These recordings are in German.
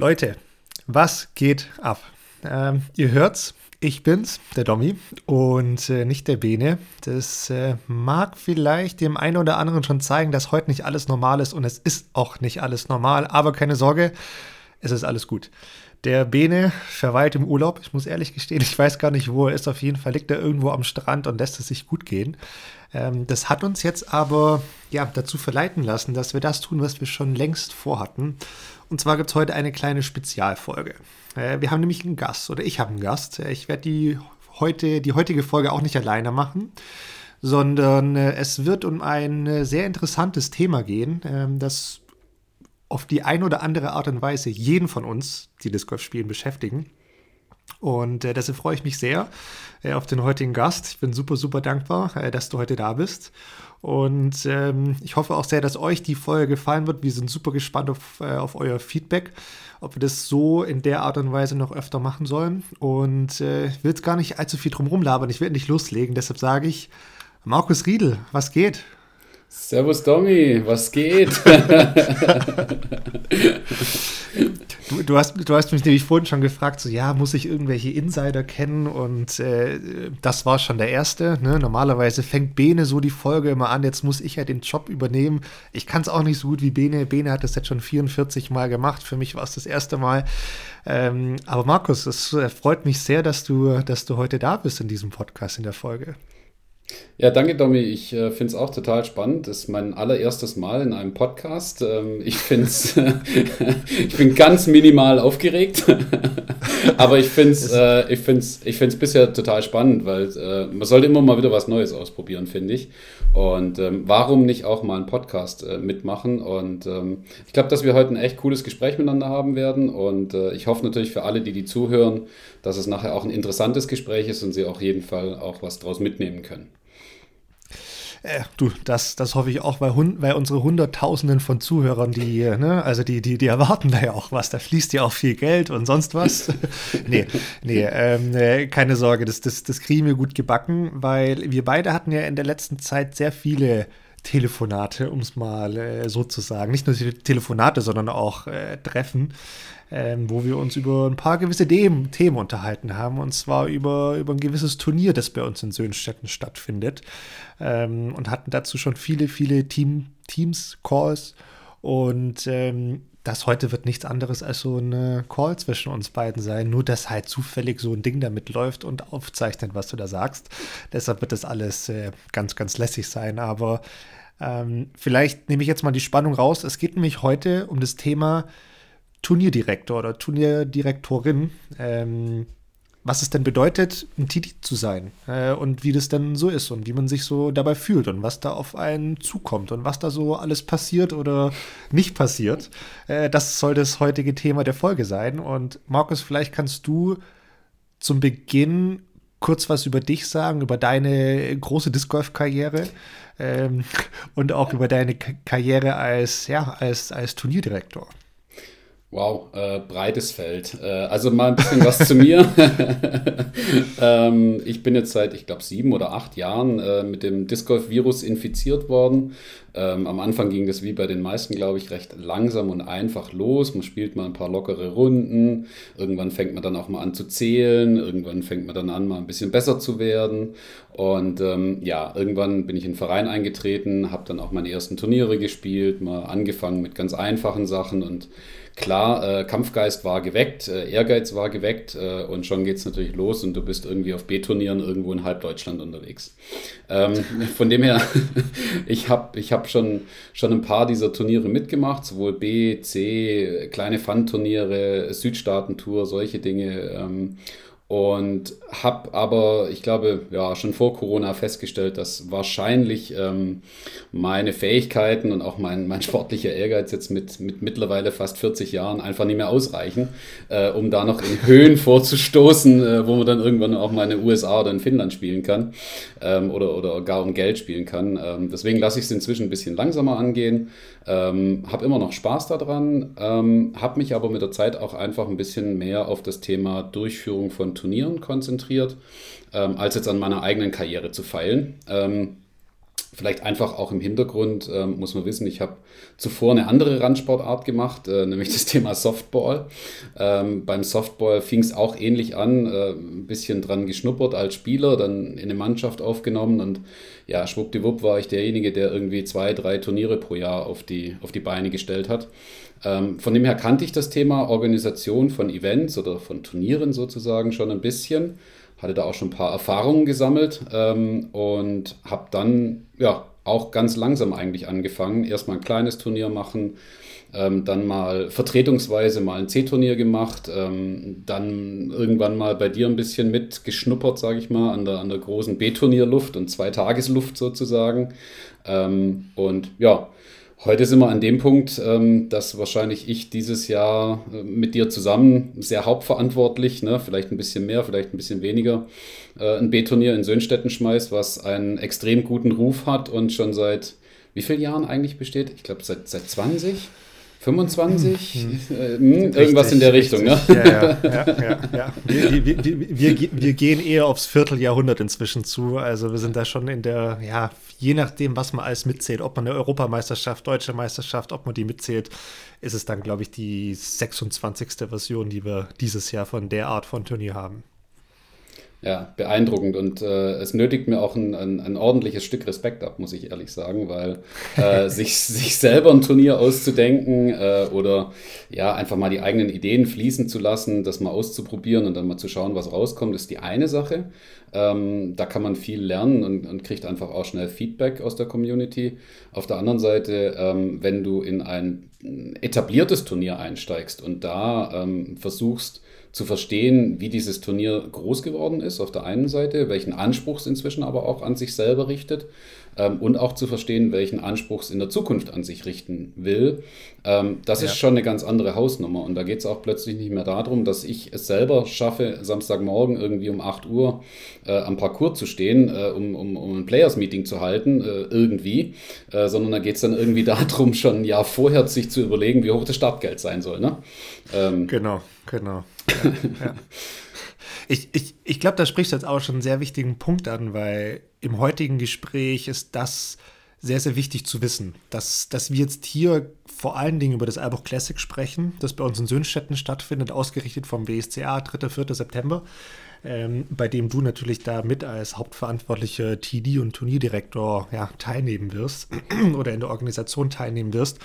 Leute, was geht ab? Ähm, ihr hört's, ich bin's, der Domi und äh, nicht der Bene. Das äh, mag vielleicht dem einen oder anderen schon zeigen, dass heute nicht alles normal ist und es ist auch nicht alles normal, aber keine Sorge, es ist alles gut. Der Bene verweilt im Urlaub. Ich muss ehrlich gestehen, ich weiß gar nicht, wo er ist. Auf jeden Fall liegt er irgendwo am Strand und lässt es sich gut gehen. Ähm, das hat uns jetzt aber ja, dazu verleiten lassen, dass wir das tun, was wir schon längst vorhatten. Und zwar gibt es heute eine kleine Spezialfolge. Äh, wir haben nämlich einen Gast oder ich habe einen Gast. Äh, ich werde die, heute, die heutige Folge auch nicht alleine machen, sondern äh, es wird um ein sehr interessantes Thema gehen, ähm, das auf die eine oder andere Art und Weise jeden von uns, die Disc Golf spielen, beschäftigen. Und äh, deshalb freue ich mich sehr äh, auf den heutigen Gast. Ich bin super, super dankbar, äh, dass du heute da bist. Und ähm, ich hoffe auch sehr, dass euch die Folge gefallen wird. Wir sind super gespannt auf, äh, auf euer Feedback, ob wir das so in der Art und Weise noch öfter machen sollen. Und äh, ich will jetzt gar nicht allzu viel drum rumlabern. Ich werde nicht loslegen. Deshalb sage ich, Markus Riedel, was geht? Servus Domi, was geht? Du, du, hast, du hast mich nämlich vorhin schon gefragt, so ja, muss ich irgendwelche Insider kennen? Und äh, das war schon der erste. Ne? Normalerweise fängt Bene so die Folge immer an, jetzt muss ich ja den Job übernehmen. Ich kann es auch nicht so gut wie Bene. Bene hat das jetzt schon 44 Mal gemacht. Für mich war es das erste Mal. Ähm, aber Markus, es äh, freut mich sehr, dass du, dass du heute da bist in diesem Podcast, in der Folge. Ja, danke, Domi. Ich äh, finde es auch total spannend. Das ist mein allererstes Mal in einem Podcast. Ähm, ich finde es, ich bin ganz minimal aufgeregt. Aber ich finde es äh, ich find's, ich find's bisher total spannend, weil äh, man sollte immer mal wieder was Neues ausprobieren, finde ich. Und ähm, warum nicht auch mal einen Podcast äh, mitmachen? Und ähm, ich glaube, dass wir heute ein echt cooles Gespräch miteinander haben werden. Und äh, ich hoffe natürlich für alle, die die zuhören, dass es nachher auch ein interessantes Gespräch ist und sie auf jeden Fall auch was draus mitnehmen können. Äh, du, das, das hoffe ich auch, weil, weil unsere Hunderttausenden von Zuhörern, die, ne, also die, die, die erwarten da ja auch was. Da fließt ja auch viel Geld und sonst was. nee, nee, ähm, äh, keine Sorge, das, das, das kriegen wir gut gebacken, weil wir beide hatten ja in der letzten Zeit sehr viele Telefonate, um es mal äh, so zu sagen. Nicht nur Telefonate, sondern auch äh, Treffen ähm, wo wir uns über ein paar gewisse Themen, Themen unterhalten haben. Und zwar über, über ein gewisses Turnier, das bei uns in Söhnstetten stattfindet. Ähm, und hatten dazu schon viele, viele Team, Teams, Calls. Und ähm, das heute wird nichts anderes als so ein Call zwischen uns beiden sein, nur dass halt zufällig so ein Ding damit läuft und aufzeichnet, was du da sagst. Deshalb wird das alles äh, ganz, ganz lässig sein. Aber ähm, vielleicht nehme ich jetzt mal die Spannung raus. Es geht nämlich heute um das Thema Turnierdirektor oder Turnierdirektorin, ähm, was es denn bedeutet, ein TD zu sein äh, und wie das denn so ist und wie man sich so dabei fühlt und was da auf einen zukommt und was da so alles passiert oder nicht passiert. Äh, das soll das heutige Thema der Folge sein. Und Markus, vielleicht kannst du zum Beginn kurz was über dich sagen, über deine große Disc Golf Karriere ähm, und auch über deine Karriere als ja als als Turnierdirektor. Wow, äh, breites Feld. Äh, also mal ein bisschen was zu mir. ähm, ich bin jetzt seit, ich glaube, sieben oder acht Jahren äh, mit dem Disc Golf-Virus infiziert worden. Ähm, am Anfang ging das wie bei den meisten, glaube ich, recht langsam und einfach los. Man spielt mal ein paar lockere Runden. Irgendwann fängt man dann auch mal an zu zählen. Irgendwann fängt man dann an, mal ein bisschen besser zu werden. Und ähm, ja, irgendwann bin ich in den Verein eingetreten, habe dann auch meine ersten Turniere gespielt, mal angefangen mit ganz einfachen Sachen und klar, äh, Kampfgeist war geweckt, äh, Ehrgeiz war geweckt äh, und schon geht es natürlich los und du bist irgendwie auf B-Turnieren irgendwo in Halbdeutschland unterwegs. Ähm, von dem her, ich habe ich hab schon, schon ein paar dieser Turniere mitgemacht, sowohl B, C, kleine Fun-Turniere, Südstaaten-Tour, solche Dinge. Ähm, und habe aber, ich glaube, ja, schon vor Corona festgestellt, dass wahrscheinlich ähm, meine Fähigkeiten und auch mein, mein sportlicher Ehrgeiz jetzt mit, mit mittlerweile fast 40 Jahren einfach nicht mehr ausreichen, äh, um da noch in Höhen vorzustoßen, äh, wo man dann irgendwann auch mal in den USA oder in Finnland spielen kann ähm, oder, oder gar um Geld spielen kann. Ähm, deswegen lasse ich es inzwischen ein bisschen langsamer angehen, ähm, habe immer noch Spaß daran, ähm, habe mich aber mit der Zeit auch einfach ein bisschen mehr auf das Thema Durchführung von Turnieren konzentriert, ähm, als jetzt an meiner eigenen Karriere zu feilen. Ähm, Vielleicht einfach auch im Hintergrund, äh, muss man wissen, ich habe zuvor eine andere Randsportart gemacht, äh, nämlich das Thema Softball. Ähm, beim Softball fing es auch ähnlich an, äh, ein bisschen dran geschnuppert als Spieler, dann in eine Mannschaft aufgenommen und ja, schwuppdiwupp war ich derjenige, der irgendwie zwei, drei Turniere pro Jahr auf die, auf die Beine gestellt hat. Ähm, von dem her kannte ich das Thema Organisation von Events oder von Turnieren sozusagen schon ein bisschen hatte da auch schon ein paar Erfahrungen gesammelt ähm, und habe dann ja auch ganz langsam eigentlich angefangen. Erstmal ein kleines Turnier machen, ähm, dann mal vertretungsweise mal ein C-Turnier gemacht, dann irgendwann mal bei dir ein bisschen mitgeschnuppert, sage ich mal, an der, an der großen B-Turnierluft und Zweitagesluft sozusagen. Und ja, Heute sind wir an dem Punkt, ähm, dass wahrscheinlich ich dieses Jahr äh, mit dir zusammen sehr hauptverantwortlich, ne, vielleicht ein bisschen mehr, vielleicht ein bisschen weniger, äh, ein B-Turnier in Söhnstetten schmeißt, was einen extrem guten Ruf hat und schon seit wie vielen Jahren eigentlich besteht? Ich glaube seit, seit 20. 25, hm, hm. Äh, hm, irgendwas in der Richtung, ne? Ja, ja, ja, ja, ja. Wir, wir, wir, wir, gehen eher aufs Vierteljahrhundert inzwischen zu. Also wir sind da schon in der, ja, je nachdem, was man alles mitzählt, ob man eine Europameisterschaft, deutsche Meisterschaft, ob man die mitzählt, ist es dann, glaube ich, die 26. Version, die wir dieses Jahr von der Art von Turnier haben ja, beeindruckend und äh, es nötigt mir auch ein, ein, ein, ordentliches Stück Respekt ab, muss ich ehrlich sagen, weil äh, sich, sich selber ein Turnier auszudenken äh, oder ja, einfach mal die eigenen Ideen fließen zu lassen, das mal auszuprobieren und dann mal zu schauen, was rauskommt, ist die eine Sache. Ähm, da kann man viel lernen und, und, kriegt einfach auch schnell Feedback aus der Community. Auf der anderen Seite, ähm, wenn du in ein etabliertes Turnier einsteigst und da ähm, versuchst, zu verstehen, wie dieses Turnier groß geworden ist, auf der einen Seite, welchen Anspruch es inzwischen aber auch an sich selber richtet ähm, und auch zu verstehen, welchen Anspruch es in der Zukunft an sich richten will. Ähm, das ja. ist schon eine ganz andere Hausnummer und da geht es auch plötzlich nicht mehr darum, dass ich es selber schaffe, Samstagmorgen irgendwie um 8 Uhr äh, am Parcours zu stehen, äh, um, um, um ein Players-Meeting zu halten, äh, irgendwie, äh, sondern da geht es dann irgendwie darum, schon ein Jahr vorher sich zu überlegen, wie hoch das Startgeld sein soll. Ne? Ähm, genau, genau. Ja, Ich, ich, ich glaube, da sprichst du jetzt auch schon einen sehr wichtigen Punkt an, weil im heutigen Gespräch ist das sehr, sehr wichtig zu wissen, dass, dass wir jetzt hier vor allen Dingen über das Albuch Classic sprechen, das bei uns in Sönstetten stattfindet, ausgerichtet vom WSCA, 3. 4. September, ähm, bei dem du natürlich da mit als hauptverantwortlicher TD und Turnierdirektor ja, teilnehmen wirst oder in der Organisation teilnehmen wirst.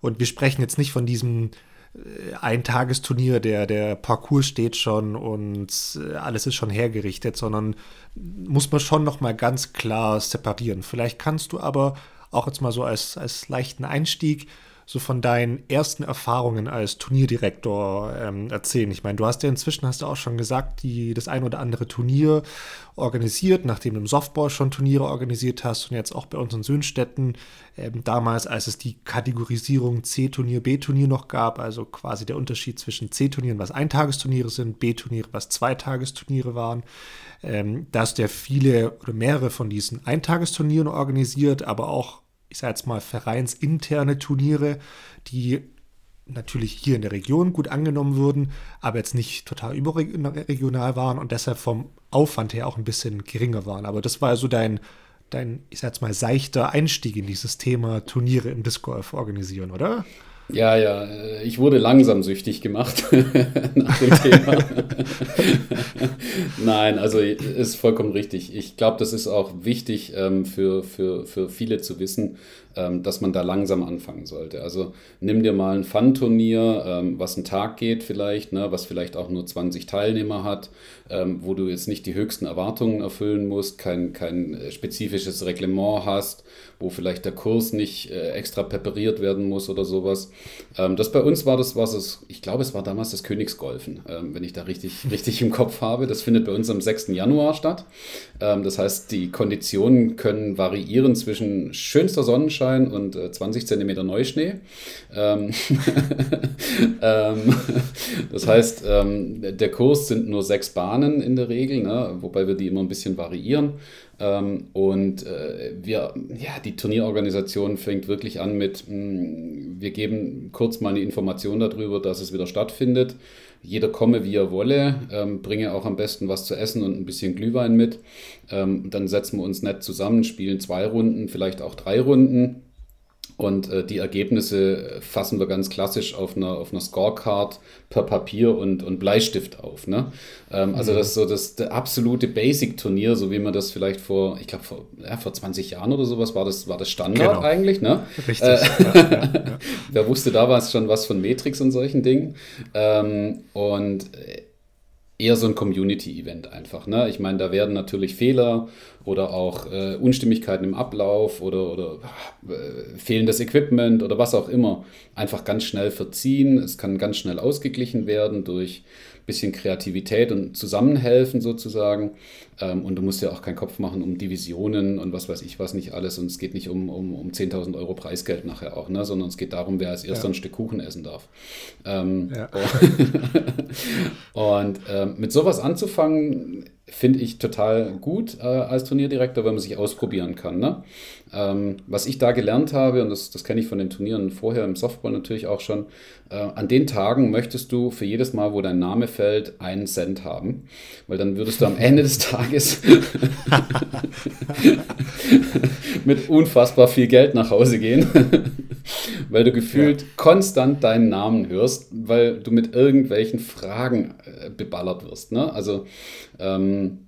Und wir sprechen jetzt nicht von diesem äh, ein Tagesturnier, der, der Parcours steht schon und äh, alles ist schon hergerichtet, sondern muss man schon noch mal ganz klar separieren. Vielleicht kannst du aber auch jetzt mal so als, als leichten Einstieg so von deinen ersten Erfahrungen als Turnierdirektor ähm, erzählen. Ich meine, du hast ja inzwischen, hast du auch schon gesagt, die, das ein oder andere Turnier organisiert, nachdem du im Softball schon Turniere organisiert hast und jetzt auch bei uns in Söhnstetten, ähm, damals, als es die Kategorisierung C-Turnier, B-Turnier noch gab, also quasi der Unterschied zwischen C-Turnieren, was Eintagesturniere sind, B-Turniere, was Zweitagesturniere waren. Ähm, da hast du ja viele oder mehrere von diesen Eintagesturnieren organisiert, aber auch ich sage jetzt mal, vereinsinterne Turniere, die natürlich hier in der Region gut angenommen wurden, aber jetzt nicht total überregional waren und deshalb vom Aufwand her auch ein bisschen geringer waren. Aber das war also dein, dein, ich sag jetzt mal, seichter Einstieg in dieses Thema Turniere im Disc Golf organisieren, oder? Ja, ja, ich wurde langsam süchtig gemacht nach dem Thema. Nein, also ist vollkommen richtig. Ich glaube, das ist auch wichtig ähm, für, für, für viele zu wissen, dass man da langsam anfangen sollte. Also nimm dir mal ein Fun-Turnier, ähm, was einen Tag geht vielleicht, ne, was vielleicht auch nur 20 Teilnehmer hat, ähm, wo du jetzt nicht die höchsten Erwartungen erfüllen musst, kein, kein äh, spezifisches Reglement hast, wo vielleicht der Kurs nicht äh, extra präpariert werden muss oder sowas. Ähm, das bei uns war das, was es, ich glaube, es war damals das Königsgolfen, ähm, wenn ich da richtig, richtig im Kopf habe. Das findet bei uns am 6. Januar statt. Ähm, das heißt, die Konditionen können variieren zwischen schönster Sonnenschein Sonnenschein und äh, 20 Zentimeter Neuschnee. Ähm, ähm, das heißt, ähm, der Kurs sind nur sechs Bahnen in der Regel, ne, wobei wir die immer ein bisschen variieren. Ähm, und äh, wir, ja, die Turnierorganisation fängt wirklich an mit, mh, hm, wir geben kurz mal eine Information darüber, dass es wieder stattfindet. Jeder komme, wie er wolle, ähm, bringe auch am besten was zu essen und ein bisschen Glühwein mit. Ähm, dann setzen wir uns nett zusammen, spielen zwei Runden, vielleicht auch drei Runden und äh, die Ergebnisse fassen wir ganz klassisch auf einer, auf einer Scorecard per Papier und, und Bleistift auf. Ne? Ähm, also mhm. das ist so das, das absolute Basic-Turnier, so wie man das vielleicht vor, ich glaube, vor, ja, vor 20 Jahren oder sowas war das, war das Standard genau. eigentlich. Ne? Richtig. Äh, ja, ja, Wer wusste da war es schon was von Matrix und solchen Dingen. Ähm, und äh, eher so ein Community-Event einfach. Ne? Ich meine, da werden natürlich Fehler oder auch äh, Unstimmigkeiten im Ablauf oder, oder äh, fehlendes Equipment oder was auch immer einfach ganz schnell verziehen. Es kann ganz schnell ausgeglichen werden durch bisschen Kreativität und Zusammenhelfen sozusagen. Ähm, und du musst ja auch keinen Kopf machen um Divisionen und was weiß ich was nicht alles. Und es geht nicht um, um, um 10.000 Euro Preisgeld nachher auch, ne? sondern es geht darum, wer als erster ja. ein Stück Kuchen essen darf. Ähm, ja. und ähm, mit sowas anzufangen, finde ich total gut äh, als Turnierdirektor, weil man sich ausprobieren kann. Ne? Ähm, was ich da gelernt habe, und das, das kenne ich von den Turnieren vorher im Softball natürlich auch schon, äh, an den Tagen möchtest du für jedes Mal, wo dein Name fällt, einen Cent haben, weil dann würdest du am Ende des Tages mit unfassbar viel Geld nach Hause gehen, weil du gefühlt ja. konstant deinen Namen hörst, weil du mit irgendwelchen Fragen äh, beballert wirst. Ne? Also ähm,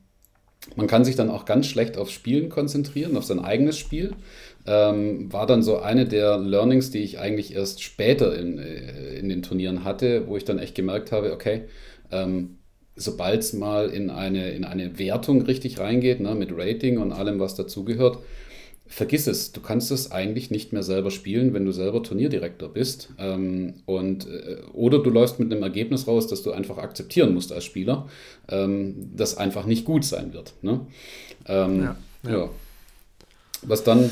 man kann sich dann auch ganz schlecht aufs Spielen konzentrieren, auf sein eigenes Spiel. Ähm, war dann so eine der Learnings, die ich eigentlich erst später in, äh, in den Turnieren hatte, wo ich dann echt gemerkt habe, okay, ähm, sobald es mal in eine, in eine Wertung richtig reingeht, ne, mit Rating und allem, was dazugehört, vergiss es, du kannst es eigentlich nicht mehr selber spielen, wenn du selber Turnierdirektor bist. Ähm, und, äh, oder du läufst mit einem Ergebnis raus, das du einfach akzeptieren musst als Spieler, ähm, das einfach nicht gut sein wird. Ne? Ähm, ja, ja. ja, Was dann,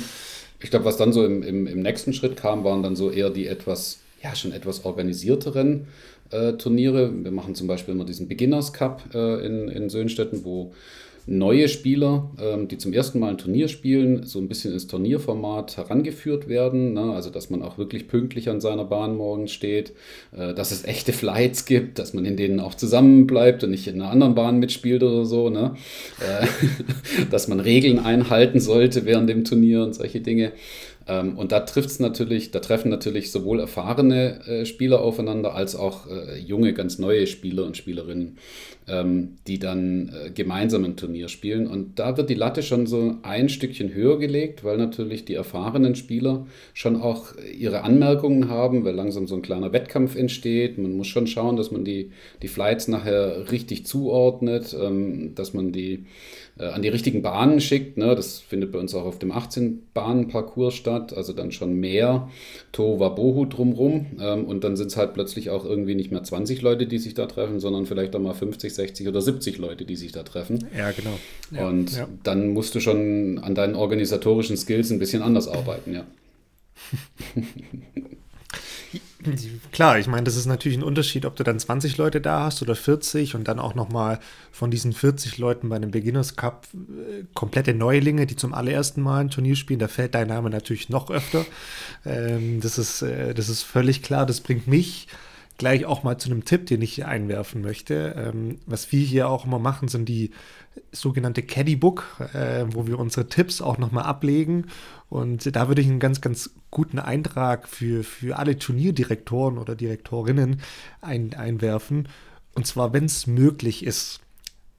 ich glaube, was dann so im, im, im, nächsten Schritt kam, waren dann so eher die etwas, ja, schon etwas organisierteren äh, Turniere. Wir machen zum Beispiel immer diesen Beginners Cup äh, in, in Söhnstetten, wo neue Spieler, ähm, die zum ersten Mal ein Turnier spielen, so ein bisschen ins Turnierformat herangeführt werden. Ne? Also, dass man auch wirklich pünktlich an seiner Bahn morgens steht, äh, dass es echte Flights gibt, dass man in denen auch zusammenbleibt und nicht in einer anderen Bahn mitspielt oder so. Ne? Äh, dass man Regeln einhalten sollte während dem Turnier und solche Dinge. Ähm, und da trifft natürlich, da treffen natürlich sowohl erfahrene äh, Spieler aufeinander als auch äh, junge, ganz neue Spieler und Spielerinnen, ähm, die dann äh, gemeinsam ein Turnier spielen. Und da wird die Latte schon so ein Stückchen höher gelegt, weil natürlich die erfahrenen Spieler schon auch ihre Anmerkungen haben, weil langsam so ein kleiner Wettkampf entsteht. Man muss schon schauen, dass man die, die Flights nachher richtig zuordnet, ähm, dass man die äh, an die richtigen Bahnen schickt. Ne? Das findet bei uns auch auf dem 18-Bahnen-Parcours statt, also dann schon mehr Tohuwabohu drumrum. Ähm, und dann sind es halt plötzlich auch irgendwie nicht mehr 20 Leute, die sich da treffen, sondern vielleicht auch mal 50, 60 oder 70 Leute, die sich da treffen. Ja, genau. Ja, und ja. dann musst du schon an deinen organisatorischen Skills ein bisschen anders arbeiten, ja. Klar, ich meine, das ist natürlich ein Unterschied, ob du dann 20 Leute da hast oder 40 und dann auch nochmal von diesen 40 Leuten bei einem Beginners Cup äh, komplette Neulinge, die zum allerersten Mal ein Turnier spielen. Da fällt dein Name natürlich noch öfter. Ähm, das, ist, äh, das ist völlig klar. Das bringt mich gleich auch mal zu einem Tipp, den ich hier einwerfen möchte. Ähm, was wir hier auch immer machen, sind die sogenannte Caddy Book, äh, wo wir unsere Tipps auch nochmal ablegen. Und da würde ich einen ganz, ganz guten Eintrag für, für alle Turnierdirektoren oder Direktorinnen ein, einwerfen. Und zwar, wenn es möglich ist,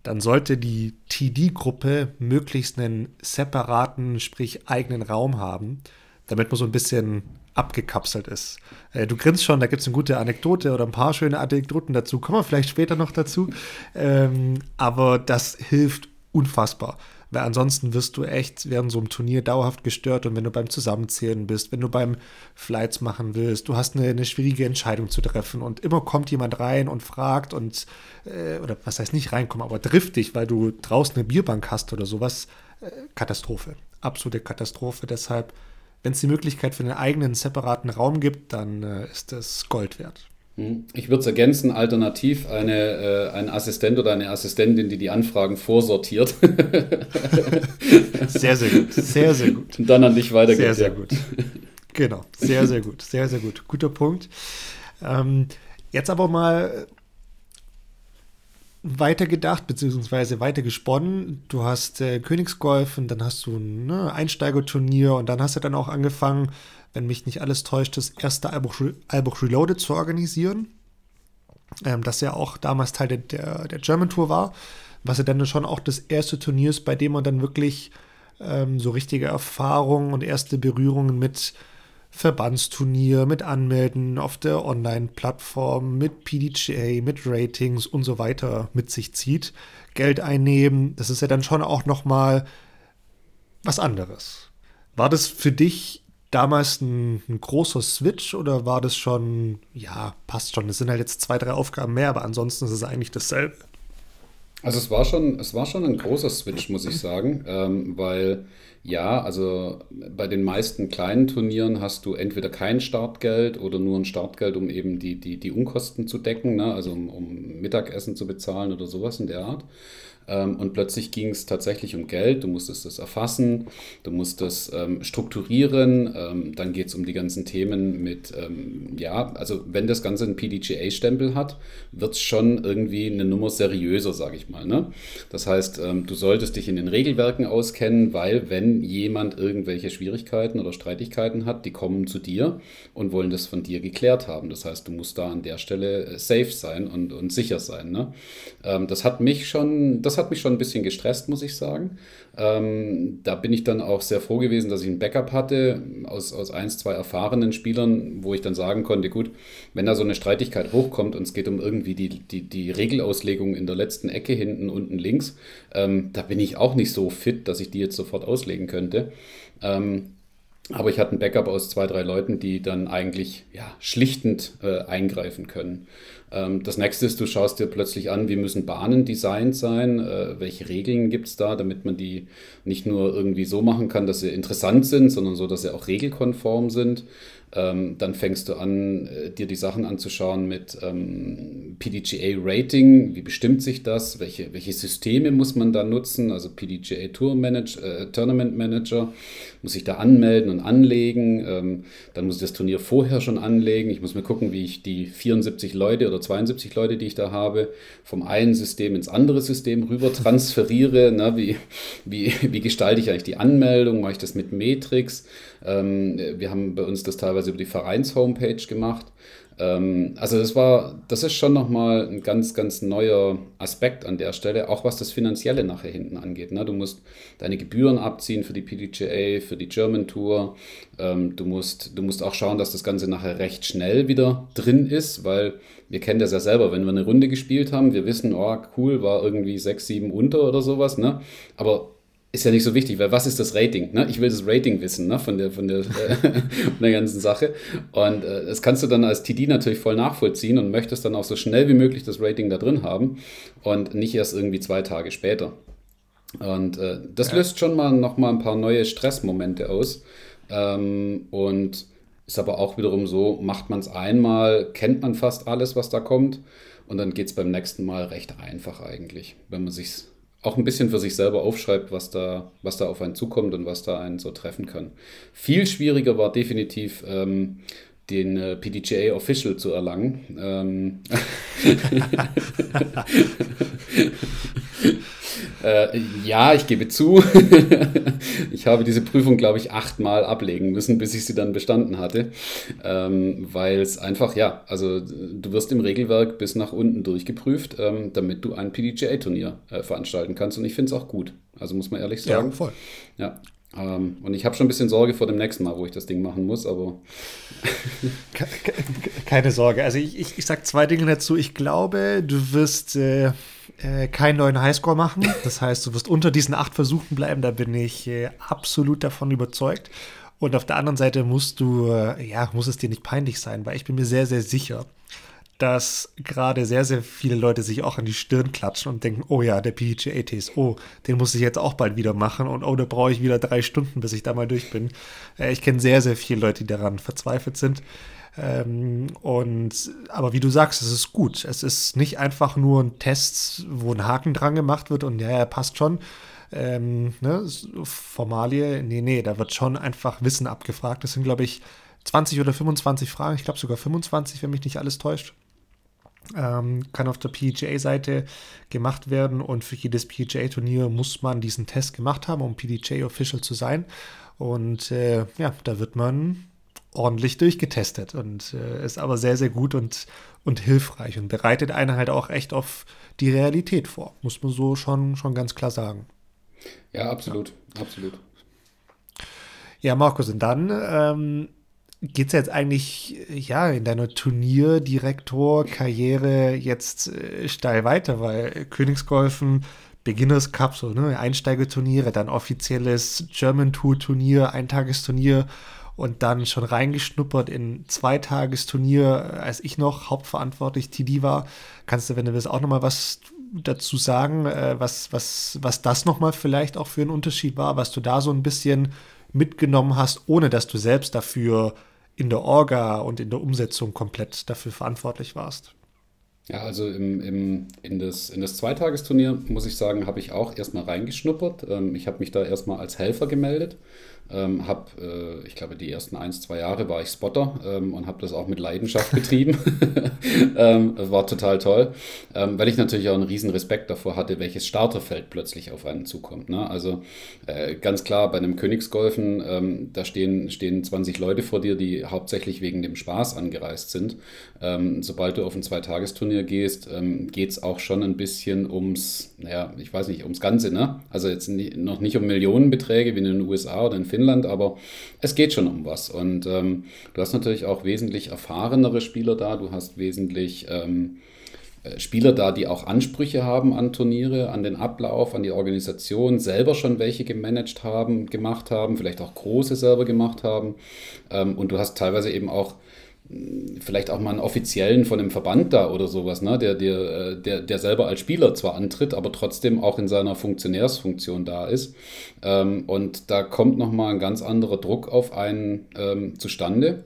dann sollte die TD-Gruppe möglichst einen separaten, sprich eigenen Raum haben, damit man so ein bisschen abgekapselt ist. Äh, du grinst schon, da gibt es eine gute Anekdote oder ein paar schöne Anekdoten dazu. Kommen wir vielleicht später noch dazu. Ähm, aber das hilft unfassbar. Weil ansonsten wirst du echt während so einem Turnier dauerhaft gestört und wenn du beim Zusammenzählen bist, wenn du beim Flights machen willst, du hast eine, eine schwierige Entscheidung zu treffen und immer kommt jemand rein und fragt und, äh, oder was heißt nicht reinkommen, aber trifft dich, weil du draußen eine Bierbank hast oder sowas. Äh, Katastrophe. Absolute Katastrophe. Deshalb wenn es die Möglichkeit für einen eigenen separaten Raum gibt, dann äh, ist das Gold wert. Hm. Ich würde es ergänzen, alternativ eine, äh, ein Assistent oder eine Assistentin, die die Anfragen vorsortiert. sehr, sehr gut. Sehr, sehr gut. Und dann an dich weitergeht. Sehr, sehr ja. gut. Genau. Sehr, sehr gut. Sehr, sehr gut. Guter Punkt. Ähm, jetzt aber mal weitergedacht, beziehungsweise weitergesponnen. Du hast äh, Königsgolf und dann hast du ein ne, Einsteigerturnier und dann hast du dann auch angefangen, wenn mich nicht alles täuscht, das erste Albuch, Albuch Reloaded zu organisieren. Ähm, das ja auch damals Teil der, der, der, German Tour war, was ja dann schon auch das erste Turnier ist, bei dem man dann wirklich ähm, so richtige Erfahrungen und erste Berührungen mit Verbandsturnier, mit Anmelden auf der Online-Plattform, mit PDGA, mit Ratings und so weiter mit sich zieht. Geld einnehmen, das ist ja dann schon auch nochmal was anderes. War das für dich damals ein, ein, großer Switch oder war das schon, ja, passt schon, es sind halt jetzt zwei, drei Aufgaben mehr, aber ansonsten ist es eigentlich dasselbe? Also es war schon, es war schon ein großer Switch, muss ich sagen, ähm, weil ja, also bei den meisten kleinen Turnieren hast du entweder kein Startgeld oder nur ein Startgeld, um eben die, die, die Unkosten zu decken, ne? also um, um Mittagessen zu bezahlen oder sowas in der Art. Ähm, und plötzlich ging es tatsächlich um Geld. Du musstest das erfassen, du musst das ähm, strukturieren. Ähm, dann geht es um die ganzen Themen mit, ähm, ja, also wenn das Ganze einen PDGA-Stempel hat, wird es schon irgendwie eine Nummer seriöser, sage ich mal. Ne? Das heißt, ähm, du solltest dich in den Regelwerken auskennen, weil wenn jemand irgendwelche Schwierigkeiten oder Streitigkeiten hat, die kommen zu dir und wollen das von dir geklärt haben. Das heißt, du musst da an der Stelle äh, safe sein und, und sicher sein. Ne? Ähm, das hat mich schon, das hat mich schon ein bisschen gestresst, muss ich sagen. Ähm, da bin ich dann auch sehr froh gewesen, dass ich ein Backup hatte aus, aus eins, zwei erfahrenen Spielern, wo ich dann sagen konnte, gut, wenn da so eine Streitigkeit hochkommt und es geht um irgendwie die, die, die Regelauslegung in der letzten Ecke hinten unten links, ähm, da bin ich auch nicht so fit, dass ich die jetzt sofort auslegen könnte. Ähm, aber ich hatte ein Backup aus zwei, drei Leuten, die dann eigentlich ja, schlichtend äh, eingreifen können. Ähm, das nächste ist, du schaust dir plötzlich an, wie müssen Bahnen designt sein, äh, welche Regeln gibt es da, damit man die nicht nur irgendwie so machen kann, dass sie interessant sind, sondern so, dass sie auch regelkonform sind. Ähm, dann fängst du an, äh, dir die Sachen anzuschauen mit ähm, PDGA-Rating. Wie bestimmt sich das? Welche, welche Systeme muss man da nutzen? Also PDGA Tour Manager, äh, Tournament Manager muss ich da anmelden und anlegen. Ähm, dann muss ich das Turnier vorher schon anlegen. Ich muss mir gucken, wie ich die 74 Leute oder 72 Leute, die ich da habe, vom einen System ins andere System rüber transferiere. Na, wie, wie, wie gestalte ich eigentlich die Anmeldung? Mache ich das mit Matrix? Ähm, wir haben bei uns das teilweise über die Vereins-Homepage gemacht. Ähm, also das war, das ist schon nochmal ein ganz, ganz neuer Aspekt an der Stelle, auch was das Finanzielle nachher hinten angeht. Ne? Du musst deine Gebühren abziehen für die PDGA, für die German Tour. Ähm, du, musst, du musst auch schauen, dass das Ganze nachher recht schnell wieder drin ist, weil wir kennen das ja selber, wenn wir eine Runde gespielt haben, wir wissen, oh cool, war irgendwie 6, 7 unter oder sowas, ne? aber ist ja nicht so wichtig, weil was ist das Rating? Ne? Ich will das Rating wissen ne? von, der, von, der, von der ganzen Sache. Und äh, das kannst du dann als TD natürlich voll nachvollziehen und möchtest dann auch so schnell wie möglich das Rating da drin haben und nicht erst irgendwie zwei Tage später. Und äh, das ja. löst schon mal noch mal ein paar neue Stressmomente aus. Ähm, und ist aber auch wiederum so, macht man es einmal, kennt man fast alles, was da kommt. Und dann geht es beim nächsten Mal recht einfach eigentlich, wenn man sich auch ein bisschen für sich selber aufschreibt, was da, was da auf einen zukommt und was da einen so treffen kann. Viel schwieriger war definitiv ähm, den äh, PDGA Official zu erlangen. Ähm Äh, ja, ich gebe zu. ich habe diese Prüfung, glaube ich, achtmal ablegen müssen, bis ich sie dann bestanden hatte. Ähm, Weil es einfach, ja, also du wirst im Regelwerk bis nach unten durchgeprüft, ähm, damit du ein PDGA-Turnier äh, veranstalten kannst. Und ich finde es auch gut. Also muss man ehrlich sagen. Ja, voll. Ja. Ähm, und ich habe schon ein bisschen Sorge vor dem nächsten Mal, wo ich das Ding machen muss, aber. Keine Sorge. Also ich, ich, ich sage zwei Dinge dazu. Ich glaube, du wirst. Äh äh, keinen neuen Highscore machen. Das heißt, du wirst unter diesen acht Versuchen bleiben. Da bin ich äh, absolut davon überzeugt. Und auf der anderen Seite musst du, äh, ja, muss es dir nicht peinlich sein, weil ich bin mir sehr, sehr sicher, dass gerade sehr, sehr viele Leute sich auch an die Stirn klatschen und denken, oh ja, der PGA-Test, oh, den muss ich jetzt auch bald wieder machen und oh, da brauche ich wieder drei Stunden, bis ich da mal durch bin. Äh, ich kenne sehr, sehr viele Leute, die daran verzweifelt sind. Ähm, und, aber wie du sagst, es ist gut. Es ist nicht einfach nur ein Test, wo ein Haken dran gemacht wird und ja, er passt schon. Ähm, ne, Formalie, nee, nee, da wird schon einfach Wissen abgefragt. Das sind, glaube ich, 20 oder 25 Fragen. Ich glaube sogar 25, wenn mich nicht alles täuscht. Ähm, kann auf der PGA-Seite gemacht werden und für jedes PGA-Turnier muss man diesen Test gemacht haben, um PDJ-Official zu sein. Und äh, ja, da wird man ordentlich durchgetestet und äh, ist aber sehr, sehr gut und, und hilfreich und bereitet einen halt auch echt auf die Realität vor, muss man so schon, schon ganz klar sagen. Ja, absolut, ja. absolut. Ja, Markus, und dann ähm, geht es jetzt eigentlich ja in deiner Turnierdirektor-Karriere jetzt äh, steil weiter, weil Königsgolfen, Beginners Cup, so ne, Einsteigerturniere, dann offizielles German Tour Turnier, Eintagesturnier und dann schon reingeschnuppert in Zweitagesturnier, als ich noch hauptverantwortlich TD war. Kannst du, wenn du willst, auch nochmal was dazu sagen, äh, was, was, was das nochmal vielleicht auch für ein Unterschied war, was du da so ein bisschen mitgenommen hast, ohne dass du selbst dafür in der Orga und in der Umsetzung komplett dafür verantwortlich warst? Ja, also im, im, in, das, in das Zweitagesturnier, muss ich sagen, habe ich auch erstmal reingeschnuppert. Ähm, ich habe mich da erstmal als Helfer gemeldet ähm, habe, äh, ich glaube, die ersten ein, zwei Jahre war ich Spotter ähm, und habe das auch mit Leidenschaft betrieben. ähm, war total toll, ähm, weil ich natürlich auch einen riesen Respekt davor hatte, welches Starterfeld plötzlich auf einen zukommt. Ne? Also äh, ganz klar, bei einem Königsgolfen, ähm, da stehen, stehen 20 Leute vor dir, die hauptsächlich wegen dem Spaß angereist sind. Ähm, sobald du auf ein Zweitagesturnier gehst, geht es auch schon ein bisschen ums, naja, ich weiß nicht, ums Ganze. Ne? Also jetzt noch nicht um Millionenbeträge wie in den USA oder in Finnland, Finnland, aber es geht schon um was. Und ähm, du hast natürlich auch wesentlich erfahrenere Spieler da, du hast wesentlich ähm, äh, Spieler da, die auch Ansprüche haben an Turniere, an den Ablauf, an die Organisation, selber schon welche gemanagt haben, gemacht haben, vielleicht auch große selber gemacht haben. Ähm, und du hast teilweise eben auch vielleicht auch mal einen offiziellen von einem Verband da oder sowas, ne? der, der, äh, der, der selber als Spieler zwar antritt, aber trotzdem auch in seiner Funktionärsfunktion da ist. Ähm, und da kommt nochmal ein ganz anderer Druck auf einen ähm, zustande.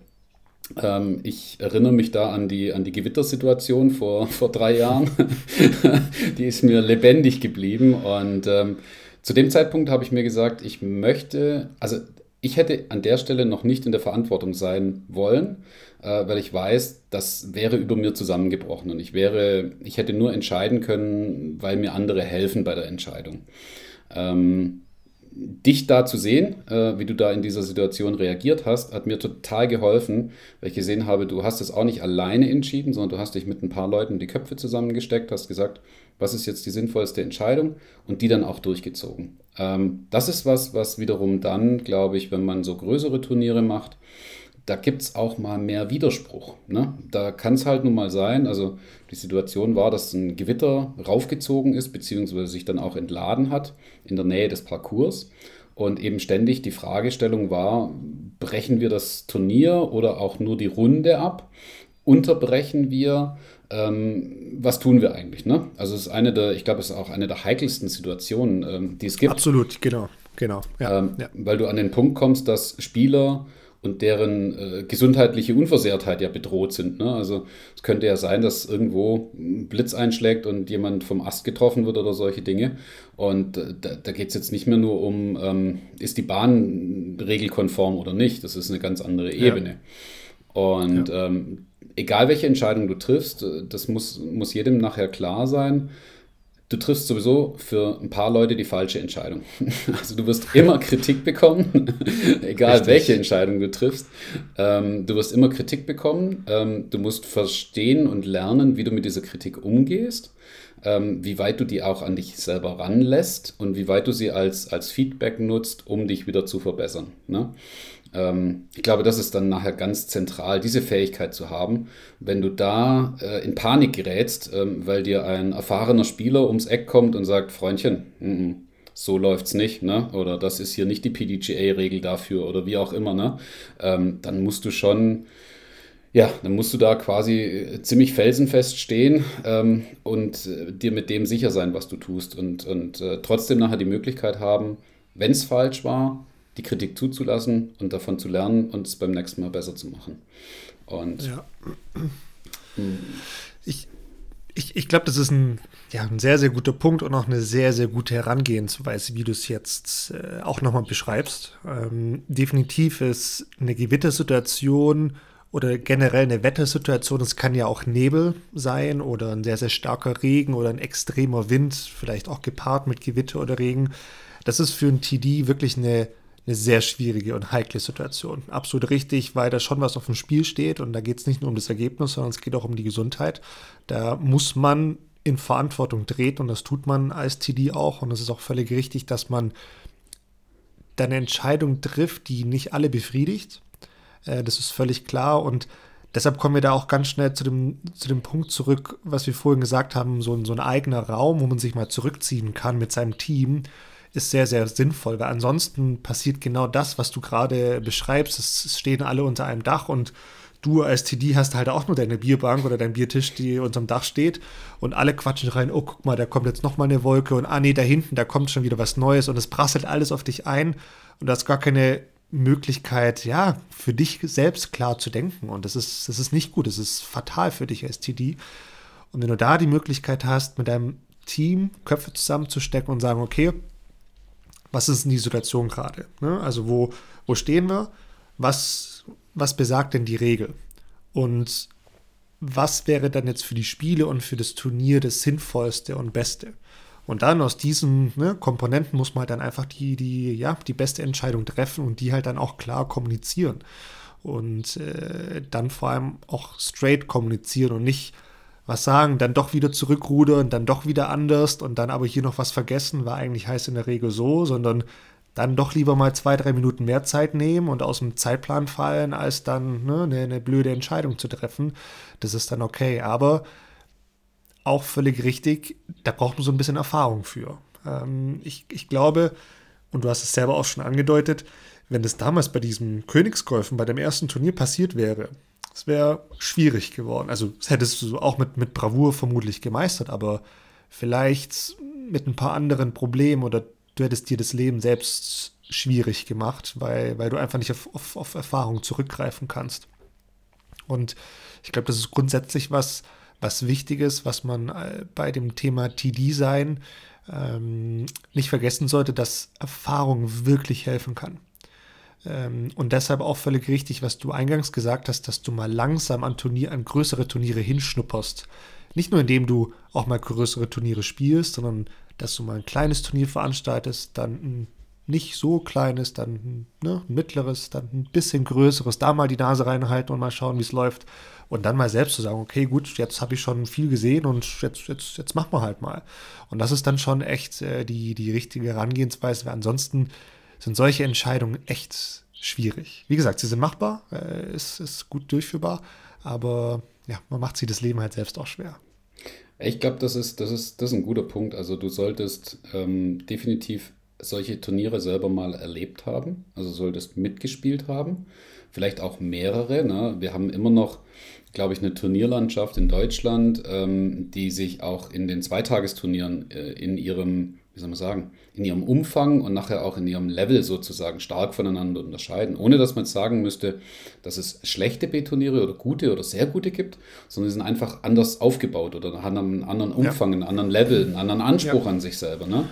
Ähm, ich erinnere mich da an die, an die Gewittersituation vor, vor drei Jahren. die ist mir lebendig geblieben und ähm, zu dem Zeitpunkt habe ich mir gesagt, ich möchte, also ich hätte an der Stelle noch nicht in der Verantwortung sein wollen, äh, weil ich weiß, das wäre über mir zusammengebrochen und ich wäre, ich hätte nur entscheiden können, weil mir andere helfen bei der Entscheidung. Ähm, dich da zu sehen, äh, wie du da in dieser Situation reagiert hast, hat mir total geholfen, weil ich gesehen habe, du hast es auch nicht alleine entschieden, sondern du hast dich mit ein paar Leuten die Köpfe zusammengesteckt, hast gesagt, was ist jetzt die sinnvollste Entscheidung und die dann auch durchgezogen. Ähm, das ist was, was wiederum dann, glaube ich, wenn man so größere Turniere macht, da gibt es auch mal mehr Widerspruch. Ne? Da kann es halt nun mal sein, also die Situation war, dass ein Gewitter raufgezogen ist, beziehungsweise sich dann auch entladen hat in der Nähe des Parcours. Und eben ständig die Fragestellung war, brechen wir das Turnier oder auch nur die Runde ab? Unterbrechen wir? Ähm, was tun wir eigentlich? Ne? Also es ist eine der, ich glaube, es ist auch eine der heikelsten Situationen, ähm, die es gibt. Absolut, genau, genau. Ja, ähm, ja. Weil du an den Punkt kommst, dass Spieler und deren äh, gesundheitliche Unversehrtheit ja bedroht sind. Ne? Also es könnte ja sein, dass irgendwo ein Blitz einschlägt und jemand vom Ast getroffen wird oder solche Dinge. Und äh, da, da geht es jetzt nicht mehr nur um, ähm, ist die Bahn regelkonform oder nicht. Das ist eine ganz andere Ebene. Ja. Und ja. Ähm, egal welche Entscheidung du triffst, äh, das muss, muss jedem nachher klar sein du triffst sowieso für ein paar Leute die falsche Entscheidung. Also du wirst immer Kritik bekommen, egal Richtig. welche Entscheidung du triffst. Ähm, du wirst immer Kritik bekommen. Ähm, du musst verstehen und lernen, wie du mit dieser Kritik umgehst, ähm, wie weit du die auch an dich selber ranlässt und wie weit du sie als, als Feedback nutzt, um dich wieder zu verbessern. Ne? Ähm, ich glaube, das ist dann nachher ganz zentral, diese Fähigkeit zu haben. Wenn du da äh, in Panik gerätst, ähm, weil dir ein erfahrener Spieler ums Eck kommt und sagt, Freundchen, m -m, so läuft's nicht, ne? Oder das ist hier nicht die PDGA-Regel dafür oder wie auch immer, ne? Ähm, dann musst du schon, ja, dann musst du da quasi äh, ziemlich felsenfest stehen ähm, und äh, dir mit dem sicher sein, was du tust und, und äh, trotzdem nachher die Möglichkeit haben, wenn es falsch war, die Kritik zuzulassen und davon zu lernen und es beim nächsten Mal besser zu machen. Und ja. ich, ich, ich glaube, das ist ein, ja, ein sehr, sehr guter Punkt und auch eine sehr, sehr gute Herangehensweise, wie du es jetzt äh, auch nochmal beschreibst. Ähm, definitiv ist eine Gewittersituation oder generell eine Wettersituation. Es kann ja auch Nebel sein oder ein sehr, sehr starker Regen oder ein extremer Wind, vielleicht auch gepaart mit Gewitter oder Regen. Das ist für ein TD wirklich eine, eine sehr schwierige und heikle Situation. Absolut richtig, weil da schon was auf dem Spiel steht und da geht es nicht nur um das Ergebnis, sondern es geht auch um die Gesundheit. Da muss man in Verantwortung treten und das tut man als TD auch und es ist auch völlig richtig, dass man dann eine Entscheidung trifft, die nicht alle befriedigt äh, das ist völlig klar und deshalb kommen wir da auch ganz schnell zu dem, zu dem Punkt zurück, was wir vorhin gesagt haben, so, so ein eigener Raum, wo man sich mal zurückziehen kann mit seinem Team, ist sehr, sehr sinnvoll, weil ansonsten passiert genau das, was du gerade beschreibst. Es stehen alle unter einem Dach und du als TD hast halt auch nur deine Bierbank oder dein Biertisch, die unterm Dach steht und alle quatschen rein, oh, guck mal, da kommt jetzt nochmal eine Wolke und ah nee, da hinten, da kommt schon wieder was Neues und es prasselt alles auf dich ein und du hast gar keine Möglichkeit, ja, für dich selbst klar zu denken. Und das ist, das ist nicht gut, das ist fatal für dich als TD. Und wenn du da die Möglichkeit hast, mit deinem Team Köpfe zusammenzustecken und sagen, okay, was ist denn die Situation gerade? Ne? Also wo, wo stehen wir? Was, was besagt denn die Regel? Und was wäre dann jetzt für die Spiele und für das Turnier das Sinnvollste und Beste? Und dann aus diesen ne, Komponenten muss man halt dann einfach die, die, ja, die beste Entscheidung treffen und die halt dann auch klar kommunizieren. Und äh, dann vor allem auch straight kommunizieren und nicht was sagen, dann doch wieder zurückrudern, dann doch wieder anders und dann aber hier noch was vergessen, war eigentlich heißt in der Regel so, sondern dann doch lieber mal zwei, drei Minuten mehr Zeit nehmen und aus dem Zeitplan fallen, als dann ne, eine, eine blöde Entscheidung zu treffen. Das ist dann okay. Aber auch völlig richtig, da braucht man so ein bisschen Erfahrung für. Ähm, ich, ich glaube, und du hast es selber auch schon angedeutet, wenn das damals bei diesem Königsgolfen, bei dem ersten Turnier passiert wäre, es wäre schwierig geworden. Also, das hättest du auch mit, mit Bravour vermutlich gemeistert, aber vielleicht mit ein paar anderen Problemen oder du hättest dir das Leben selbst schwierig gemacht, weil, weil du einfach nicht auf, auf, auf Erfahrung zurückgreifen kannst. Und ich glaube, das ist grundsätzlich was, was Wichtiges, was man äh, bei dem Thema TD-Sein ähm, nicht vergessen sollte, dass Erfahrung wirklich helfen kann. Ähm, und deshalb auch völlig richtig, was du eingangs gesagt hast, dass du mal langsam an, Turnier, an größere Turniere hinschnupperst. Nicht nur indem du auch mal größere Turniere spielst, sondern dass du mal ein kleines Turnier veranstaltest, dann ein nicht so kleines, dann ne, ein mittleres, dann ein bisschen größeres, da mal die Nase reinhalten und mal schauen, wie es läuft. Und dann mal selbst zu sagen, okay, gut, jetzt habe ich schon viel gesehen und jetzt, jetzt, jetzt machen wir halt mal. Und das ist dann schon echt äh, die, die richtige Herangehensweise, ansonsten sind solche Entscheidungen echt schwierig. Wie gesagt, sie sind machbar, äh, ist, ist gut durchführbar, aber ja, man macht sich das Leben halt selbst auch schwer. Ich glaube, das ist, das, ist, das ist ein guter Punkt. Also du solltest ähm, definitiv solche Turniere selber mal erlebt haben, also solltest mitgespielt haben, vielleicht auch mehrere. Ne? Wir haben immer noch glaube ich, eine Turnierlandschaft in Deutschland, ähm, die sich auch in den Zweitagesturnieren äh, in ihrem, wie soll man sagen, in ihrem Umfang und nachher auch in ihrem Level sozusagen stark voneinander unterscheiden. Ohne dass man jetzt sagen müsste, dass es schlechte B-Turniere oder gute oder sehr gute gibt, sondern sie sind einfach anders aufgebaut oder haben einen anderen Umfang, ja. einen anderen Level, einen anderen Anspruch ja. an sich selber. Ne?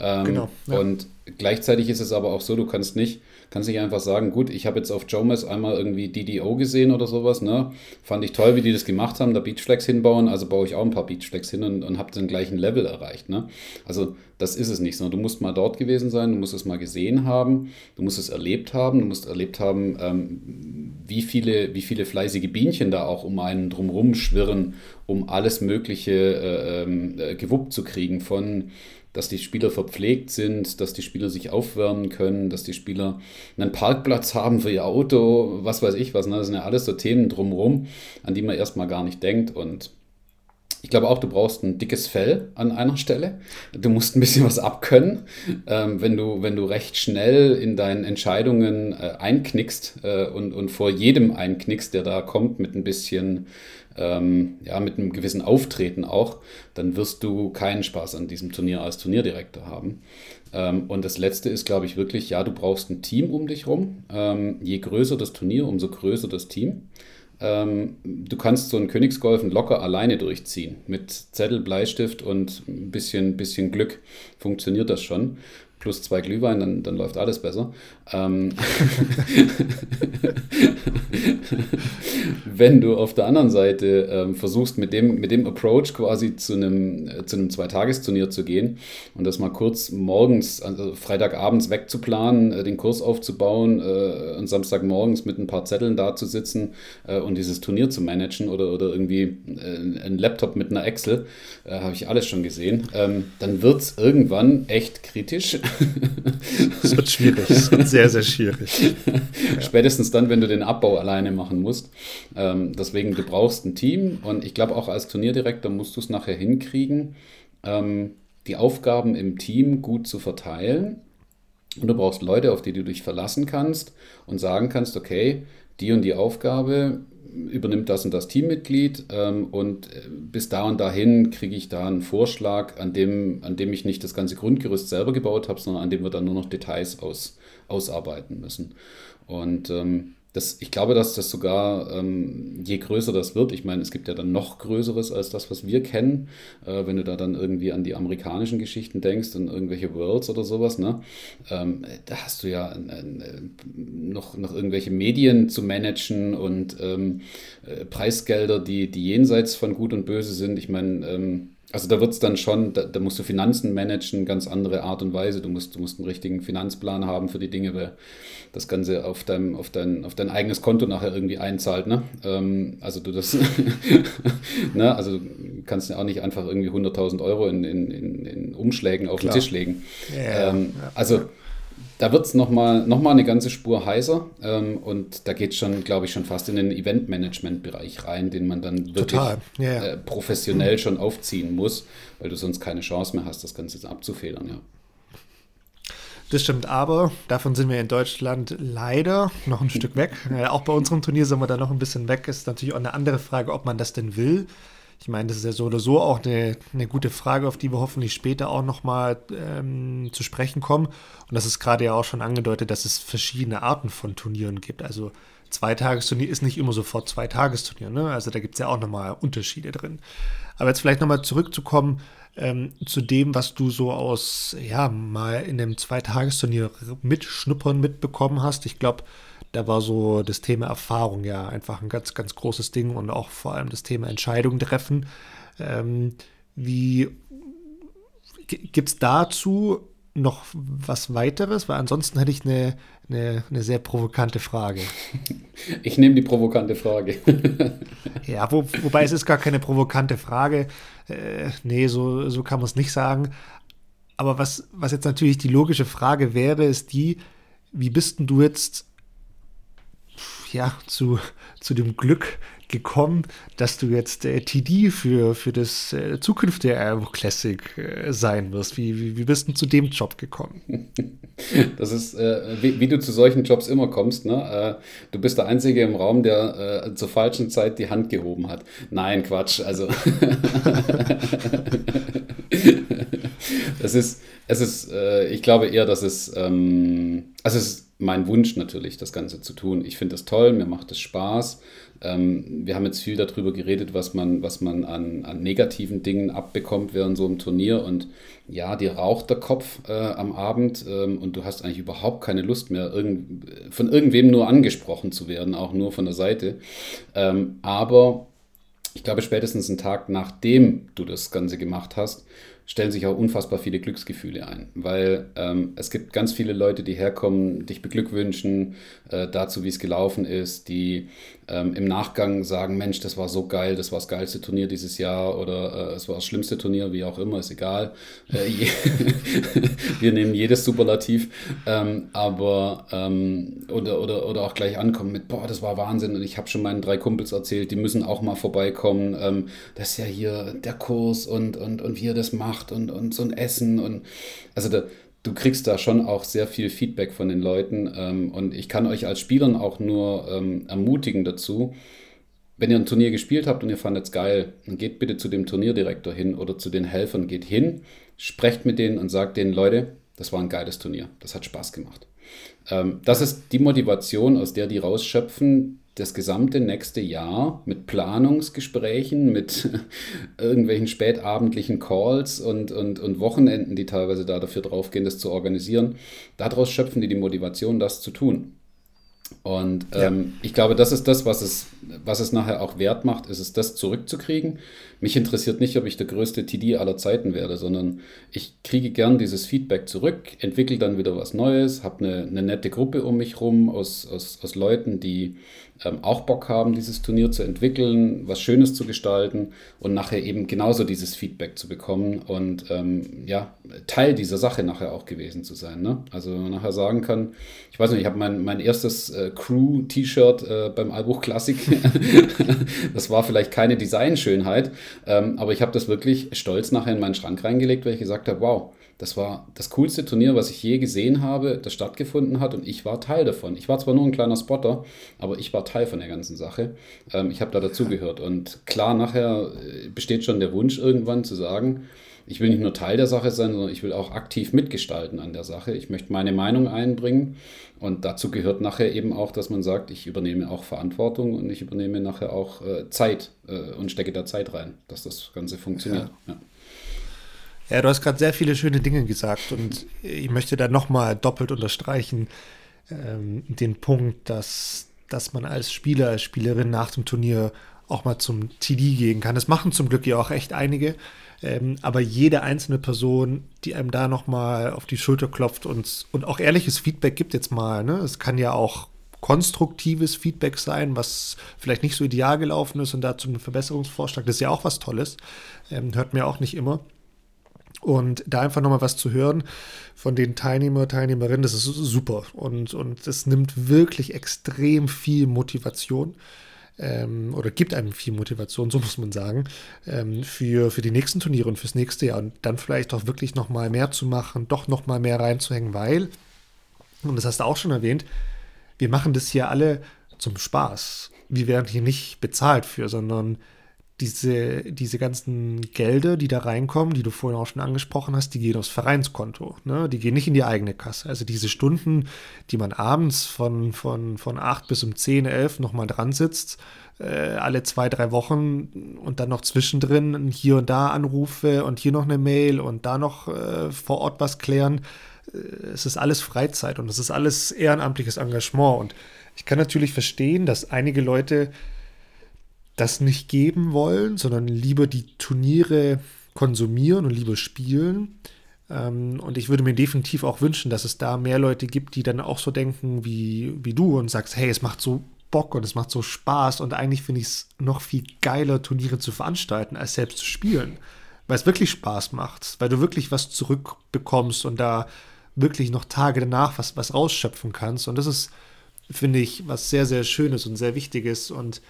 Ähm, genau. Ja. Und gleichzeitig ist es aber auch so, du kannst nicht kannst nicht einfach sagen, gut, ich habe jetzt auf Jomas einmal irgendwie DDO gesehen oder sowas, ne? Fand ich toll, wie die das gemacht haben, da Beachflex hinbauen, also baue ich auch ein paar Beachflex hin und, und habe den gleichen Level erreicht, ne? Also das ist es nicht, sondern du musst mal dort gewesen sein, du musst es mal gesehen haben, du musst es erlebt haben, du musst erlebt haben, ähm, wie, viele, wie viele fleißige Bienchen da auch um einen drumherum schwirren, um alles Mögliche äh, ähm, äh, gewuppt zu kriegen von dass die Spieler verpflegt sind, dass die Spieler sich aufwärmen können, dass die Spieler einen Parkplatz haben für ihr Auto, was weiß ich was. Ne? Das sind ja alles so Themen drumherum, an die man erstmal gar nicht denkt. Und ich glaube auch, du brauchst ein dickes Fell an einer Stelle. Du musst ein bisschen was abkönnen. Ähm, wenn, du, wenn du recht schnell in deinen Entscheidungen äh, einknickst äh, und, und vor jedem einknickst, der da kommt mit ein bisschen ähm, ja, mit einem gewissen Auftreten auch, dann wirst du keinen Spaß an diesem Turnier als Turnierdirektor haben. Ähm, und das Letzte ist, glaube ich, wirklich, ja, du brauchst ein Team um dich rum. Ähm, je größer das Turnier, umso größer das Team. Ähm, du kannst so einen Königsgolfen locker alleine durchziehen. Mit Zettel, Bleistift und ein bisschen, bisschen Glück funktioniert das schon. plus zwei Glühwein, dann, dann läuft alles besser. Ähm Wenn du auf der anderen Seite ähm, versuchst, mit dem, mit dem Approach quasi zu einem, äh, zu einem Zweitagesturnier zu gehen und das mal kurz morgens, also Freitagabends wegzuplanen, äh, den Kurs aufzubauen äh, und Samstagmorgens mit ein paar Zetteln da zu sitzen äh, und dieses Turnier zu managen oder, oder irgendwie äh, ein Laptop mit einer Excel, äh, habe ich alles schon gesehen, ähm, dann wird es irgendwann echt kritisch. Es wird schwierig, es wird sehr, sehr schwierig. Ja. Spätestens dann, wenn du den Abbau alleine machen musst. Ähm, deswegen, du brauchst ein Team und ich glaube auch als Turnierdirektor musst du es nachher hinkriegen, ähm, die Aufgaben im Team gut zu verteilen. Und du brauchst Leute, auf die du dich verlassen kannst und sagen kannst, okay, die und die Aufgabe übernimmt das und das Teammitglied ähm, und äh, bis da und dahin kriege ich da einen Vorschlag, an dem, an dem ich nicht das ganze Grundgerüst selber gebaut habe, sondern an dem wir dann nur noch Details aus, ausarbeiten müssen. Und ähm, das, ich glaube, dass das sogar, ähm, je größer das wird, ich meine, es gibt ja dann noch Größeres als das, was wir kennen, äh, wenn du da dann irgendwie an die amerikanischen Geschichten denkst und irgendwelche Worlds oder sowas, ne? Ähm, da hast du ja äh, noch, noch irgendwelche Medien zu managen und ähm, äh, Preisgelder, die, die jenseits von Gut und Böse sind. Ich meine, ähm, also da wird es dann schon, da, da, musst du Finanzen managen, ganz andere Art und Weise. Du musst, du musst einen richtigen Finanzplan haben für die Dinge, weil das Ganze auf dein, auf dein, auf dein eigenes Konto nachher irgendwie einzahlt. Ne? Ähm, also du das, ne? also du kannst ja auch nicht einfach irgendwie 100.000 Euro in, in, in, in Umschlägen auf Klar. den Tisch legen. Ja, ähm, ja. Also da wird es nochmal noch mal eine ganze Spur heißer ähm, und da geht es schon, glaube ich, schon fast in den Eventmanagement-Bereich rein, den man dann wirklich ja, äh, professionell mhm. schon aufziehen muss, weil du sonst keine Chance mehr hast, das Ganze abzufedern, ja. Das stimmt, aber davon sind wir in Deutschland leider noch ein Stück weg. Äh, auch bei unserem Turnier sind wir da noch ein bisschen weg. Ist natürlich auch eine andere Frage, ob man das denn will. Ich meine, das ist ja so oder so auch eine, eine gute Frage, auf die wir hoffentlich später auch nochmal ähm, zu sprechen kommen. Und das ist gerade ja auch schon angedeutet, dass es verschiedene Arten von Turnieren gibt. Also Zweitagesturnier ist nicht immer sofort Zweitagesturnier. Ne? Also da gibt es ja auch nochmal Unterschiede drin. Aber jetzt vielleicht nochmal zurückzukommen ähm, zu dem, was du so aus, ja, mal in einem Zweitagesturnier mitschnuppern mitbekommen hast. Ich glaube, da war so das Thema Erfahrung ja einfach ein ganz, ganz großes Ding und auch vor allem das Thema Entscheidung treffen. Ähm, wie gibt es dazu noch was weiteres? Weil ansonsten hätte ich eine, eine, eine sehr provokante Frage. Ich nehme die provokante Frage. ja, wo, wobei es ist gar keine provokante Frage. Äh, nee, so, so kann man es nicht sagen. Aber was, was jetzt natürlich die logische Frage wäre, ist die, wie bist denn du jetzt ja, zu, zu dem Glück gekommen, dass du jetzt äh, TD für, für das äh, zukünftige Aero Classic äh, sein wirst? Wie, wie, wie bist du zu dem Job gekommen? Das ist, äh, wie, wie, du zu solchen Jobs immer kommst. Ne? Äh, du bist der Einzige im Raum, der äh, zur falschen Zeit die Hand gehoben hat. Nein, Quatsch. Also, das ist, es ist, ich glaube eher, dass es, ähm, also es ist mein Wunsch natürlich, das Ganze zu tun. Ich finde das toll, mir macht es Spaß. Ähm, wir haben jetzt viel darüber geredet, was man, was man an, an negativen Dingen abbekommt während so einem Turnier. Und ja, dir raucht der Kopf äh, am Abend ähm, und du hast eigentlich überhaupt keine Lust mehr, irgend, von irgendwem nur angesprochen zu werden, auch nur von der Seite. Ähm, aber ich glaube, spätestens einen Tag nachdem du das Ganze gemacht hast, stellen sich auch unfassbar viele Glücksgefühle ein, weil ähm, es gibt ganz viele Leute, die herkommen, dich beglückwünschen äh, dazu, wie es gelaufen ist, die ähm, im Nachgang sagen, Mensch, das war so geil, das war das geilste Turnier dieses Jahr oder äh, es war das schlimmste Turnier, wie auch immer, ist egal. Äh, wir nehmen jedes Superlativ, ähm, aber ähm, oder, oder, oder auch gleich ankommen mit, boah, das war Wahnsinn und ich habe schon meinen drei Kumpels erzählt, die müssen auch mal vorbeikommen. Ähm, das ist ja hier der Kurs und, und, und wie er das macht und, und so ein Essen und also da, du kriegst da schon auch sehr viel Feedback von den Leuten ähm, und ich kann euch als Spielern auch nur ähm, ermutigen dazu, wenn ihr ein Turnier gespielt habt und ihr fandet es geil, dann geht bitte zu dem Turnierdirektor hin oder zu den Helfern, geht hin, sprecht mit denen und sagt denen, Leute, das war ein geiles Turnier, das hat Spaß gemacht. Ähm, das ist die Motivation, aus der die rausschöpfen, das gesamte nächste Jahr mit Planungsgesprächen, mit irgendwelchen spätabendlichen Calls und, und, und Wochenenden, die teilweise da dafür draufgehen, das zu organisieren. Daraus schöpfen die die Motivation, das zu tun. Und ähm, ja. ich glaube, das ist das, was es, was es nachher auch wert macht, ist es, das zurückzukriegen. Mich interessiert nicht, ob ich der größte TD aller Zeiten werde, sondern ich kriege gern dieses Feedback zurück, entwickle dann wieder was Neues, habe eine, eine nette Gruppe um mich rum aus, aus, aus Leuten, die ähm, auch Bock haben, dieses Turnier zu entwickeln, was Schönes zu gestalten und nachher eben genauso dieses Feedback zu bekommen und ähm, ja, Teil dieser Sache nachher auch gewesen zu sein. Ne? Also wenn man nachher sagen kann, ich weiß nicht, ich habe mein, mein erstes äh, Crew-T-Shirt äh, beim Allbuch Klassik, das war vielleicht keine Designschönheit, ähm, aber ich habe das wirklich stolz nachher in meinen Schrank reingelegt, weil ich gesagt habe, wow, das war das coolste Turnier, was ich je gesehen habe, das stattgefunden hat und ich war Teil davon. Ich war zwar nur ein kleiner Spotter, aber ich war Teil von der ganzen Sache. Ähm, ich habe da dazugehört und klar, nachher äh, besteht schon der Wunsch irgendwann zu sagen, ich will nicht nur Teil der Sache sein, sondern ich will auch aktiv mitgestalten an der Sache. Ich möchte meine Meinung einbringen und dazu gehört nachher eben auch, dass man sagt, ich übernehme auch Verantwortung und ich übernehme nachher auch äh, Zeit äh, und stecke da Zeit rein, dass das Ganze funktioniert. Ja. Ja. Ja, du hast gerade sehr viele schöne Dinge gesagt und ich möchte da nochmal doppelt unterstreichen ähm, den Punkt, dass, dass man als Spieler, als Spielerin nach dem Turnier auch mal zum TD gehen kann. Das machen zum Glück ja auch echt einige, ähm, aber jede einzelne Person, die einem da nochmal auf die Schulter klopft und, und auch ehrliches Feedback gibt jetzt mal, ne? es kann ja auch konstruktives Feedback sein, was vielleicht nicht so ideal gelaufen ist und dazu einen Verbesserungsvorschlag, das ist ja auch was Tolles, ähm, hört mir auch nicht immer. Und da einfach nochmal was zu hören von den Teilnehmer, Teilnehmerinnen, das ist super. Und, und das nimmt wirklich extrem viel Motivation ähm, oder gibt einem viel Motivation, so muss man sagen, ähm, für, für die nächsten Turniere und fürs nächste Jahr. Und dann vielleicht auch wirklich nochmal mehr zu machen, doch nochmal mehr reinzuhängen, weil, und das hast du auch schon erwähnt, wir machen das hier alle zum Spaß. Wir werden hier nicht bezahlt für, sondern diese, diese ganzen Gelder, die da reinkommen, die du vorhin auch schon angesprochen hast, die gehen aufs Vereinskonto. Ne? Die gehen nicht in die eigene Kasse. Also diese Stunden, die man abends von, von, von 8 bis um 10, 11 nochmal dran sitzt, äh, alle zwei, drei Wochen und dann noch zwischendrin hier und da Anrufe und hier noch eine Mail und da noch äh, vor Ort was klären. Äh, es ist alles Freizeit und es ist alles ehrenamtliches Engagement. Und ich kann natürlich verstehen, dass einige Leute das nicht geben wollen, sondern lieber die Turniere konsumieren und lieber spielen. Ähm, und ich würde mir definitiv auch wünschen, dass es da mehr Leute gibt, die dann auch so denken wie, wie du und sagst, hey, es macht so Bock und es macht so Spaß und eigentlich finde ich es noch viel geiler, Turniere zu veranstalten, als selbst zu spielen. Weil es wirklich Spaß macht, weil du wirklich was zurückbekommst und da wirklich noch Tage danach was, was rausschöpfen kannst. Und das ist, finde ich, was sehr, sehr Schönes und sehr Wichtiges. Und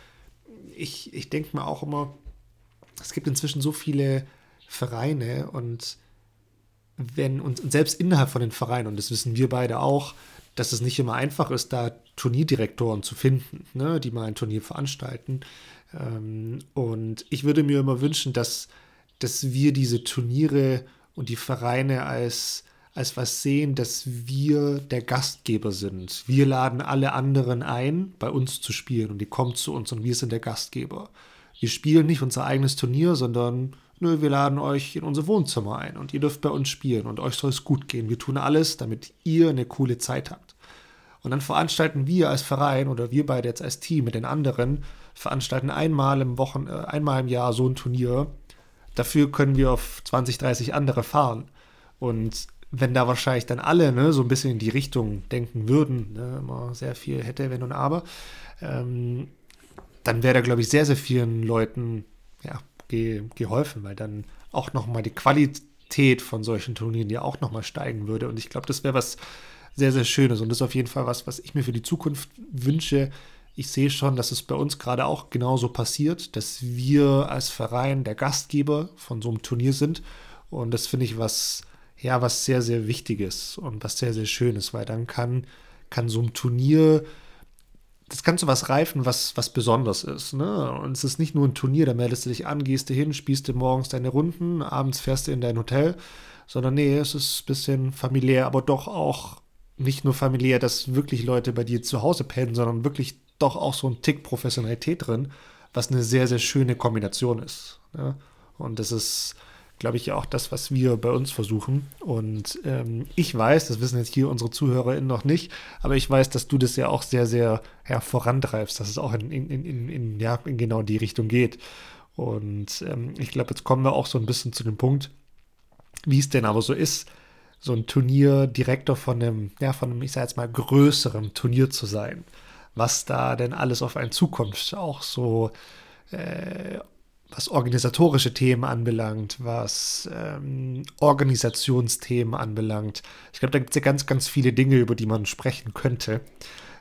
ich, ich denke mir auch immer, es gibt inzwischen so viele Vereine und wenn, und, selbst innerhalb von den Vereinen, und das wissen wir beide auch, dass es nicht immer einfach ist, da Turnierdirektoren zu finden, ne, die mal ein Turnier veranstalten. Ähm, und ich würde mir immer wünschen, dass, dass wir diese Turniere und die Vereine als als was sehen, dass wir der Gastgeber sind. Wir laden alle anderen ein, bei uns zu spielen und die kommen zu uns und wir sind der Gastgeber. Wir spielen nicht unser eigenes Turnier, sondern nö, wir laden euch in unser Wohnzimmer ein und ihr dürft bei uns spielen und euch soll es gut gehen. Wir tun alles, damit ihr eine coole Zeit habt. Und dann veranstalten wir als Verein oder wir beide jetzt als Team mit den anderen, veranstalten einmal im Wochen, äh, einmal im Jahr so ein Turnier. Dafür können wir auf 20, 30 andere fahren. Und wenn da wahrscheinlich dann alle ne, so ein bisschen in die Richtung denken würden, ne, immer sehr viel hätte, wenn und aber, ähm, dann wäre da, glaube ich, sehr, sehr vielen Leuten ja, ge geholfen, weil dann auch nochmal die Qualität von solchen Turnieren ja auch nochmal steigen würde. Und ich glaube, das wäre was sehr, sehr Schönes. Und das ist auf jeden Fall was, was ich mir für die Zukunft wünsche. Ich sehe schon, dass es bei uns gerade auch genauso passiert, dass wir als Verein der Gastgeber von so einem Turnier sind. Und das finde ich was ja was sehr, sehr Wichtiges und was sehr, sehr Schönes, weil dann kann, kann so ein Turnier, das kann zu was reifen, was, was besonders ist. Ne? Und es ist nicht nur ein Turnier, da meldest du dich an, gehst du hin, spielst du morgens deine Runden, abends fährst du in dein Hotel, sondern nee, es ist ein bisschen familiär, aber doch auch nicht nur familiär, dass wirklich Leute bei dir zu Hause pennen, sondern wirklich doch auch so ein Tick Professionalität drin, was eine sehr, sehr schöne Kombination ist. Ja? Und das ist, glaube ich, ja auch das, was wir bei uns versuchen. Und ähm, ich weiß, das wissen jetzt hier unsere ZuhörerInnen noch nicht, aber ich weiß, dass du das ja auch sehr, sehr ja, vorantreibst, dass es auch in, in, in, in, ja, in genau die Richtung geht. Und ähm, ich glaube, jetzt kommen wir auch so ein bisschen zu dem Punkt, wie es denn aber so ist, so ein Turnierdirektor von einem, ja, von einem, ich sage jetzt mal, größeren Turnier zu sein. Was da denn alles auf einen zukommt. Auch so, äh, was organisatorische Themen anbelangt, was ähm, Organisationsthemen anbelangt. Ich glaube, da gibt es ja ganz, ganz viele Dinge, über die man sprechen könnte.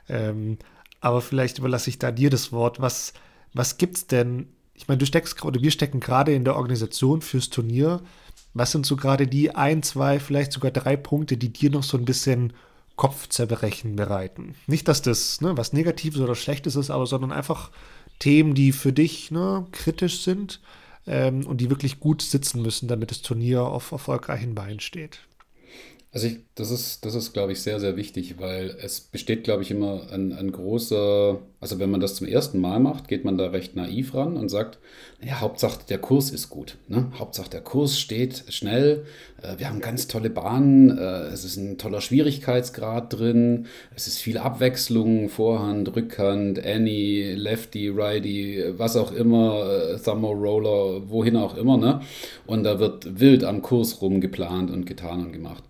Ähm, aber vielleicht überlasse ich da dir das Wort. Was, was es denn? Ich meine, du steckst oder wir stecken gerade in der Organisation fürs Turnier. Was sind so gerade die ein, zwei, vielleicht sogar drei Punkte, die dir noch so ein bisschen Kopfzerbrechen bereiten? Nicht, dass das ne, was Negatives oder Schlechtes ist, aber sondern einfach Themen, die für dich ne, kritisch sind ähm, und die wirklich gut sitzen müssen, damit das Turnier auf erfolgreichen Beinen steht. Also ich, das ist, das ist, glaube ich, sehr, sehr wichtig, weil es besteht, glaube ich, immer ein, ein großer, also wenn man das zum ersten Mal macht, geht man da recht naiv ran und sagt, ja, Hauptsache der Kurs ist gut. Ne? Hauptsache der Kurs steht schnell, äh, wir haben ganz tolle Bahnen, äh, es ist ein toller Schwierigkeitsgrad drin, es ist viel Abwechslung, Vorhand, Rückhand, Annie, Lefty, Righty, was auch immer, äh, Thumber Roller, wohin auch immer. Ne? Und da wird wild am Kurs rumgeplant und getan und gemacht.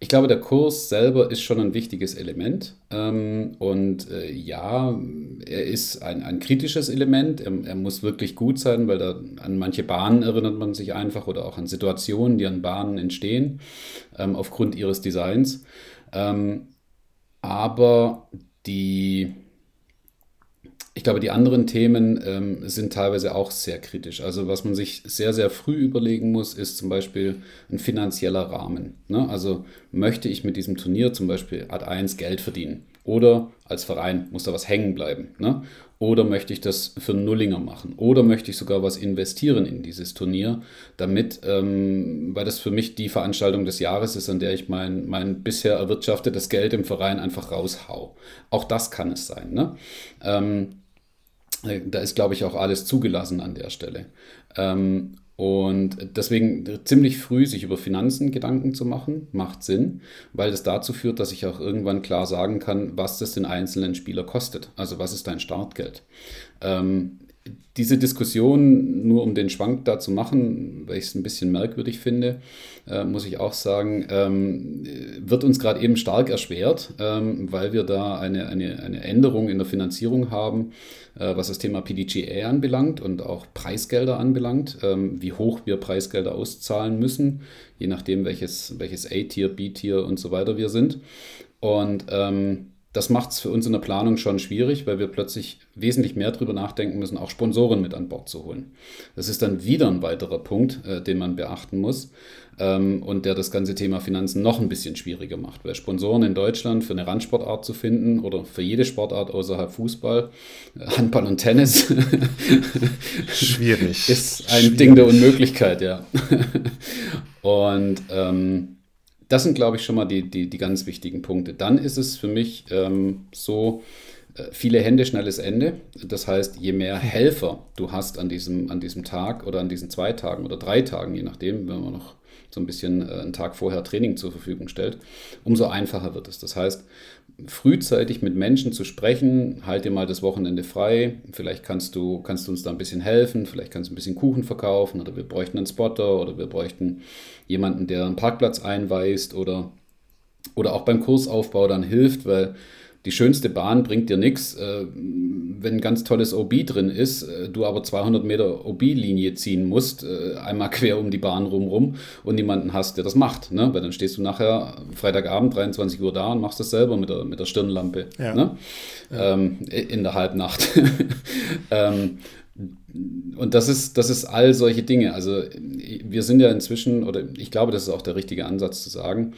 Ich glaube, der Kurs selber ist schon ein wichtiges Element. Ähm, und äh, ja, er ist ein, ein kritisches Element. Er, er, muss wirklich gut sein, weil da an manche Bahnen erinnert man sich einfach oder auch an Situationen, die an Bahnen entstehen, ähm, aufgrund ihres Designs. Ähm, aber die ich glaube, die anderen Themen ähm, sind teilweise auch sehr kritisch. Also was man sich sehr, sehr früh überlegen muss, ist zum Beispiel ein finanzieller Rahmen. Ne? Also möchte ich mit diesem Turnier zum Beispiel Ad 1 Geld verdienen? Oder als Verein muss da was hängen bleiben? Ne? Oder möchte ich das für Nullinger machen? Oder möchte ich sogar was investieren in dieses Turnier, damit, ähm, weil das für mich die Veranstaltung des Jahres ist, an der ich mein, mein bisher erwirtschaftetes Geld im Verein einfach raushau. Auch das kann es sein. Ne? Ähm, äh, da ist, glaube ich, auch alles zugelassen an der Stelle. Ähm, und deswegen ziemlich früh sich über Finanzen Gedanken zu machen, macht Sinn, weil das dazu führt, dass ich auch irgendwann klar sagen kann, was das den einzelnen Spieler kostet. Also was ist dein Startgeld? Diese Diskussion, nur um den Schwank da zu machen, weil ich es ein bisschen merkwürdig finde, äh, muss ich auch sagen, ähm, wird uns gerade eben stark erschwert, ähm, weil wir da eine, eine, eine Änderung in der Finanzierung haben, äh, was das Thema PDGA anbelangt und auch Preisgelder anbelangt, ähm, wie hoch wir Preisgelder auszahlen müssen, je nachdem, welches, welches A-Tier, B-Tier und so weiter wir sind. Und ähm, das macht es für uns in der Planung schon schwierig, weil wir plötzlich wesentlich mehr darüber nachdenken müssen, auch Sponsoren mit an Bord zu holen. Das ist dann wieder ein weiterer Punkt, äh, den man beachten muss ähm, und der das ganze Thema Finanzen noch ein bisschen schwieriger macht, weil Sponsoren in Deutschland für eine Randsportart zu finden oder für jede Sportart außerhalb Fußball, äh, Handball und Tennis schwierig ist ein schwierig. Ding der Unmöglichkeit, ja. und ähm, das sind, glaube ich, schon mal die, die, die ganz wichtigen Punkte. Dann ist es für mich ähm, so, äh, viele Hände, schnelles Ende. Das heißt, je mehr Helfer du hast an diesem, an diesem Tag oder an diesen zwei Tagen oder drei Tagen, je nachdem, wenn man noch so ein bisschen äh, einen Tag vorher Training zur Verfügung stellt, umso einfacher wird es. Das heißt, frühzeitig mit Menschen zu sprechen, halt dir mal das Wochenende frei, vielleicht kannst du, kannst du uns da ein bisschen helfen, vielleicht kannst du ein bisschen Kuchen verkaufen oder wir bräuchten einen Spotter oder wir bräuchten jemanden, der einen Parkplatz einweist oder, oder auch beim Kursaufbau dann hilft, weil die schönste Bahn bringt dir nichts, äh, wenn ein ganz tolles OB drin ist, äh, du aber 200 Meter OB-Linie ziehen musst, äh, einmal quer um die Bahn rumrum und niemanden hast, der das macht. Ne? Weil dann stehst du nachher Freitagabend 23 Uhr da und machst das selber mit der, mit der Stirnlampe ja. Ne? Ja. Ähm, in der Halbnacht. ähm, und das ist, das ist all solche Dinge. Also wir sind ja inzwischen, oder ich glaube, das ist auch der richtige Ansatz zu sagen,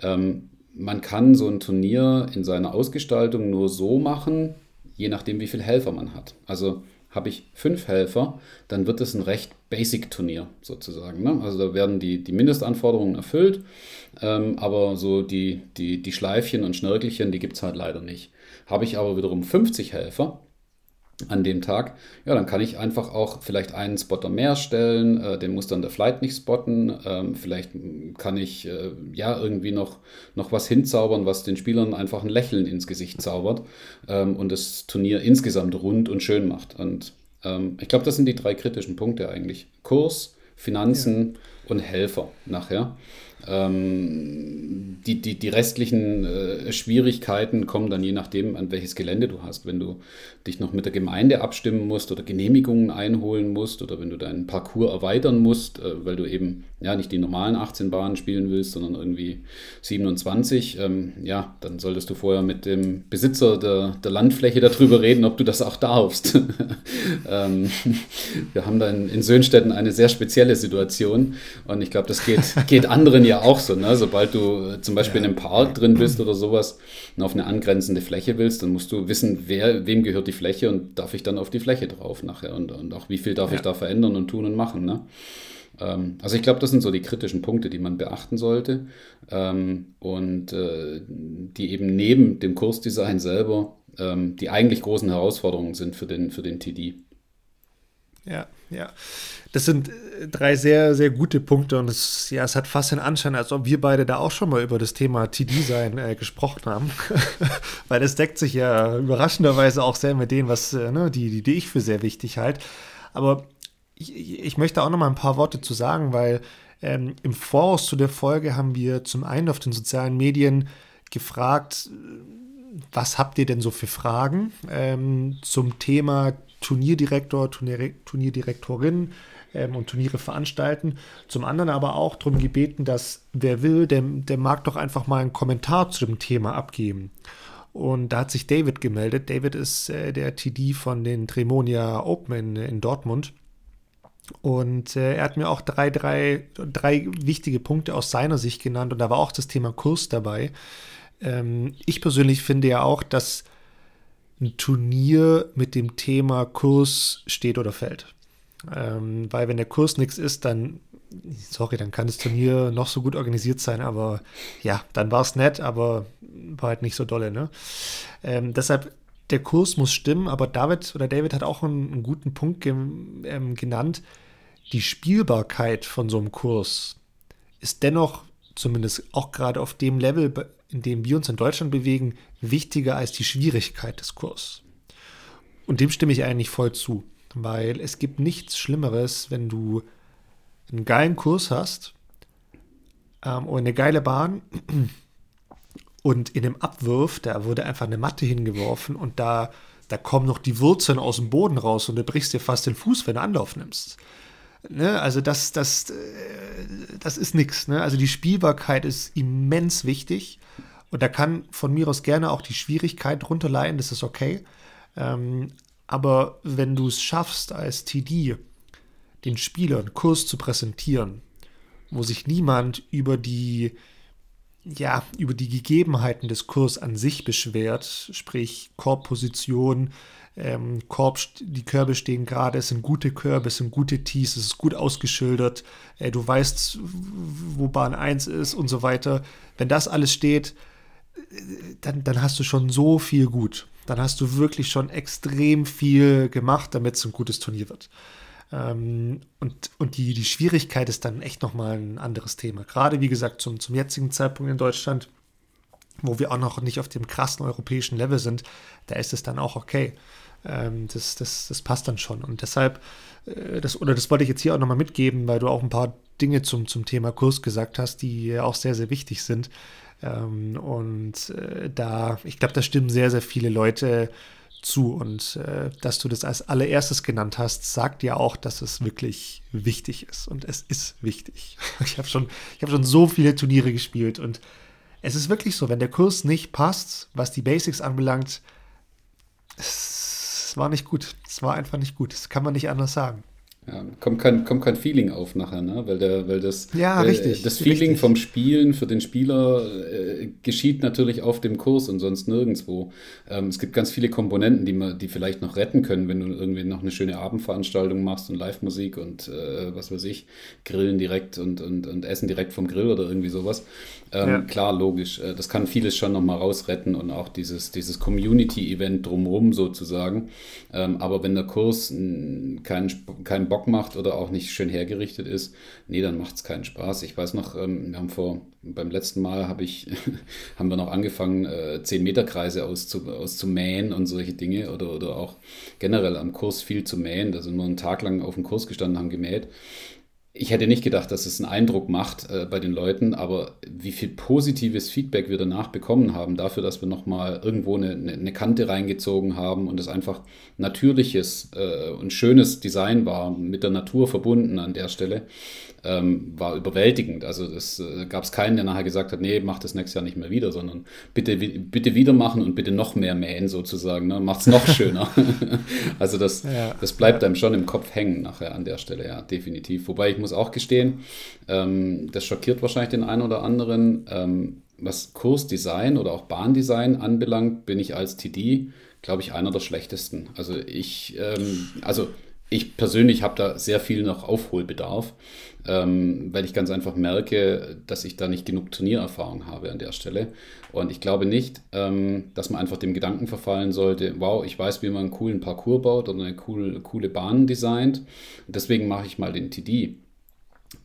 ähm, man kann so ein Turnier in seiner Ausgestaltung nur so machen, je nachdem, wie viele Helfer man hat. Also habe ich fünf Helfer, dann wird es ein recht Basic-Turnier sozusagen. Ne? Also da werden die, die Mindestanforderungen erfüllt, ähm, aber so die, die, die Schleifchen und Schnörkelchen, die gibt es halt leider nicht. Habe ich aber wiederum 50 Helfer, an dem Tag, ja, dann kann ich einfach auch vielleicht einen Spotter mehr stellen, äh, den muss dann der Flight nicht spotten. Ähm, vielleicht kann ich äh, ja irgendwie noch, noch was hinzaubern, was den Spielern einfach ein Lächeln ins Gesicht zaubert ähm, und das Turnier insgesamt rund und schön macht. Und ähm, ich glaube, das sind die drei kritischen Punkte eigentlich. Kurs, Finanzen ja. und Helfer nachher. Ähm, die, die, die restlichen äh, Schwierigkeiten kommen dann je nachdem, an welches Gelände du hast. Wenn du dich noch mit der Gemeinde abstimmen musst oder Genehmigungen einholen musst oder wenn du deinen Parcours erweitern musst, äh, weil du eben ja nicht die normalen 18 Bahnen spielen willst, sondern irgendwie 27, ähm, ja, dann solltest du vorher mit dem Besitzer der, der Landfläche darüber reden, ob du das auch darfst. ähm, wir haben da in, Söhnstetten eine sehr spezielle Situation und ich glaube, das geht, geht anderen ja auch so. Ne? Sobald du zum Beispiel ja. in einem Park drin bist oder sowas und auf eine angrenzende Fläche willst, dann musst du wissen, wer, wem gehört die Fläche und darf ich dann auf die Fläche drauf nachher und, und auch wie viel darf ja. ich da verändern und tun und machen. Ne? Ähm, also ich glaube, das sind so die kritischen Punkte, die man beachten sollte ähm, und äh, die eben neben dem Kursdesign selber ähm, die eigentlich großen Herausforderungen sind für den, für den TD. Ja, ja. Das sind äh, drei sehr, sehr gute Punkte und es, ja, es hat fast den Anschein, als ob wir beide da auch schon mal über das Thema TD-Sein äh, gesprochen haben. Weil es deckt sich ja überraschenderweise auch sehr mit dem, was äh, ne, die, die, ich für sehr wichtig halte. Aber ich, ich möchte auch noch mal ein paar Worte zu sagen, weil ähm, im Voraus zu der Folge haben wir zum einen auf den sozialen Medien gefragt, was habt ihr denn so für Fragen ähm, zum Thema Turnierdirektor, Turnier, Turnierdirektorin ähm, und Turniere veranstalten. Zum anderen aber auch darum gebeten, dass wer will, der, der mag doch einfach mal einen Kommentar zu dem Thema abgeben. Und da hat sich David gemeldet. David ist äh, der TD von den Tremonia Open in, in Dortmund. Und äh, er hat mir auch drei, drei, drei wichtige Punkte aus seiner Sicht genannt. Und da war auch das Thema Kurs dabei. Ähm, ich persönlich finde ja auch, dass ein Turnier mit dem Thema Kurs steht oder fällt. Ähm, weil wenn der Kurs nichts ist, dann, sorry, dann kann das Turnier noch so gut organisiert sein, aber ja, dann war es nett, aber war halt nicht so dolle. Ne? Ähm, deshalb, der Kurs muss stimmen, aber David oder David hat auch einen, einen guten Punkt ge ähm, genannt. Die Spielbarkeit von so einem Kurs ist dennoch, zumindest auch gerade auf dem Level, in dem wir uns in Deutschland bewegen, wichtiger als die Schwierigkeit des Kurs. Und dem stimme ich eigentlich voll zu, weil es gibt nichts Schlimmeres, wenn du einen geilen Kurs hast ähm, oder eine geile Bahn und in dem Abwurf, da wurde einfach eine Matte hingeworfen und da, da kommen noch die Wurzeln aus dem Boden raus und du brichst dir fast den Fuß, wenn du Anlauf nimmst. Ne? Also das, das, äh, das ist nichts. Ne? Also die Spielbarkeit ist immens wichtig. Und da kann von mir aus gerne auch die Schwierigkeit drunter leiden, das ist okay. Ähm, aber wenn du es schaffst, als TD den Spielern Kurs zu präsentieren, wo sich niemand über die, ja, über die Gegebenheiten des Kurs an sich beschwert, sprich Korbposition, ähm, Korb, die Körbe stehen gerade, es sind gute Körbe, es sind gute Tees, es ist gut ausgeschildert, äh, du weißt, wo Bahn 1 ist und so weiter. Wenn das alles steht, dann, dann hast du schon so viel gut. Dann hast du wirklich schon extrem viel gemacht, damit es ein gutes Turnier wird. Ähm, und und die, die Schwierigkeit ist dann echt nochmal ein anderes Thema. Gerade wie gesagt zum, zum jetzigen Zeitpunkt in Deutschland, wo wir auch noch nicht auf dem krassen europäischen Level sind, da ist es dann auch okay. Ähm, das, das, das passt dann schon. Und deshalb, äh, das, oder das wollte ich jetzt hier auch nochmal mitgeben, weil du auch ein paar Dinge zum, zum Thema Kurs gesagt hast, die auch sehr, sehr wichtig sind. Ähm, und äh, da, ich glaube, da stimmen sehr, sehr viele Leute zu. Und äh, dass du das als allererstes genannt hast, sagt ja auch, dass es wirklich wichtig ist. Und es ist wichtig. Ich habe schon, hab schon so viele Turniere gespielt und es ist wirklich so, wenn der Kurs nicht passt, was die Basics anbelangt, es war nicht gut. Es war einfach nicht gut. Das kann man nicht anders sagen. Ja, kommt, kein, kommt kein Feeling auf nachher, ne? weil, der, weil das, ja, weil richtig, das Feeling richtig. vom Spielen für den Spieler äh, geschieht natürlich auf dem Kurs und sonst nirgendwo. Ähm, es gibt ganz viele Komponenten, die, man, die vielleicht noch retten können, wenn du irgendwie noch eine schöne Abendveranstaltung machst und Live-Musik und äh, was weiß ich, Grillen direkt und, und, und Essen direkt vom Grill oder irgendwie sowas. Ähm, ja. Klar, logisch, äh, das kann vieles schon nochmal rausretten und auch dieses, dieses Community-Event drumherum sozusagen. Ähm, aber wenn der Kurs keinen kein Bock macht oder auch nicht schön hergerichtet ist, nee, dann macht es keinen Spaß. Ich weiß noch, ähm, wir haben vor, beim letzten Mal habe ich, haben wir noch angefangen, äh, 10 Meter Kreise auszu, auszumähen und solche Dinge oder, oder auch generell am Kurs viel zu mähen. Da sind wir einen Tag lang auf dem Kurs gestanden, haben gemäht ich hätte nicht gedacht, dass es einen Eindruck macht äh, bei den Leuten, aber wie viel positives Feedback wir danach bekommen haben, dafür, dass wir nochmal irgendwo eine, eine, Kante reingezogen haben und es einfach natürliches äh, und schönes Design war, mit der Natur verbunden an der Stelle ähm, war überwältigend. Also es äh, gab es keinen, der nachher gesagt hat, nee, mach das nächstes Jahr nicht mehr wieder, sondern bitte, bitte wieder machen und bitte noch mehr mähen sozusagen. Ne? Macht es noch schöner. also das, ja, das bleibt einem schon im Kopf hängen nachher an der Stelle, ja, definitiv. Wobei ich muss auch gestehen, ähm, das schockiert wahrscheinlich den einen oder anderen. Ähm, was Kursdesign oder auch Bahndesign anbelangt, bin ich als TD, glaube ich, einer der schlechtesten. Also ich, ähm, also ich persönlich habe da sehr viel noch Aufholbedarf ähm, weil ich ganz einfach merke, dass ich da nicht genug Turniererfahrung habe an der Stelle. Und ich glaube nicht, ähm, dass man einfach dem Gedanken verfallen sollte, wow, ich weiß, wie man einen coolen Parcours baut oder eine coole, coole Bahn designt. Deswegen mache ich mal den TD.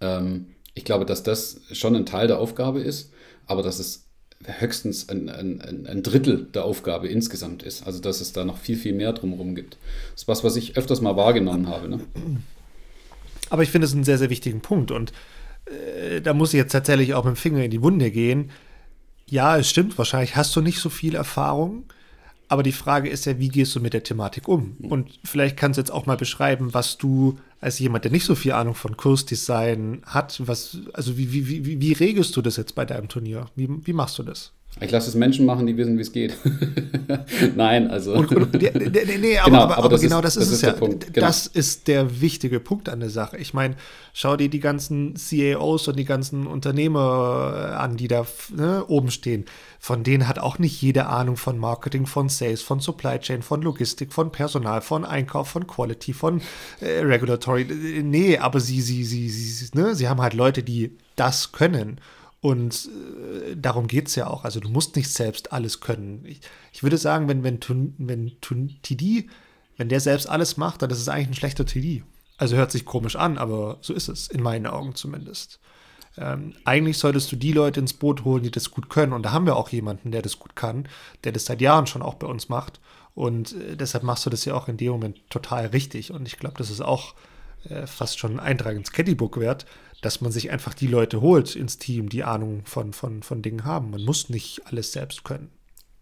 Ähm, ich glaube, dass das schon ein Teil der Aufgabe ist, aber dass es höchstens ein, ein, ein Drittel der Aufgabe insgesamt ist. Also dass es da noch viel, viel mehr drumherum gibt. Das ist was, was ich öfters mal wahrgenommen habe. Ne? Aber ich finde es einen sehr, sehr wichtigen Punkt. Und äh, da muss ich jetzt tatsächlich auch mit dem Finger in die Wunde gehen. Ja, es stimmt, wahrscheinlich hast du nicht so viel Erfahrung. Aber die Frage ist ja, wie gehst du mit der Thematik um? Und vielleicht kannst du jetzt auch mal beschreiben, was du als jemand, der nicht so viel Ahnung von Kursdesign hat, was, also wie, wie, wie, wie regelst du das jetzt bei deinem Turnier? Wie, wie machst du das? Ich lasse es Menschen machen, die wissen, wie es geht. Nein, also. Und, und, nee, nee, aber, genau, aber, aber das genau ist, das ist, das es ja. Genau. Das ist der wichtige Punkt an der Sache. Ich meine, schau dir die ganzen CAOs und die ganzen Unternehmer äh, an, die da ne, oben stehen. Von denen hat auch nicht jede Ahnung von Marketing, von Sales, von Supply Chain, von Logistik, von Personal, von Einkauf, von Quality, von äh, Regulatory. Nee, aber sie, sie, sie, sie, ne, sie haben halt Leute, die das können. Und äh, darum geht es ja auch. Also du musst nicht selbst alles können. Ich, ich würde sagen, wenn, wenn, wenn TD, wenn der selbst alles macht, dann ist es eigentlich ein schlechter TD. Also hört sich komisch an, aber so ist es, in meinen Augen zumindest. Ähm, eigentlich solltest du die Leute ins Boot holen, die das gut können. Und da haben wir auch jemanden, der das gut kann, der das seit Jahren schon auch bei uns macht. Und äh, deshalb machst du das ja auch in dem Moment total richtig. Und ich glaube, das ist auch äh, fast schon ein Eintrag ins Caddybook wert, dass man sich einfach die Leute holt ins Team, die Ahnung von, von, von Dingen haben. Man muss nicht alles selbst können.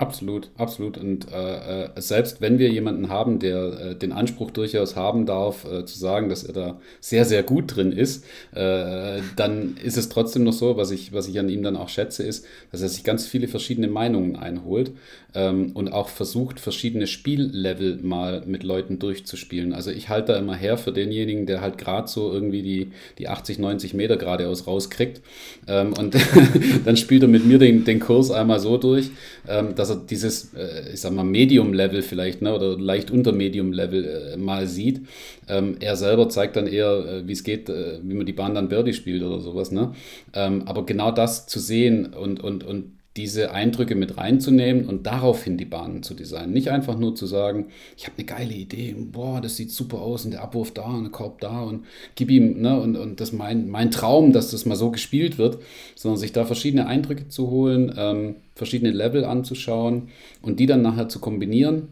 Absolut, absolut. Und äh, äh, selbst wenn wir jemanden haben, der äh, den Anspruch durchaus haben darf, äh, zu sagen, dass er da sehr, sehr gut drin ist, äh, dann ist es trotzdem noch so, was ich, was ich an ihm dann auch schätze, ist, dass er sich ganz viele verschiedene Meinungen einholt ähm, und auch versucht, verschiedene Spiellevel mal mit Leuten durchzuspielen. Also ich halte da immer her für denjenigen, der halt gerade so irgendwie die, die 80, 90 Meter geradeaus rauskriegt. Ähm, und dann spielt er mit mir den, den Kurs einmal so durch, ähm, dass er dieses, äh, ich sag mal, Medium-Level vielleicht, ne, oder leicht unter Medium-Level äh, mal sieht. Ähm, er selber zeigt dann eher, äh, wie es geht, äh, wie man die Bahn dann Birdie spielt oder sowas, ne? Ähm, aber genau das zu sehen und, und, und diese Eindrücke mit reinzunehmen und daraufhin die Bahnen zu designen. Nicht einfach nur zu sagen, ich habe eine geile Idee, boah, das sieht super aus und der Abwurf da und der Korb da und gib ihm, ne, und, und das mein, mein Traum, dass das mal so gespielt wird, sondern sich da verschiedene Eindrücke zu holen, ähm, verschiedene Level anzuschauen und die dann nachher zu kombinieren,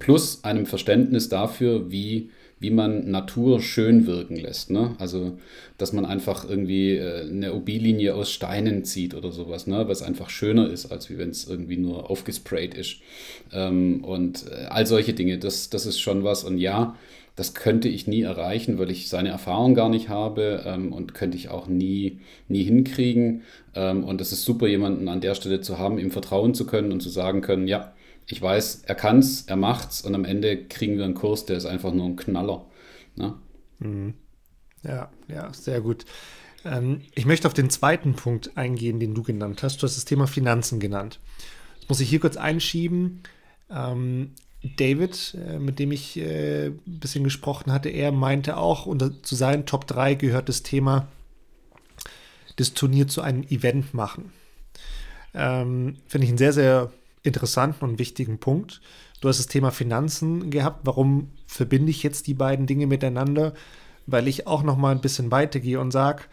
plus einem Verständnis dafür, wie wie man Natur schön wirken lässt. Ne? Also, dass man einfach irgendwie äh, eine OB-Linie aus Steinen zieht oder sowas, ne? was einfach schöner ist, als wenn es irgendwie nur aufgesprayt ist. Ähm, und äh, all solche Dinge, das, das ist schon was. Und ja, das könnte ich nie erreichen, weil ich seine Erfahrung gar nicht habe ähm, und könnte ich auch nie, nie hinkriegen. Ähm, und es ist super, jemanden an der Stelle zu haben, ihm vertrauen zu können und zu sagen können, ja, ich weiß, er kann es, er macht's und am Ende kriegen wir einen Kurs, der ist einfach nur ein Knaller. Ne? Mhm. Ja, ja, sehr gut. Ähm, ich möchte auf den zweiten Punkt eingehen, den du genannt hast. Du hast das Thema Finanzen genannt. Das muss ich hier kurz einschieben. Ähm, David, äh, mit dem ich äh, ein bisschen gesprochen hatte, er meinte auch, unter, zu seinen Top 3 gehört das Thema, das Turnier zu einem Event machen. Ähm, Finde ich einen sehr, sehr interessanten und wichtigen Punkt. Du hast das Thema Finanzen gehabt. Warum verbinde ich jetzt die beiden Dinge miteinander? Weil ich auch noch mal ein bisschen weitergehe und sage,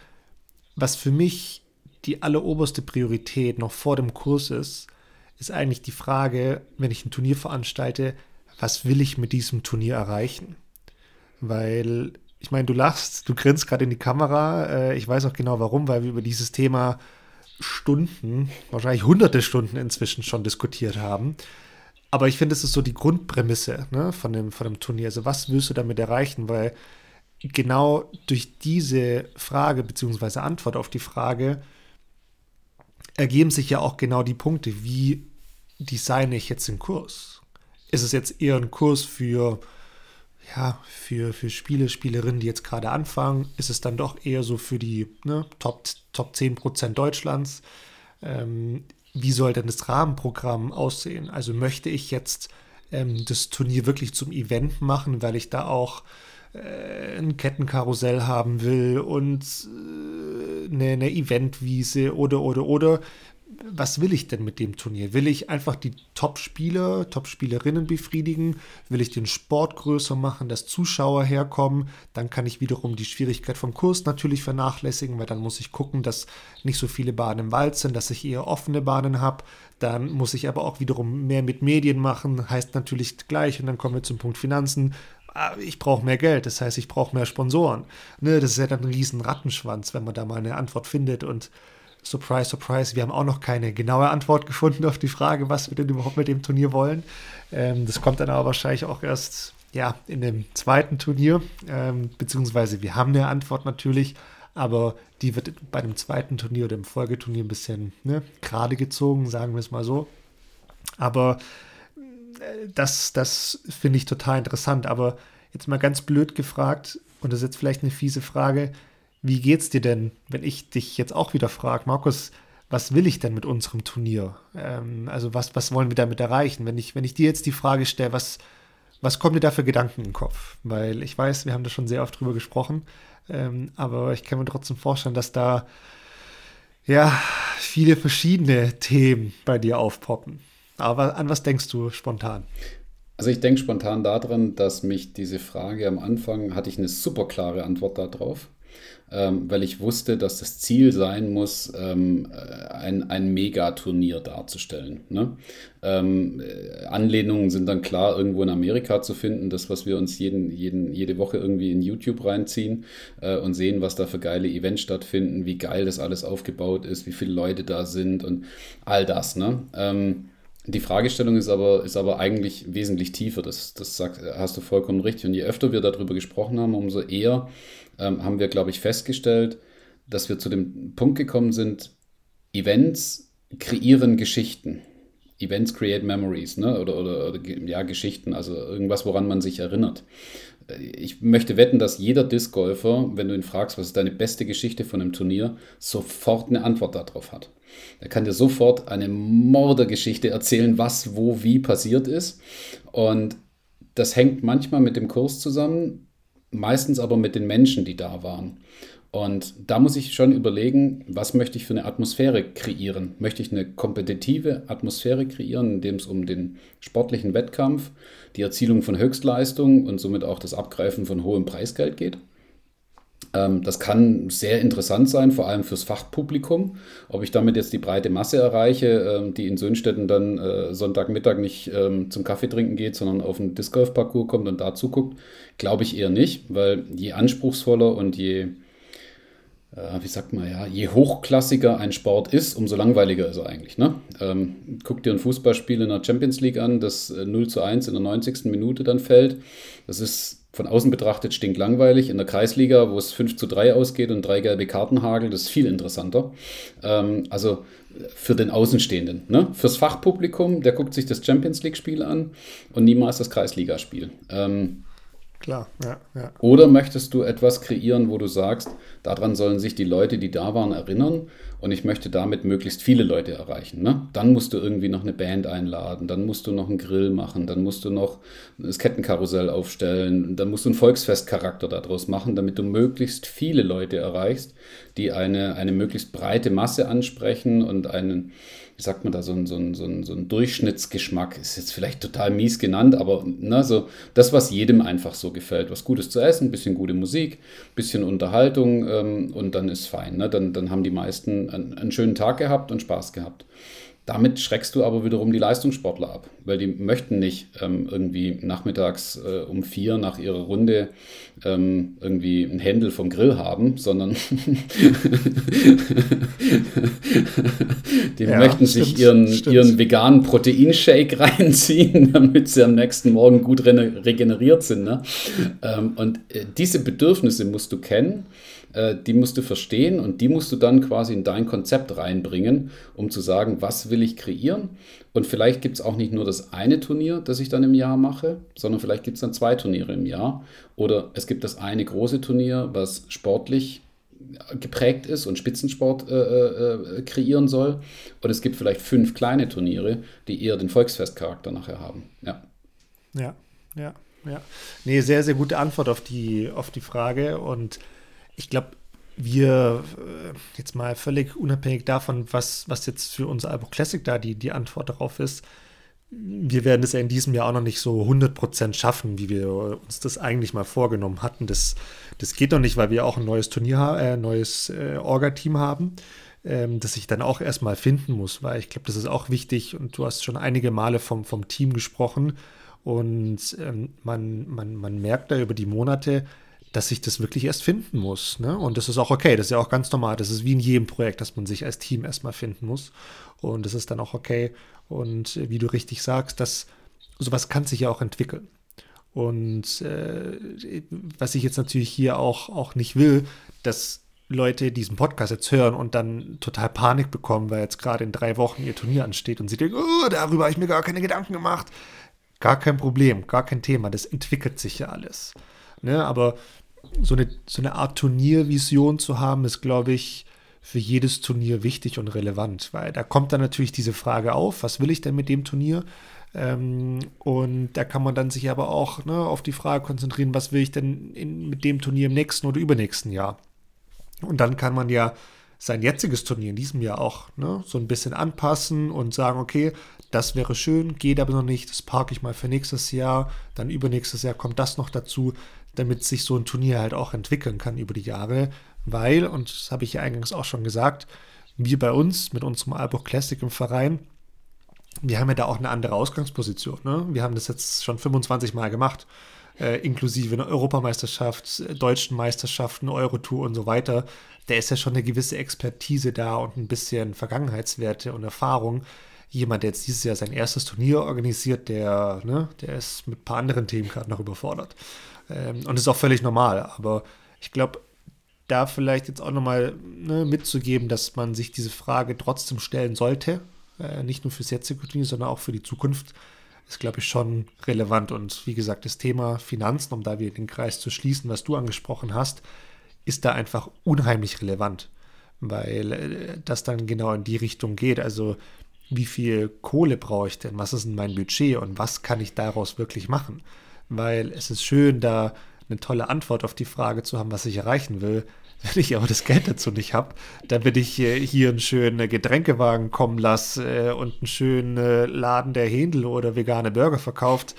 was für mich die alleroberste Priorität noch vor dem Kurs ist, ist eigentlich die Frage, wenn ich ein Turnier veranstalte, was will ich mit diesem Turnier erreichen? Weil, ich meine, du lachst, du grinst gerade in die Kamera. Äh, ich weiß auch genau warum, weil wir über dieses Thema Stunden, wahrscheinlich hunderte Stunden inzwischen schon diskutiert haben. Aber ich finde, es ist so die Grundprämisse ne, von, dem, von dem Turnier. Also, was willst du damit erreichen? Weil genau durch diese Frage beziehungsweise Antwort auf die Frage ergeben sich ja auch genau die Punkte, wie designe ich jetzt den Kurs? Ist es jetzt eher ein Kurs für, ja, für, für Spiele, Spielerinnen, die jetzt gerade anfangen? Ist es dann doch eher so für die ne, Top, Top 10% Deutschlands? Ähm, wie soll denn das Rahmenprogramm aussehen? Also möchte ich jetzt ähm, das Turnier wirklich zum Event machen, weil ich da auch äh, ein Kettenkarussell haben will und äh, eine, eine Eventwiese oder, oder, oder was will ich denn mit dem Turnier? Will ich einfach die Top-Spieler, Top-Spielerinnen befriedigen? Will ich den Sport größer machen, dass Zuschauer herkommen? Dann kann ich wiederum die Schwierigkeit vom Kurs natürlich vernachlässigen, weil dann muss ich gucken, dass nicht so viele Bahnen im Wald sind, dass ich eher offene Bahnen habe. Dann muss ich aber auch wiederum mehr mit Medien machen, heißt natürlich gleich. Und dann kommen wir zum Punkt Finanzen ah, ich brauche mehr Geld, das heißt, ich brauche mehr Sponsoren. Ne, das ist ja dann ein riesen Rattenschwanz, wenn man da mal eine Antwort findet und Surprise, surprise, wir haben auch noch keine genaue Antwort gefunden auf die Frage, was wir denn überhaupt mit dem Turnier wollen. Ähm, das kommt dann aber wahrscheinlich auch erst ja, in dem zweiten Turnier, ähm, beziehungsweise wir haben eine Antwort natürlich, aber die wird bei dem zweiten Turnier oder im Folgeturnier ein bisschen ne, gerade gezogen, sagen wir es mal so. Aber äh, das, das finde ich total interessant. Aber jetzt mal ganz blöd gefragt, und das ist jetzt vielleicht eine fiese Frage, wie geht's dir denn, wenn ich dich jetzt auch wieder frage, Markus, was will ich denn mit unserem Turnier? Ähm, also was, was wollen wir damit erreichen? Wenn ich, wenn ich dir jetzt die Frage stelle, was, was kommen dir da für Gedanken in den Kopf? Weil ich weiß, wir haben da schon sehr oft drüber gesprochen, ähm, aber ich kann mir trotzdem vorstellen, dass da ja viele verschiedene Themen bei dir aufpoppen. Aber an was denkst du spontan? Also ich denke spontan daran, dass mich diese Frage am Anfang hatte ich eine super klare Antwort darauf ähm, weil ich wusste, dass das Ziel sein muss, ähm, äh, ein, ein Megaturnier darzustellen. Ne? Ähm, äh, Anlehnungen sind dann klar irgendwo in Amerika zu finden, das, was wir uns jeden, jeden, jede Woche irgendwie in YouTube reinziehen äh, und sehen, was da für geile Events stattfinden, wie geil das alles aufgebaut ist, wie viele Leute da sind und all das. Ne? Ähm, die Fragestellung ist aber, ist aber eigentlich wesentlich tiefer. Das, das sagt, hast du vollkommen richtig. Und je öfter wir darüber gesprochen haben, umso eher ähm, haben wir, glaube ich, festgestellt, dass wir zu dem Punkt gekommen sind, Events kreieren Geschichten. Events create memories, ne? oder, oder, oder ja, Geschichten, also irgendwas, woran man sich erinnert. Ich möchte wetten, dass jeder Disc-Golfer, wenn du ihn fragst, was ist deine beste Geschichte von einem Turnier, sofort eine Antwort darauf hat. Er kann dir sofort eine Mordergeschichte erzählen, was, wo, wie passiert ist. Und das hängt manchmal mit dem Kurs zusammen, meistens aber mit den Menschen, die da waren. Und da muss ich schon überlegen, was möchte ich für eine Atmosphäre kreieren? Möchte ich eine kompetitive Atmosphäre kreieren, in dem es um den sportlichen Wettkampf, die Erzielung von Höchstleistungen und somit auch das Abgreifen von hohem Preisgeld geht? Ähm, das kann sehr interessant sein, vor allem fürs Fachpublikum. Ob ich damit jetzt die breite Masse erreiche, ähm, die in Sönstetten dann äh, Sonntagmittag nicht ähm, zum Kaffee trinken geht, sondern auf einen Disc Golf Parcours kommt und da zuguckt, glaube ich eher nicht, weil je anspruchsvoller und je äh, wie sagt man ja, je hochklassiger ein Sport ist, umso langweiliger ist er eigentlich. Ne? Ähm, guck dir ein Fußballspiel in der Champions League an, das 0 äh, zu 1 in der 90. Minute dann fällt. Das ist von außen betrachtet stinklangweilig. In der Kreisliga, wo es 5 zu 3 ausgeht und drei gelbe Karten hagelt, ist viel interessanter. Ähm, also für den Außenstehenden. Ne? Fürs Fachpublikum, der guckt sich das Champions League-Spiel an und niemals das Kreisligaspiel. Ähm, klar. Ja, ja. Oder möchtest du etwas kreieren, wo du sagst, daran sollen sich die Leute, die da waren, erinnern und ich möchte damit möglichst viele Leute erreichen. Ne? Dann musst du irgendwie noch eine Band einladen, dann musst du noch einen Grill machen, dann musst du noch das Kettenkarussell aufstellen, dann musst du einen Volksfestcharakter daraus machen, damit du möglichst viele Leute erreichst, die eine, eine möglichst breite Masse ansprechen und einen wie sagt man da, so ein, so ein, so ein, so ein Durchschnittsgeschmack, ist jetzt vielleicht total mies genannt, aber ne, so das, was jedem einfach so gefällt. Was Gutes zu essen, ein bisschen gute Musik, ein bisschen Unterhaltung ähm, und dann ist fein. Ne? Dann, dann haben die meisten einen, einen schönen Tag gehabt und Spaß gehabt. Damit schreckst du aber wiederum die Leistungssportler ab, weil die möchten nicht ähm, irgendwie nachmittags äh, um vier nach ihrer Runde ähm, irgendwie ein Händel vom Grill haben, sondern die ja, möchten stimmt, sich ihren, ihren veganen Proteinshake reinziehen, damit sie am nächsten Morgen gut regeneriert sind. Ne? Ähm, und äh, diese Bedürfnisse musst du kennen äh, die musst du verstehen und die musst du dann quasi in dein Konzept reinbringen, um zu sagen, was will ich kreieren. Und vielleicht gibt es auch nicht nur das eine Turnier, das ich dann im Jahr mache, sondern vielleicht gibt es dann zwei Turniere im Jahr. Oder es gibt das eine große Turnier, was sportlich geprägt ist und Spitzensport äh, äh, äh kreieren soll. Und es gibt vielleicht fünf kleine Turniere, die eher den Volksfestcharakter nachher haben. Ja. Ja, ja, ja. Nee, sehr, sehr gute Antwort auf die, auf die Frage. Und ich glaube, wir äh, jetzt mal völlig unabhängig davon, was, was jetzt für unser Album Classic da die, die Antwort darauf ist, wir werden es ja in diesem Jahr auch noch nicht so 100% schaffen, wie wir uns das eigentlich mal vorgenommen hatten. Das, das geht noch nicht, weil wir auch ein neues Turnier, äh, neues äh, Orga-Team haben, ähm, das ich dann auch erstmal finden muss, weil ich glaube, das ist auch wichtig und du hast schon einige Male vom, vom Team gesprochen und ähm, man, man, man merkt da über die Monate, dass ich das wirklich erst finden muss. Ne? Und das ist auch okay, das ist ja auch ganz normal. Das ist wie in jedem Projekt, dass man sich als Team erstmal finden muss. Und das ist dann auch okay. Und wie du richtig sagst, dass sowas kann sich ja auch entwickeln. Und äh, was ich jetzt natürlich hier auch, auch nicht will, dass Leute diesen Podcast jetzt hören und dann total Panik bekommen, weil jetzt gerade in drei Wochen ihr Turnier ansteht und sie denken, oh, darüber habe ich mir gar keine Gedanken gemacht. Gar kein Problem, gar kein Thema. Das entwickelt sich ja alles. Ne? Aber so eine, so eine Art Turniervision zu haben, ist, glaube ich, für jedes Turnier wichtig und relevant, weil da kommt dann natürlich diese Frage auf, was will ich denn mit dem Turnier? Ähm, und da kann man dann sich aber auch ne, auf die Frage konzentrieren, was will ich denn in, mit dem Turnier im nächsten oder übernächsten Jahr? Und dann kann man ja sein jetziges Turnier in diesem Jahr auch ne, so ein bisschen anpassen und sagen, okay, das wäre schön, geht aber noch nicht, das parke ich mal für nächstes Jahr, dann übernächstes Jahr kommt das noch dazu damit sich so ein Turnier halt auch entwickeln kann über die Jahre, weil, und das habe ich ja eingangs auch schon gesagt, wir bei uns mit unserem Albuch Classic im Verein, wir haben ja da auch eine andere Ausgangsposition. Ne? Wir haben das jetzt schon 25 Mal gemacht, äh, inklusive einer Europameisterschaft, deutschen Meisterschaften, Eurotour und so weiter. Da ist ja schon eine gewisse Expertise da und ein bisschen Vergangenheitswerte und Erfahrung. Jemand, der jetzt dieses Jahr sein erstes Turnier organisiert, der, ne, der ist mit ein paar anderen Themen gerade noch überfordert. Ähm, und ist auch völlig normal. Aber ich glaube, da vielleicht jetzt auch nochmal ne, mitzugeben, dass man sich diese Frage trotzdem stellen sollte. Äh, nicht nur fürs jetzige Turnier, sondern auch für die Zukunft. Ist, glaube ich, schon relevant. Und wie gesagt, das Thema Finanzen, um da wieder den Kreis zu schließen, was du angesprochen hast, ist da einfach unheimlich relevant. Weil äh, das dann genau in die Richtung geht. Also, wie viel Kohle brauche ich denn? Was ist denn mein Budget und was kann ich daraus wirklich machen? Weil es ist schön, da eine tolle Antwort auf die Frage zu haben, was ich erreichen will. Wenn ich aber das Geld dazu nicht habe, will ich hier einen schönen Getränkewagen kommen lassen äh, und einen schönen äh, Laden, der Händel oder vegane Burger verkauft.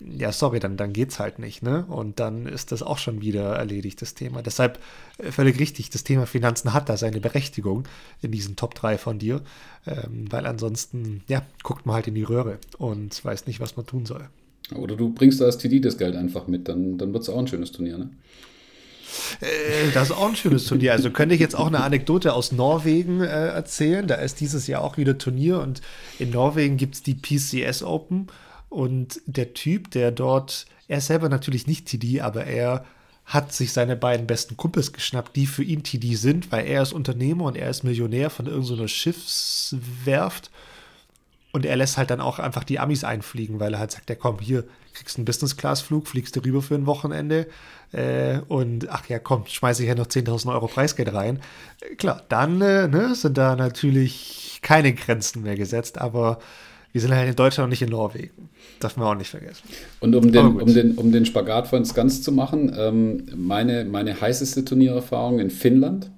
Ja, sorry, dann, dann es halt nicht, ne? Und dann ist das auch schon wieder erledigt, das Thema. Deshalb äh, völlig richtig, das Thema Finanzen hat da seine Berechtigung in diesen Top 3 von dir. Ähm, weil ansonsten, ja, guckt man halt in die Röhre und weiß nicht, was man tun soll. Oder du bringst als TD das Geld einfach mit, dann, dann wird es auch ein schönes Turnier, ne? Äh, das ist auch ein schönes Turnier. Also könnte ich jetzt auch eine Anekdote aus Norwegen äh, erzählen. Da ist dieses Jahr auch wieder Turnier und in Norwegen gibt es die PCS Open. Und der Typ, der dort, er ist selber natürlich nicht TD, aber er hat sich seine beiden besten Kumpels geschnappt, die für ihn TD sind, weil er ist Unternehmer und er ist Millionär von irgendeiner Schiffswerft. Und er lässt halt dann auch einfach die Amis einfliegen, weil er halt sagt, ja komm, hier kriegst einen Business-Class-Flug, fliegst du rüber für ein Wochenende äh, und ach ja, komm, schmeiße ich ja noch 10.000 Euro Preisgeld rein. Äh, klar, dann äh, ne, sind da natürlich keine Grenzen mehr gesetzt, aber wir sind halt in Deutschland und nicht in Norwegen. Darf man auch nicht vergessen. Und um den, um den, um den Spagat von uns ganz zu machen, ähm, meine, meine heißeste Turniererfahrung in Finnland,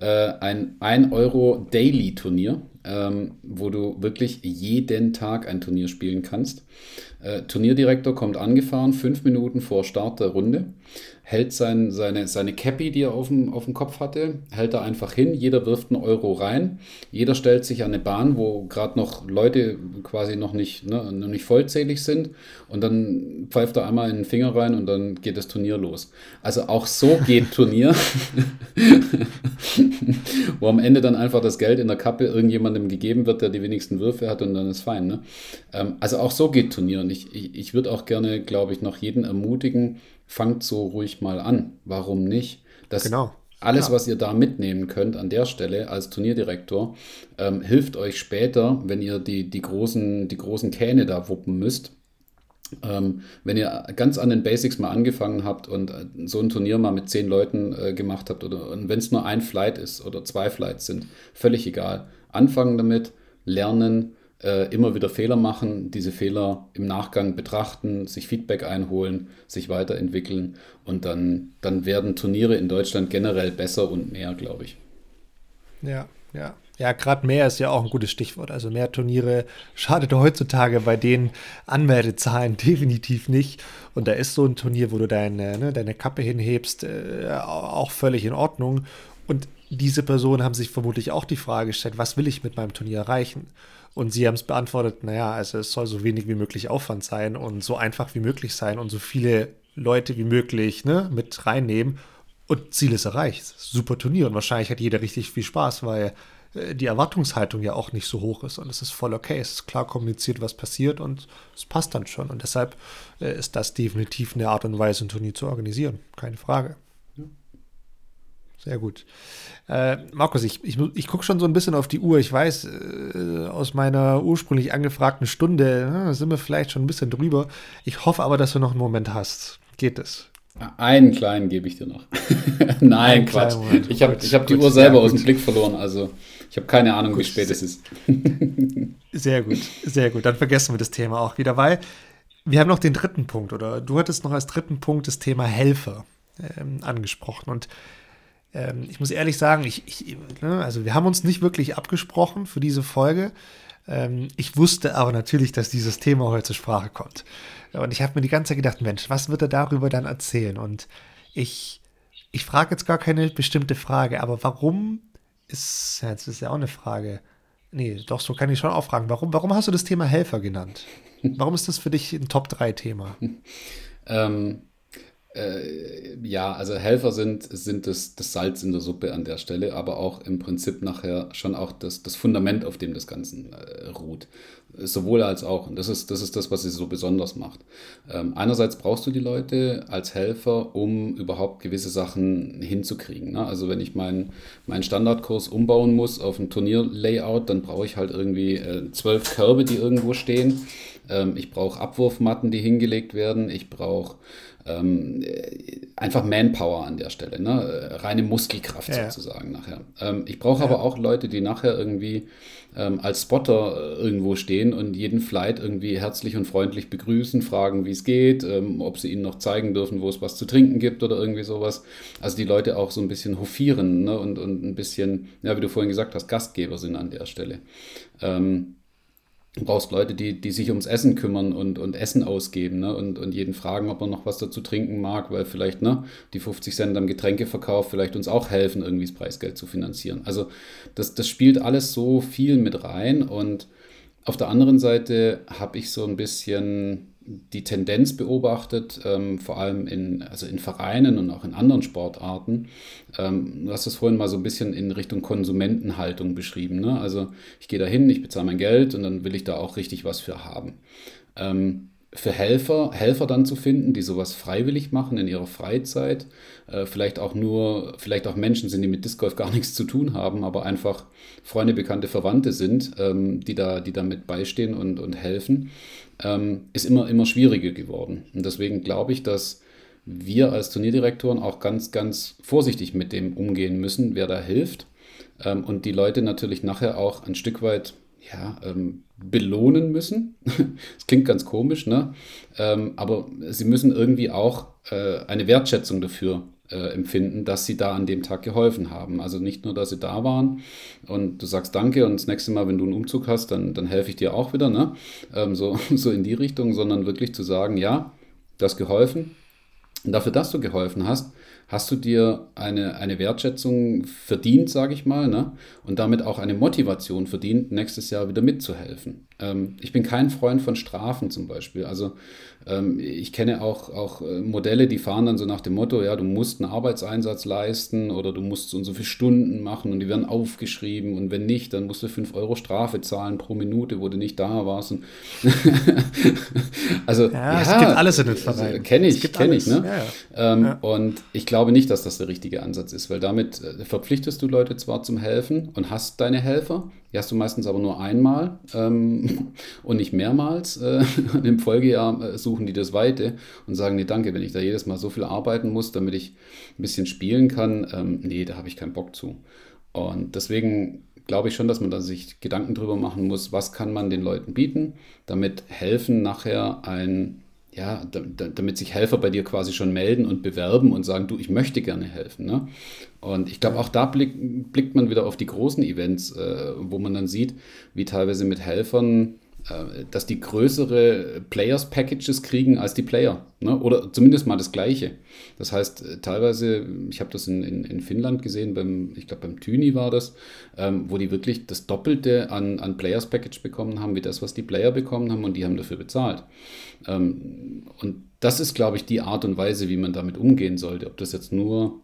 äh, ein 1 Euro Daily Turnier, ähm, wo du wirklich jeden Tag ein Turnier spielen kannst. Äh, Turnierdirektor kommt angefahren, fünf Minuten vor Start der Runde hält sein, seine, seine Cappy, die er auf dem, auf dem Kopf hatte, hält er einfach hin. Jeder wirft einen Euro rein. Jeder stellt sich an eine Bahn, wo gerade noch Leute quasi noch nicht, ne, noch nicht vollzählig sind. Und dann pfeift er einmal in den Finger rein und dann geht das Turnier los. Also auch so geht Turnier, wo am Ende dann einfach das Geld in der Kappe irgendjemandem gegeben wird, der die wenigsten Würfe hat und dann ist fein. Ne? Ähm, also auch so geht Turnier. Und ich, ich, ich würde auch gerne, glaube ich, noch jeden ermutigen, fangt so ruhig mal an. Warum nicht? Das genau. Alles, ja. was ihr da mitnehmen könnt an der Stelle als Turnierdirektor, ähm, hilft euch später, wenn ihr die, die, großen, die großen Kähne da wuppen müsst. Ähm, wenn ihr ganz an den Basics mal angefangen habt und äh, so ein Turnier mal mit zehn Leuten äh, gemacht habt oder wenn es nur ein Flight ist oder zwei Flights sind, völlig egal. Anfangen damit, lernen, äh, immer wieder Fehler machen, diese Fehler im Nachgang betrachten, sich Feedback einholen, sich weiterentwickeln und dann, dann werden Turniere in Deutschland generell besser und mehr, glaube ich. Ja, ja. Ja, gerade mehr ist ja auch ein gutes Stichwort. Also mehr Turniere schadet heutzutage bei den Anmeldezahlen definitiv nicht. Und da ist so ein Turnier, wo du deine, ne, deine Kappe hinhebst, äh, auch völlig in Ordnung. Und diese Personen haben sich vermutlich auch die Frage gestellt, was will ich mit meinem Turnier erreichen? Und sie haben es beantwortet, naja, also es soll so wenig wie möglich Aufwand sein und so einfach wie möglich sein und so viele Leute wie möglich ne, mit reinnehmen. Und Ziel ist erreicht. Super Turnier und wahrscheinlich hat jeder richtig viel Spaß, weil äh, die Erwartungshaltung ja auch nicht so hoch ist und es ist voll okay. Es ist klar kommuniziert, was passiert und es passt dann schon. Und deshalb äh, ist das definitiv eine Art und Weise, ein Turnier zu organisieren. Keine Frage. Sehr gut. Äh, Markus, ich, ich, ich gucke schon so ein bisschen auf die Uhr. Ich weiß, äh, aus meiner ursprünglich angefragten Stunde äh, sind wir vielleicht schon ein bisschen drüber. Ich hoffe aber, dass du noch einen Moment hast. Geht es? Einen kleinen gebe ich dir noch. Nein, Quatsch. Ich habe hab die Uhr selber aus dem Blick verloren. Also ich habe keine Ahnung, gut. wie spät es ist. sehr gut, sehr gut. Dann vergessen wir das Thema auch wieder, weil wir haben noch den dritten Punkt, oder du hattest noch als dritten Punkt das Thema Helfer ähm, angesprochen. Und ähm, ich muss ehrlich sagen, ich, ich, ne, also wir haben uns nicht wirklich abgesprochen für diese Folge. Ähm, ich wusste aber natürlich, dass dieses Thema heute zur Sprache kommt. Und ich habe mir die ganze Zeit gedacht, Mensch, was wird er darüber dann erzählen? Und ich, ich frage jetzt gar keine bestimmte Frage, aber warum ist, das ist ja auch eine Frage. Nee, doch, so kann ich schon auch fragen. Warum, warum hast du das Thema Helfer genannt? Warum ist das für dich ein Top-3-Thema? ähm, äh, ja, also Helfer sind, sind das, das Salz in der Suppe an der Stelle, aber auch im Prinzip nachher schon auch das, das Fundament, auf dem das Ganze äh, ruht. Sowohl als auch. Und das ist, das ist das, was sie so besonders macht. Ähm, einerseits brauchst du die Leute als Helfer, um überhaupt gewisse Sachen hinzukriegen. Ne? Also wenn ich meinen mein Standardkurs umbauen muss auf ein Turnierlayout, dann brauche ich halt irgendwie äh, zwölf Körbe, die irgendwo stehen. Ähm, ich brauche Abwurfmatten, die hingelegt werden. Ich brauche ähm, einfach Manpower an der Stelle, ne? reine Muskelkraft ja. sozusagen nachher. Ähm, ich brauche ja. aber auch Leute, die nachher irgendwie ähm, als Spotter äh, irgendwo stehen und jeden Flight irgendwie herzlich und freundlich begrüßen, fragen, wie es geht, ähm, ob sie ihnen noch zeigen dürfen, wo es was zu trinken gibt oder irgendwie sowas. Also die Leute auch so ein bisschen hofieren ne? und, und ein bisschen, ja, wie du vorhin gesagt hast, Gastgeber sind an der Stelle. Ähm, Du brauchst Leute, die, die sich ums Essen kümmern und, und Essen ausgeben ne? und, und jeden fragen, ob er noch was dazu trinken mag, weil vielleicht ne, die 50 Cent am Getränkeverkauf vielleicht uns auch helfen, irgendwie das Preisgeld zu finanzieren. Also das, das spielt alles so viel mit rein und auf der anderen Seite habe ich so ein bisschen die Tendenz beobachtet, ähm, vor allem in, also in Vereinen und auch in anderen Sportarten. Ähm, du hast das vorhin mal so ein bisschen in Richtung Konsumentenhaltung beschrieben. Ne? Also ich gehe da hin, ich bezahle mein Geld und dann will ich da auch richtig was für haben. Ähm, für Helfer, Helfer dann zu finden, die sowas freiwillig machen in ihrer Freizeit, äh, vielleicht auch nur, vielleicht auch Menschen sind, die mit Disc Golf gar nichts zu tun haben, aber einfach Freunde, Bekannte, Verwandte sind, ähm, die, da, die da mit beistehen und, und helfen, ähm, ist immer, immer schwieriger geworden. Und deswegen glaube ich, dass wir als Turnierdirektoren auch ganz, ganz vorsichtig mit dem umgehen müssen, wer da hilft. Ähm, und die Leute natürlich nachher auch ein Stück weit ja, ähm, belohnen müssen. das klingt ganz komisch, ne? Ähm, aber sie müssen irgendwie auch äh, eine Wertschätzung dafür äh, empfinden, dass sie da an dem Tag geholfen haben. Also nicht nur, dass sie da waren und du sagst Danke und das nächste Mal, wenn du einen Umzug hast, dann, dann helfe ich dir auch wieder, ne? Ähm, so, so in die Richtung, sondern wirklich zu sagen, ja, du hast geholfen. Und dafür, dass du geholfen hast, hast du dir eine, eine Wertschätzung verdient, sage ich mal, ne? und damit auch eine Motivation verdient, nächstes Jahr wieder mitzuhelfen. Ähm, ich bin kein Freund von Strafen zum Beispiel. Also ähm, ich kenne auch, auch äh, Modelle, die fahren dann so nach dem Motto, ja, du musst einen Arbeitseinsatz leisten oder du musst so und so viele Stunden machen und die werden aufgeschrieben und wenn nicht, dann musst du 5 Euro Strafe zahlen pro Minute, wo du nicht da warst. also ja, ja, es gibt alles in den Verein. Kenne ich, kenne ich. Ne? Ja, ähm, und ich glaube nicht, dass das der richtige Ansatz ist, weil damit äh, verpflichtest du Leute zwar zum Helfen und hast deine Helfer, die hast du meistens aber nur einmal ähm, und nicht mehrmals. Äh, Im Folgejahr äh, suchen die das Weite und sagen, nee, danke, wenn ich da jedes Mal so viel arbeiten muss, damit ich ein bisschen spielen kann, ähm, nee, da habe ich keinen Bock zu. Und deswegen glaube ich schon, dass man da sich Gedanken drüber machen muss, was kann man den Leuten bieten, damit helfen nachher ein ja, damit sich Helfer bei dir quasi schon melden und bewerben und sagen, du, ich möchte gerne helfen. Ne? Und ich glaube, auch da blick, blickt man wieder auf die großen Events, äh, wo man dann sieht, wie teilweise mit Helfern dass die größere Players-Packages kriegen als die Player. Ne? Oder zumindest mal das Gleiche. Das heißt, äh, teilweise, ich habe das in, in, in, Finnland gesehen, beim, ich glaube beim Thyni war das, ähm, wo die wirklich das Doppelte an, an Players-Package bekommen haben, wie das, was die Player bekommen haben und die haben dafür bezahlt. Ähm, und das ist, glaube ich, die Art und Weise, wie man damit umgehen sollte. Ob das jetzt nur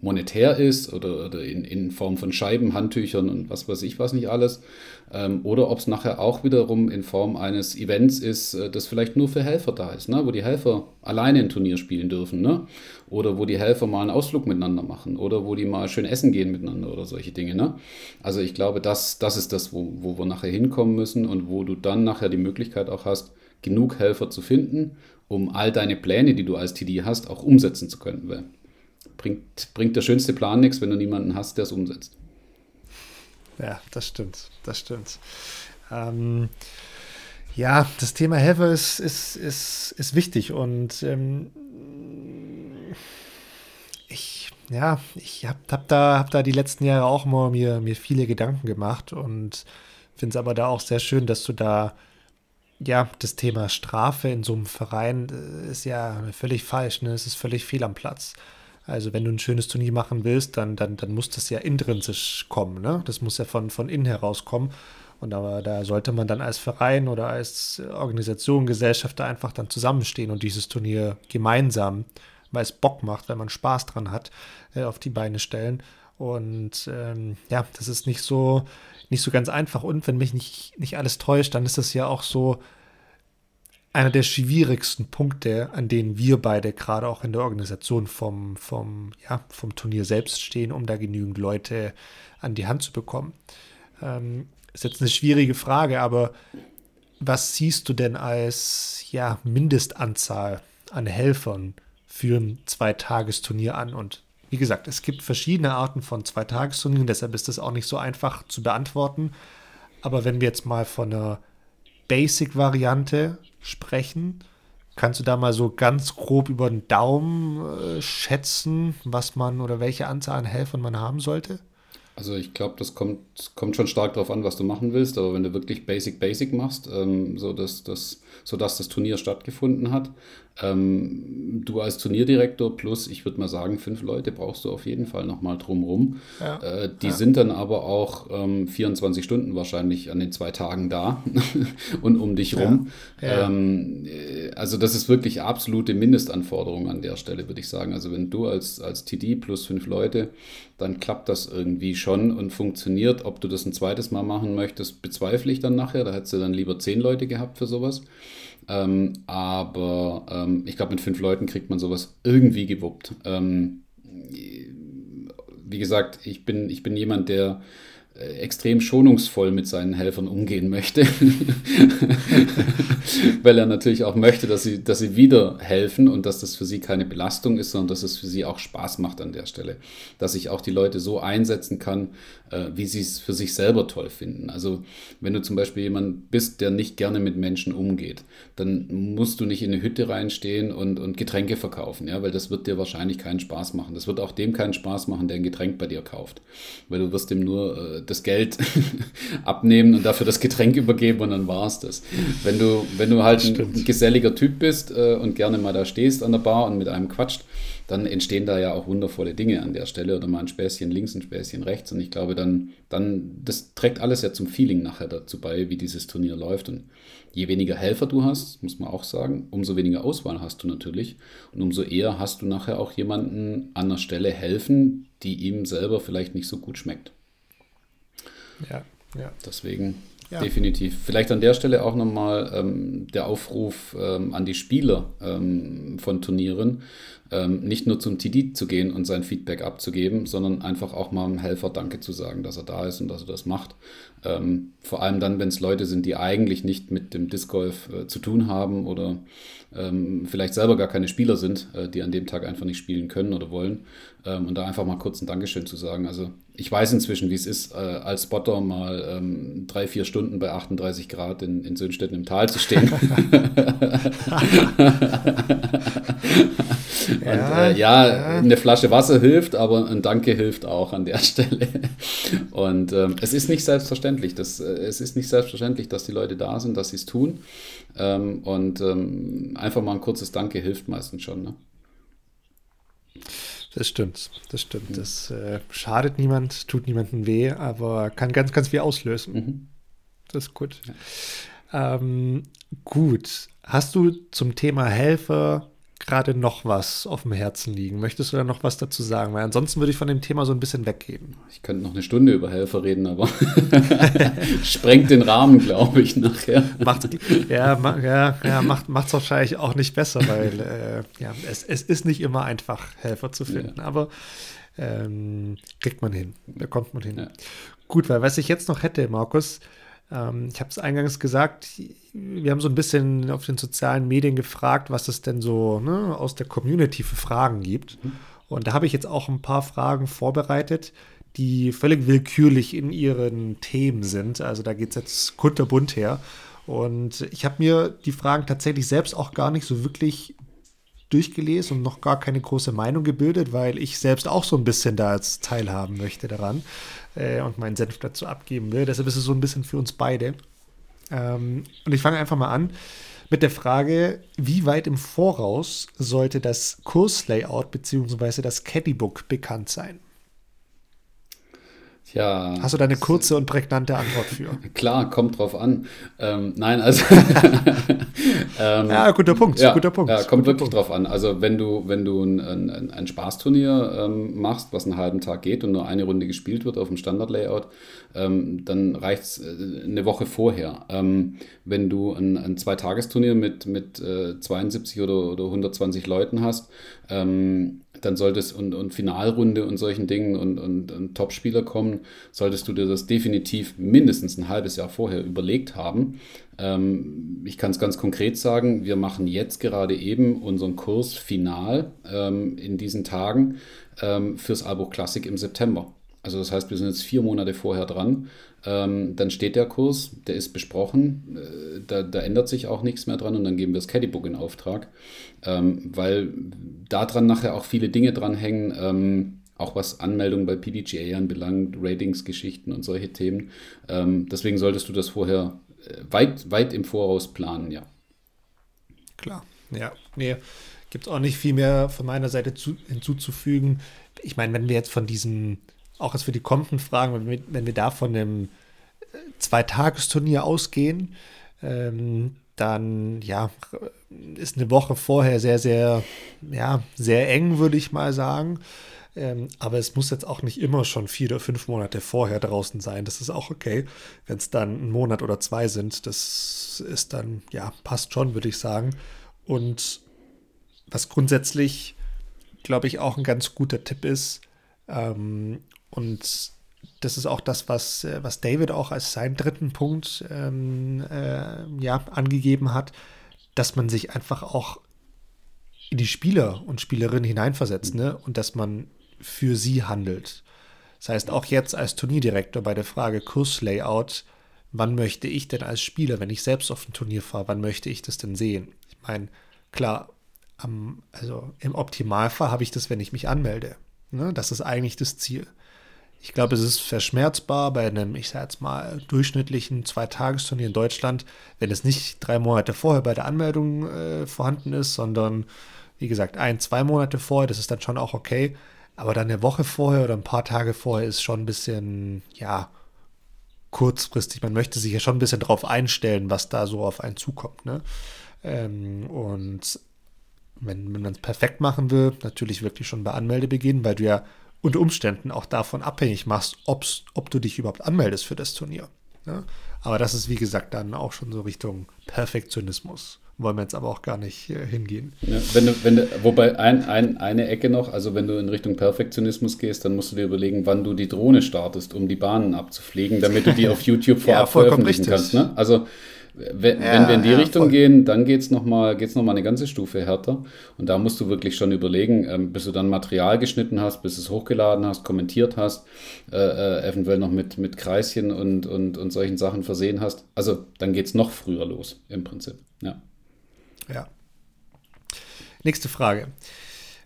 monetär ist oder, oder in, in, Form von Scheiben, Handtüchern und was weiß ich was nicht alles. Ähm, oder ob es nachher auch wiederum in Form eines Events ist, äh, das vielleicht nur für Helfer da ist, ne? wo die Helfer alleine ein Turnier spielen dürfen. Ne? Oder wo die Helfer mal einen Ausflug miteinander machen. Oder wo die mal schön essen gehen miteinander oder solche Dinge. Ne? Also ich glaube, das, das ist das, wo, wo wir nachher hinkommen müssen und wo du dann nachher die Möglichkeit auch hast, genug Helfer zu finden, um all deine Pläne, die du als TD hast, auch umsetzen zu können. Bringt, bringt der schönste Plan nichts, wenn du niemanden hast, der es umsetzt. Ja, das stimmt. Das stimmt. Ähm, ja, das Thema Helfer ist, ist, ist, ist wichtig und ähm, ich, ja, ich habe hab da, hab da die letzten Jahre auch immer mir, mir viele Gedanken gemacht und finde es aber da auch sehr schön, dass du da ja, das Thema Strafe in so einem Verein äh, ist ja völlig falsch. Ne? Es ist völlig fehl am Platz. Also wenn du ein schönes Turnier machen willst, dann, dann, dann muss das ja intrinsisch kommen. Ne? Das muss ja von, von innen heraus kommen. Und aber da sollte man dann als Verein oder als Organisation, Gesellschaft da einfach dann zusammenstehen und dieses Turnier gemeinsam, weil es Bock macht, weil man Spaß dran hat, äh, auf die Beine stellen. Und ähm, ja, das ist nicht so, nicht so ganz einfach. Und wenn mich nicht, nicht alles täuscht, dann ist das ja auch so, einer der schwierigsten Punkte, an denen wir beide gerade auch in der Organisation vom, vom, ja, vom Turnier selbst stehen, um da genügend Leute an die Hand zu bekommen. Ähm, ist jetzt eine schwierige Frage, aber was siehst du denn als ja, Mindestanzahl an Helfern für ein Zweitagesturnier an? Und wie gesagt, es gibt verschiedene Arten von Zweitagesturnieren, deshalb ist das auch nicht so einfach zu beantworten. Aber wenn wir jetzt mal von einer Basic-Variante sprechen. Kannst du da mal so ganz grob über den Daumen äh, schätzen, was man oder welche Anzahl an Helfern man haben sollte? Also ich glaube, das kommt, kommt schon stark darauf an, was du machen willst, aber wenn du wirklich Basic Basic machst, ähm, so dass das sodass das Turnier stattgefunden hat. Ähm, du als Turnierdirektor plus, ich würde mal sagen, fünf Leute brauchst du auf jeden Fall nochmal drumrum. Ja. Äh, die ja. sind dann aber auch ähm, 24 Stunden wahrscheinlich an den zwei Tagen da und um dich rum. Ja. Ähm, äh, also das ist wirklich absolute Mindestanforderung an der Stelle, würde ich sagen. Also wenn du als, als TD plus fünf Leute, dann klappt das irgendwie schon schon und funktioniert. Ob du das ein zweites Mal machen möchtest, bezweifle ich dann nachher. Da hättest du dann lieber zehn Leute gehabt für sowas. Ähm, aber ähm, ich glaube, mit fünf Leuten kriegt man sowas irgendwie gewuppt. Ähm, wie gesagt, ich bin, ich bin jemand, der äh, extrem schonungsvoll mit seinen Helfern umgehen möchte, weil er natürlich auch möchte, dass sie, dass sie wieder helfen und dass das für sie keine Belastung ist, sondern dass es für sie auch Spaß macht an der Stelle. Dass ich auch die Leute so einsetzen kann, wie sie es für sich selber toll finden. Also wenn du zum Beispiel jemand bist, der nicht gerne mit Menschen umgeht, dann musst du nicht in eine Hütte reinstehen und, und Getränke verkaufen, ja, weil das wird dir wahrscheinlich keinen Spaß machen. Das wird auch dem keinen Spaß machen, der ein Getränk bei dir kauft, weil du wirst ihm nur äh, das Geld abnehmen und dafür das Getränk übergeben und dann war es das. Wenn du, wenn du halt ein, ein geselliger Typ bist äh, und gerne mal da stehst an der Bar und mit einem quatscht, dann entstehen da ja auch wundervolle Dinge an der Stelle oder mal ein Späßchen links, ein Späßchen rechts. Und ich glaube, dann, dann, das trägt alles ja zum Feeling nachher dazu bei, wie dieses Turnier läuft. Und je weniger Helfer du hast, muss man auch sagen, umso weniger Auswahl hast du natürlich. Und umso eher hast du nachher auch jemanden an der Stelle helfen, die ihm selber vielleicht nicht so gut schmeckt. Ja, ja. Deswegen ja. definitiv. Vielleicht an der Stelle auch nochmal ähm, der Aufruf ähm, an die Spieler ähm, von Turnieren, ähm, nicht nur zum TD zu gehen und sein Feedback abzugeben, sondern einfach auch mal einem Helfer Danke zu sagen, dass er da ist und dass er das macht. Ähm, vor allem dann, wenn es Leute sind, die eigentlich nicht mit dem Disc Golf äh, zu tun haben oder ähm, vielleicht selber gar keine Spieler sind, äh, die an dem Tag einfach nicht spielen können oder wollen. Ähm, und da einfach mal kurz ein Dankeschön zu sagen. Also ich weiß inzwischen, wie es ist, äh, als Spotter mal ähm, drei, vier Stunden bei 38 Grad in, in Sönstetten im Tal zu stehen. Und, ja, äh, ja, ja, eine Flasche Wasser hilft, aber ein Danke hilft auch an der Stelle. Und ähm, es ist nicht selbstverständlich. Das, äh, es ist nicht selbstverständlich, dass die Leute da sind, dass sie es tun. Ähm, und ähm, einfach mal ein kurzes Danke hilft meistens schon. Ne? Das stimmt, das stimmt. Mhm. Das äh, schadet niemand, tut niemandem weh, aber kann ganz, ganz viel auslösen. Mhm. Das ist gut. Ja. Ähm, gut. Hast du zum Thema Helfer gerade noch was auf dem Herzen liegen? Möchtest du da noch was dazu sagen? Weil ansonsten würde ich von dem Thema so ein bisschen weggehen. Ich könnte noch eine Stunde über Helfer reden, aber sprengt den Rahmen, glaube ich, nachher. Macht, ja, ma, ja, ja macht es wahrscheinlich auch nicht besser, weil äh, ja, es, es ist nicht immer einfach, Helfer zu finden. Ja. Aber ähm, kriegt man hin, bekommt man hin. Ja. Gut, weil was ich jetzt noch hätte, Markus, ähm, ich habe es eingangs gesagt, wir haben so ein bisschen auf den sozialen Medien gefragt, was es denn so ne, aus der Community für Fragen gibt. Mhm. Und da habe ich jetzt auch ein paar Fragen vorbereitet, die völlig willkürlich in ihren Themen sind. Also da geht es jetzt kunterbunt her. Und ich habe mir die Fragen tatsächlich selbst auch gar nicht so wirklich durchgelesen und noch gar keine große Meinung gebildet, weil ich selbst auch so ein bisschen da jetzt teilhaben möchte daran äh, und meinen Senf dazu abgeben will. Deshalb ist es so ein bisschen für uns beide. Ähm, und ich fange einfach mal an mit der Frage, wie weit im Voraus sollte das Kurslayout bzw. das Caddybook bekannt sein? Tja. Hast du da eine kurze und prägnante Antwort für? Klar, kommt drauf an. Ähm, nein, also. ähm, ja, guter Punkt. Ja, guter Punkt. Ja, kommt wirklich Punkt. drauf an. Also, wenn du, wenn du ein, ein, ein Spaßturnier ähm, machst, was einen halben Tag geht und nur eine Runde gespielt wird auf dem Standard-Layout, ähm, dann reicht es äh, eine Woche vorher. Ähm, wenn du ein, ein Zweitagesturnier mit, mit äh, 72 oder, oder 120 Leuten hast, ähm, dann solltest und, und Finalrunde und solchen Dingen und, und, und Topspieler kommen, solltest du dir das definitiv mindestens ein halbes Jahr vorher überlegt haben. Ähm, ich kann es ganz konkret sagen, wir machen jetzt gerade eben unseren Kurs final ähm, in diesen Tagen ähm, fürs Albuch Classic im September. Also das heißt, wir sind jetzt vier Monate vorher dran. Ähm, dann steht der Kurs, der ist besprochen, äh, da, da, ändert sich auch nichts mehr dran und dann geben wir das Caddybook in Auftrag, ähm, weil daran nachher auch viele Dinge dranhängen, ähm, auch was Anmeldungen bei PDGA anbelangt, Ratingsgeschichten und solche Themen. Ähm, deswegen solltest du das vorher äh, weit, weit im Voraus planen, ja. Klar, ja. Nee, gibt es auch nicht viel mehr von meiner Seite zu, hinzuzufügen. Ich meine, wenn wir jetzt von diesen auch als für die kommenden Fragen, wenn wir, wenn wir da von einem äh, Zweitagesturnier ausgehen, ähm, dann ja, ist eine Woche vorher sehr, sehr, ja, sehr eng, würde ich mal sagen. Ähm, aber es muss jetzt auch nicht immer schon vier oder fünf Monate vorher draußen sein. Das ist auch okay. Wenn es dann ein Monat oder zwei sind, das ist dann, ja, passt schon, würde ich sagen. Und was grundsätzlich, glaube ich, auch ein ganz guter Tipp ist, ähm, und das ist auch das, was, äh, was David auch als seinen dritten Punkt ähm, äh, ja, angegeben hat, dass man sich einfach auch in die Spieler und Spielerinnen hineinversetzt ne? und dass man für sie handelt. Das heißt, auch jetzt als Turnierdirektor bei der Frage Kurslayout, wann möchte ich denn als Spieler, wenn ich selbst auf ein Turnier fahre, wann möchte ich das denn sehen? Ich meine, klar, am, also im Optimalfall habe ich das, wenn ich mich anmelde. Ne? Das ist eigentlich das Ziel. Ich glaube, es ist verschmerzbar bei einem, ich sage jetzt mal, durchschnittlichen Zweitagesturnier in Deutschland, wenn es nicht drei Monate vorher bei der Anmeldung äh, vorhanden ist, sondern wie gesagt, ein, zwei Monate vorher, das ist dann schon auch okay. Aber dann eine Woche vorher oder ein paar Tage vorher ist schon ein bisschen, ja, kurzfristig. Man möchte sich ja schon ein bisschen drauf einstellen, was da so auf einen zukommt. Ne? Ähm, und wenn, wenn man es perfekt machen will, natürlich wirklich schon bei Anmeldebeginn, weil du ja unter Umständen auch davon abhängig machst, ob's, ob du dich überhaupt anmeldest für das Turnier. Ne? Aber das ist, wie gesagt, dann auch schon so Richtung Perfektionismus wollen wir jetzt aber auch gar nicht äh, hingehen. Ja, wenn du, wenn du, wobei ein, ein, eine Ecke noch, also wenn du in Richtung Perfektionismus gehst, dann musst du dir überlegen, wann du die Drohne startest, um die Bahnen abzufliegen, damit du die auf YouTube vorab ja, veröffentlichen richtig. kannst. Ne? Also wenn, ja, wenn, wir in die ja, Richtung voll. gehen, dann geht es nochmal noch eine ganze Stufe härter. Und da musst du wirklich schon überlegen, ähm, bis du dann Material geschnitten hast, bis du es hochgeladen hast, kommentiert hast, äh, äh, eventuell noch mit, mit Kreischen und, und, und solchen Sachen versehen hast. Also dann geht es noch früher los, im Prinzip. Ja. Ja. Nächste Frage.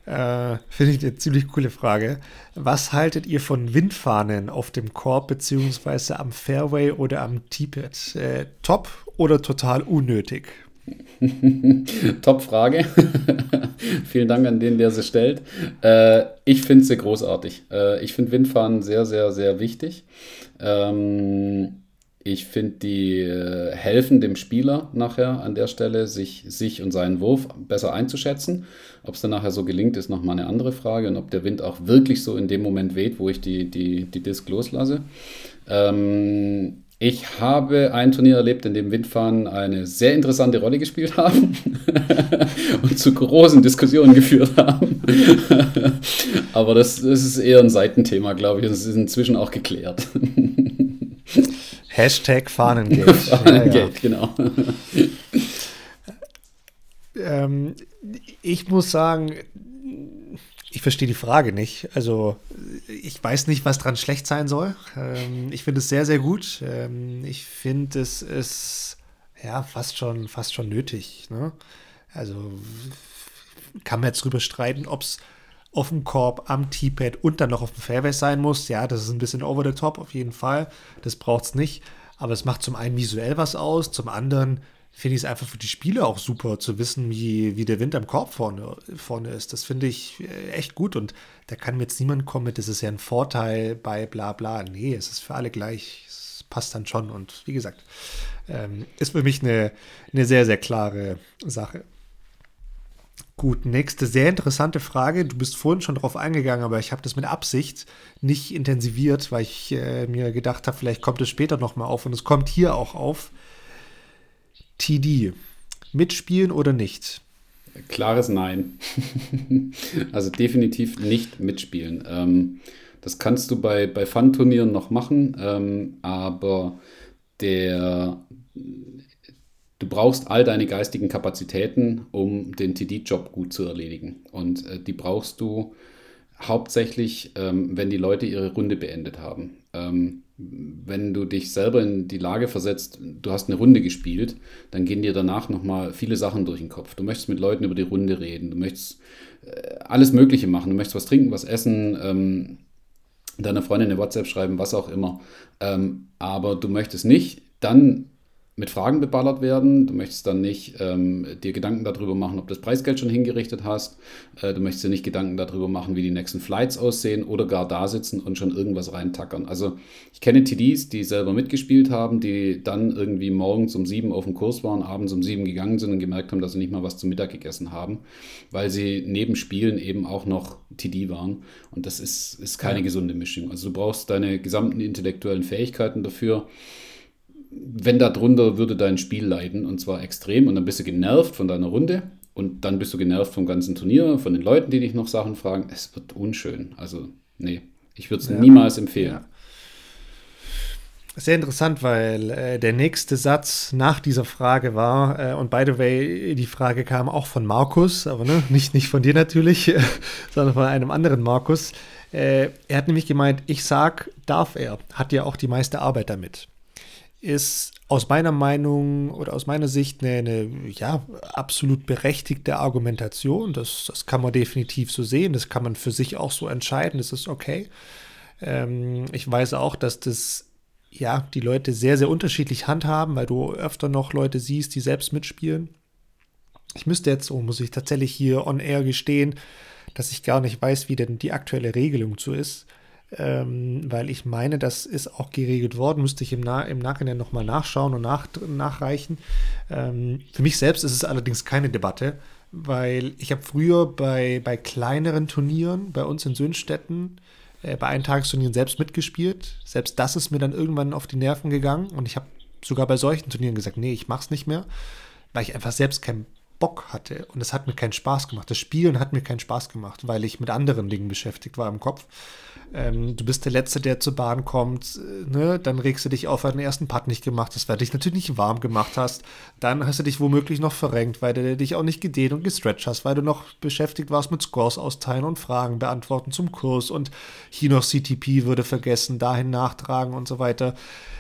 Äh, Finde ich eine ziemlich coole Frage. Was haltet ihr von Windfahnen auf dem Korb beziehungsweise am Fairway oder am Teepad? Äh, top oder total unnötig? Top-Frage. Vielen Dank an den, der sie stellt. Äh, ich finde sie großartig. Äh, ich finde Windfahnen sehr, sehr, sehr wichtig. Ähm, ich finde, die äh, helfen dem Spieler nachher an der Stelle, sich, sich und seinen Wurf besser einzuschätzen. Ob es dann nachher so gelingt, ist nochmal eine andere Frage und ob der Wind auch wirklich so in dem Moment weht, wo ich die, die, die Disc loslasse. Ähm, ich habe ein Turnier erlebt, in dem Windfahren eine sehr interessante Rolle gespielt haben und zu großen Diskussionen geführt haben. Aber das, das ist eher ein Seitenthema, glaube ich. Das ist inzwischen auch geklärt. Hashtag Fahnengate. Fahnengate, ja, ja. genau. ähm, ich muss sagen, ich verstehe die Frage nicht. Also, ich weiß nicht, was dran schlecht sein soll. Ähm, ich finde es sehr, sehr gut. Ähm, ich finde, es ist ja fast schon, fast schon nötig. Ne? Also, kann man jetzt drüber streiten, ob es auf dem Korb, am T-Pad und dann noch auf dem Fairway sein muss. Ja, das ist ein bisschen over the top auf jeden Fall. Das braucht es nicht. Aber es macht zum einen visuell was aus, zum anderen finde ich es einfach für die Spieler auch super zu wissen, wie, wie der Wind am Korb vorne, vorne ist. Das finde ich äh, echt gut und da kann mir jetzt niemand kommen mit, das ist ja ein Vorteil bei bla bla. Nee, es ist für alle gleich. Es passt dann schon und wie gesagt, ähm, ist für mich eine, eine sehr, sehr klare Sache. Gut, nächste sehr interessante Frage. Du bist vorhin schon drauf eingegangen, aber ich habe das mit Absicht nicht intensiviert, weil ich äh, mir gedacht habe, vielleicht kommt es später nochmal auf und es kommt hier auch auf. TD, mitspielen oder nicht? Klares Nein. also definitiv nicht mitspielen. Ähm, das kannst du bei, bei Fun-Turnieren noch machen, ähm, aber der, du brauchst all deine geistigen Kapazitäten, um den TD-Job gut zu erledigen. Und äh, die brauchst du hauptsächlich, ähm, wenn die Leute ihre Runde beendet haben. Ähm, wenn du dich selber in die Lage versetzt, du hast eine Runde gespielt, dann gehen dir danach nochmal viele Sachen durch den Kopf. Du möchtest mit Leuten über die Runde reden, du möchtest äh, alles Mögliche machen, du möchtest was trinken, was essen, ähm, deiner Freundin eine WhatsApp schreiben, was auch immer. Ähm, aber du möchtest nicht dann mit Fragen beballert werden. Du möchtest dann nicht ähm, dir Gedanken darüber machen, ob das Preisgeld schon hingerichtet hast. Äh, du möchtest dir nicht Gedanken darüber machen, wie die nächsten Flights aussehen oder gar da sitzen und schon irgendwas reintackern. Also ich kenne TDs, die selber mitgespielt haben, die dann irgendwie morgens um sieben auf dem Kurs waren, abends um sieben gegangen sind und gemerkt haben, dass sie nicht mal was zum Mittag gegessen haben, weil sie neben Spielen eben auch noch TD waren. Und das ist, ist keine ja. gesunde Mischung. Also du brauchst deine gesamten intellektuellen Fähigkeiten dafür wenn darunter würde dein Spiel leiden und zwar extrem und dann bist du genervt von deiner Runde und dann bist du genervt vom ganzen Turnier, von den Leuten, die dich noch Sachen fragen. Es wird unschön. Also, nee, ich würde es ja. niemals empfehlen. Ja. Sehr interessant, weil äh, der nächste Satz nach dieser Frage war, äh, und by the way, die Frage kam auch von Markus, aber ne, nicht, nicht von dir natürlich, sondern von einem anderen Markus. Äh, er hat nämlich gemeint, ich sag, darf er, hat ja auch die meiste Arbeit damit ist aus meiner Meinung oder aus meiner Sicht eine, eine ja, absolut berechtigte Argumentation. Das, das kann man definitiv so sehen. Das kann man für sich auch so entscheiden. Das ist okay. Ähm, ich weiß auch, dass das ja die Leute sehr, sehr unterschiedlich handhaben, weil du öfter noch Leute siehst, die selbst mitspielen. Ich müsste jetzt, so muss ich tatsächlich hier on air gestehen, dass ich gar nicht weiß, wie denn die aktuelle Regelung so ist ähm, weil ich meine, das ist auch geregelt worden, müsste ich im, Na im Nachhinein nochmal nachschauen und nach nachreichen. Ähm, für mich selbst ist es allerdings keine Debatte, weil ich habe früher bei, bei kleineren Turnieren bei uns in Sönstetten äh, bei Eintagesturnieren selbst mitgespielt. Selbst das ist mir dann irgendwann auf die Nerven gegangen und ich habe sogar bei solchen Turnieren gesagt, nee, ich mache es nicht mehr, weil ich einfach selbst keinen Bock hatte und es hat mir keinen Spaß gemacht. Das Spielen hat mir keinen Spaß gemacht, weil ich mit anderen Dingen beschäftigt war im Kopf. Ähm, du bist der Letzte, der zur Bahn kommt, äh, ne? dann regst du dich auf, weil du den ersten Putt nicht gemacht hast, weil du dich natürlich nicht warm gemacht hast. Dann hast du dich womöglich noch verrenkt, weil du dich auch nicht gedehnt und gestretcht hast, weil du noch beschäftigt warst mit Scores austeilen und Fragen beantworten zum Kurs und hier noch CTP würde vergessen, dahin nachtragen und so weiter.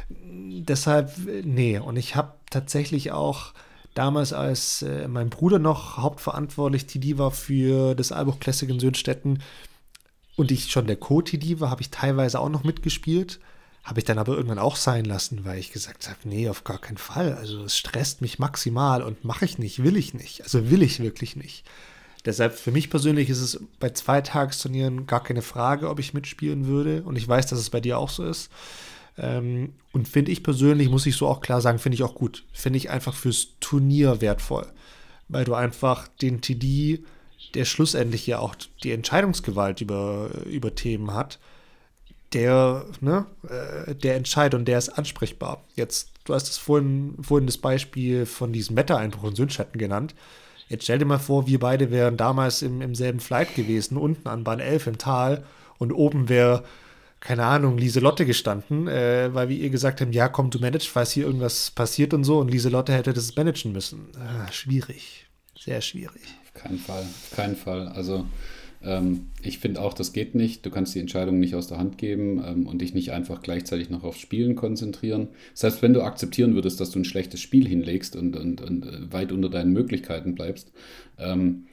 Deshalb, nee, und ich habe tatsächlich auch damals, als äh, mein Bruder noch hauptverantwortlich TD war für das Albuch Classic in Sönstetten, und ich schon der Co-TD war, habe ich teilweise auch noch mitgespielt. Habe ich dann aber irgendwann auch sein lassen, weil ich gesagt habe, nee, auf gar keinen Fall. Also es stresst mich maximal und mache ich nicht, will ich nicht. Also will ich wirklich nicht. Deshalb für mich persönlich ist es bei Zweitagesturnieren gar keine Frage, ob ich mitspielen würde. Und ich weiß, dass es bei dir auch so ist. Ähm, und finde ich persönlich, muss ich so auch klar sagen, finde ich auch gut. Finde ich einfach fürs Turnier wertvoll. Weil du einfach den TD der schlussendlich ja auch die Entscheidungsgewalt über, über Themen hat, der, ne, äh, der entscheidet und der ist ansprechbar. Jetzt, du hast es vorhin, vorhin das Beispiel von diesem Wettereinbruch in Sündschatten genannt. Jetzt stell dir mal vor, wir beide wären damals im, im selben Flight gewesen, unten an Bahn 11 im Tal und oben wäre, keine Ahnung, Lieselotte gestanden, äh, weil wir ihr gesagt haben, ja, komm, du managst, falls hier irgendwas passiert und so und Lieselotte hätte das managen müssen. Ah, schwierig, sehr schwierig keinen Fall, auf keinen Fall. Also ähm, ich finde auch, das geht nicht. Du kannst die Entscheidung nicht aus der Hand geben ähm, und dich nicht einfach gleichzeitig noch aufs Spielen konzentrieren. Selbst wenn du akzeptieren würdest, dass du ein schlechtes Spiel hinlegst und, und, und äh, weit unter deinen Möglichkeiten bleibst, ähm,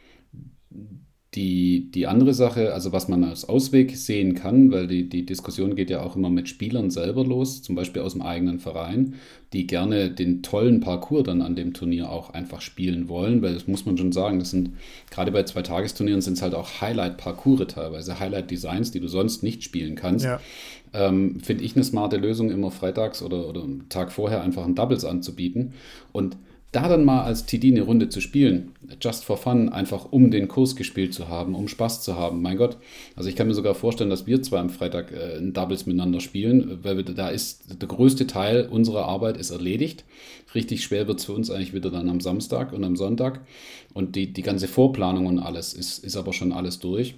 die, die andere Sache, also was man als Ausweg sehen kann, weil die, die Diskussion geht ja auch immer mit Spielern selber los, zum Beispiel aus dem eigenen Verein, die gerne den tollen Parcours dann an dem Turnier auch einfach spielen wollen, weil das muss man schon sagen, das sind gerade bei zwei Tagesturnieren sind es halt auch Highlight-Parcours teilweise, Highlight-Designs, die du sonst nicht spielen kannst. Ja. Ähm, Finde ich eine smarte Lösung, immer freitags oder, oder einen Tag vorher einfach ein Doubles anzubieten. Und da dann mal als TD eine Runde zu spielen, just for fun, einfach um den Kurs gespielt zu haben, um Spaß zu haben, mein Gott. Also ich kann mir sogar vorstellen, dass wir zwar am Freitag äh, ein Doubles miteinander spielen, weil wir, da ist der größte Teil unserer Arbeit ist erledigt. Richtig schwer wird es für uns eigentlich wieder dann am Samstag und am Sonntag. Und die, die ganze Vorplanung und alles ist, ist aber schon alles durch.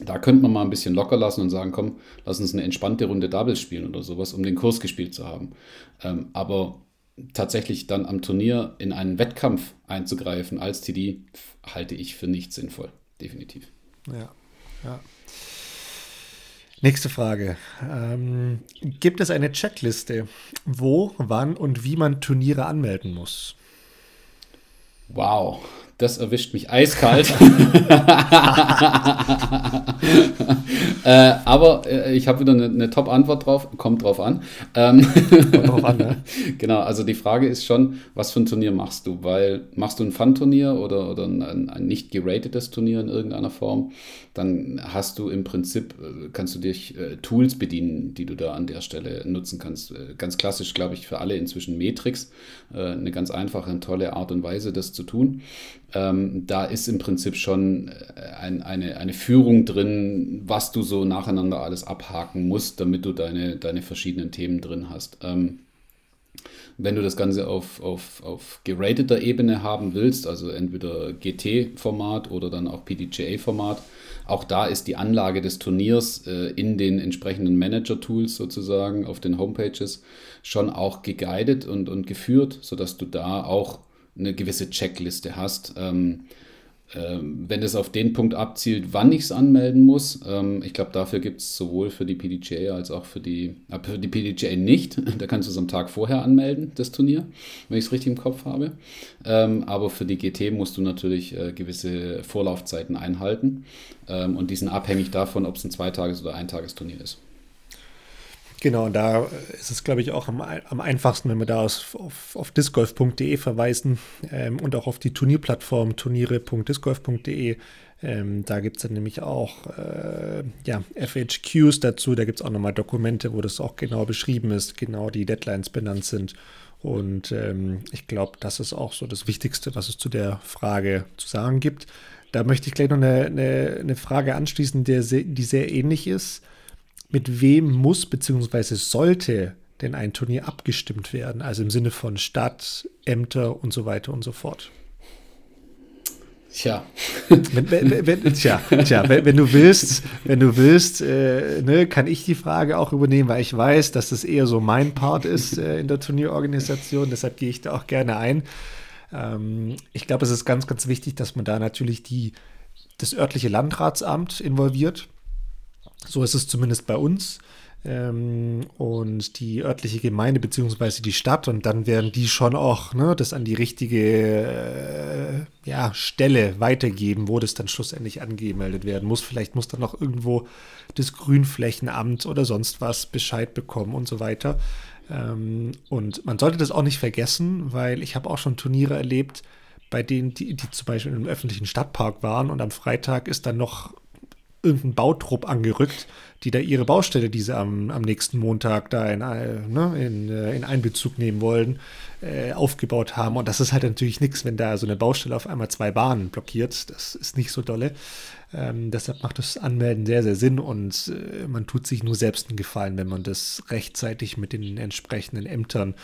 Da könnte man mal ein bisschen locker lassen und sagen, komm, lass uns eine entspannte Runde Doubles spielen oder sowas, um den Kurs gespielt zu haben. Ähm, aber tatsächlich dann am Turnier in einen Wettkampf einzugreifen als TD, halte ich für nicht sinnvoll. Definitiv. Ja, ja. Nächste Frage. Ähm, gibt es eine Checkliste, wo, wann und wie man Turniere anmelden muss? Wow, das erwischt mich eiskalt. äh, aber äh, ich habe wieder eine, eine Top-Antwort drauf, kommt drauf an. Ähm, kommt drauf an, ne? Genau, also die Frage ist schon, was für ein Turnier machst du? Weil machst du ein Fun-Turnier oder, oder ein, ein nicht geratetes Turnier in irgendeiner Form, dann hast du im Prinzip, äh, kannst du dich äh, Tools bedienen, die du da an der Stelle nutzen kannst. Äh, ganz klassisch, glaube ich, für alle inzwischen Matrix. Äh, eine ganz einfache und tolle Art und Weise, das zu tun. Ähm, da ist im Prinzip schon äh, ein, eine, eine Führung drin, was du so nacheinander alles abhaken musst, damit du deine, deine verschiedenen Themen drin hast. Ähm, wenn du das Ganze auf, auf, auf gerateter Ebene haben willst, also entweder GT-Format oder dann auch PDGA-Format, auch da ist die Anlage des Turniers äh, in den entsprechenden Manager-Tools sozusagen auf den Homepages schon auch geguidet und, und geführt, sodass du da auch eine gewisse Checkliste hast. Ähm, ähm, wenn es auf den Punkt abzielt, wann ich es anmelden muss, ähm, ich glaube, dafür gibt es sowohl für die PDGA als auch für die, äh, für die PDGA nicht. Da kannst du es am Tag vorher anmelden, das Turnier, wenn ich es richtig im Kopf habe. Ähm, aber für die GT musst du natürlich äh, gewisse Vorlaufzeiten einhalten. Ähm, und die sind abhängig davon, ob es ein Zweitages- oder Eintagesturnier ist. Genau, da ist es, glaube ich, auch am, am einfachsten, wenn wir da aus, auf, auf discgolf.de verweisen ähm, und auch auf die Turnierplattform turniere.discgolf.de. Ähm, da gibt es dann nämlich auch äh, ja, FHQs dazu. Da gibt es auch nochmal Dokumente, wo das auch genau beschrieben ist, genau die Deadlines benannt sind. Und ähm, ich glaube, das ist auch so das Wichtigste, was es zu der Frage zu sagen gibt. Da möchte ich gleich noch eine, eine, eine Frage anschließen, der, die sehr ähnlich ist mit wem muss bzw. sollte denn ein Turnier abgestimmt werden? Also im Sinne von Stadt, Ämter und so weiter und so fort. Tja. Wenn, wenn, wenn, tja, tja wenn, wenn, du willst, wenn du willst, äh, ne, kann ich die Frage auch übernehmen, weil ich weiß, dass das eher so mein Part ist äh, in der Turnierorganisation. Deshalb gehe ich da auch gerne ein. Ähm, ich glaube, es ist ganz, ganz wichtig, dass man da natürlich die, das örtliche Landratsamt involviert. So ist es zumindest bei uns. Ähm, und die örtliche Gemeinde beziehungsweise die Stadt und dann werden die schon auch ne, das an die richtige äh, ja, Stelle weitergeben, wo das dann schlussendlich angemeldet werden muss. Vielleicht muss dann noch irgendwo das Grünflächenamt oder sonst was Bescheid bekommen und so weiter. Ähm, und man sollte das auch nicht vergessen, weil ich habe auch schon Turniere erlebt, bei denen, die, die zum Beispiel im öffentlichen Stadtpark waren und am Freitag ist dann noch irgendein Bautrupp angerückt, die da ihre Baustelle, die sie am, am nächsten Montag da in, äh, ne, in, äh, in Einbezug nehmen wollen, äh, aufgebaut haben. Und das ist halt natürlich nichts, wenn da so eine Baustelle auf einmal zwei Bahnen blockiert. Das ist nicht so dolle. Ähm, deshalb macht das Anmelden sehr, sehr Sinn und äh, man tut sich nur selbst einen Gefallen, wenn man das rechtzeitig mit den entsprechenden Ämtern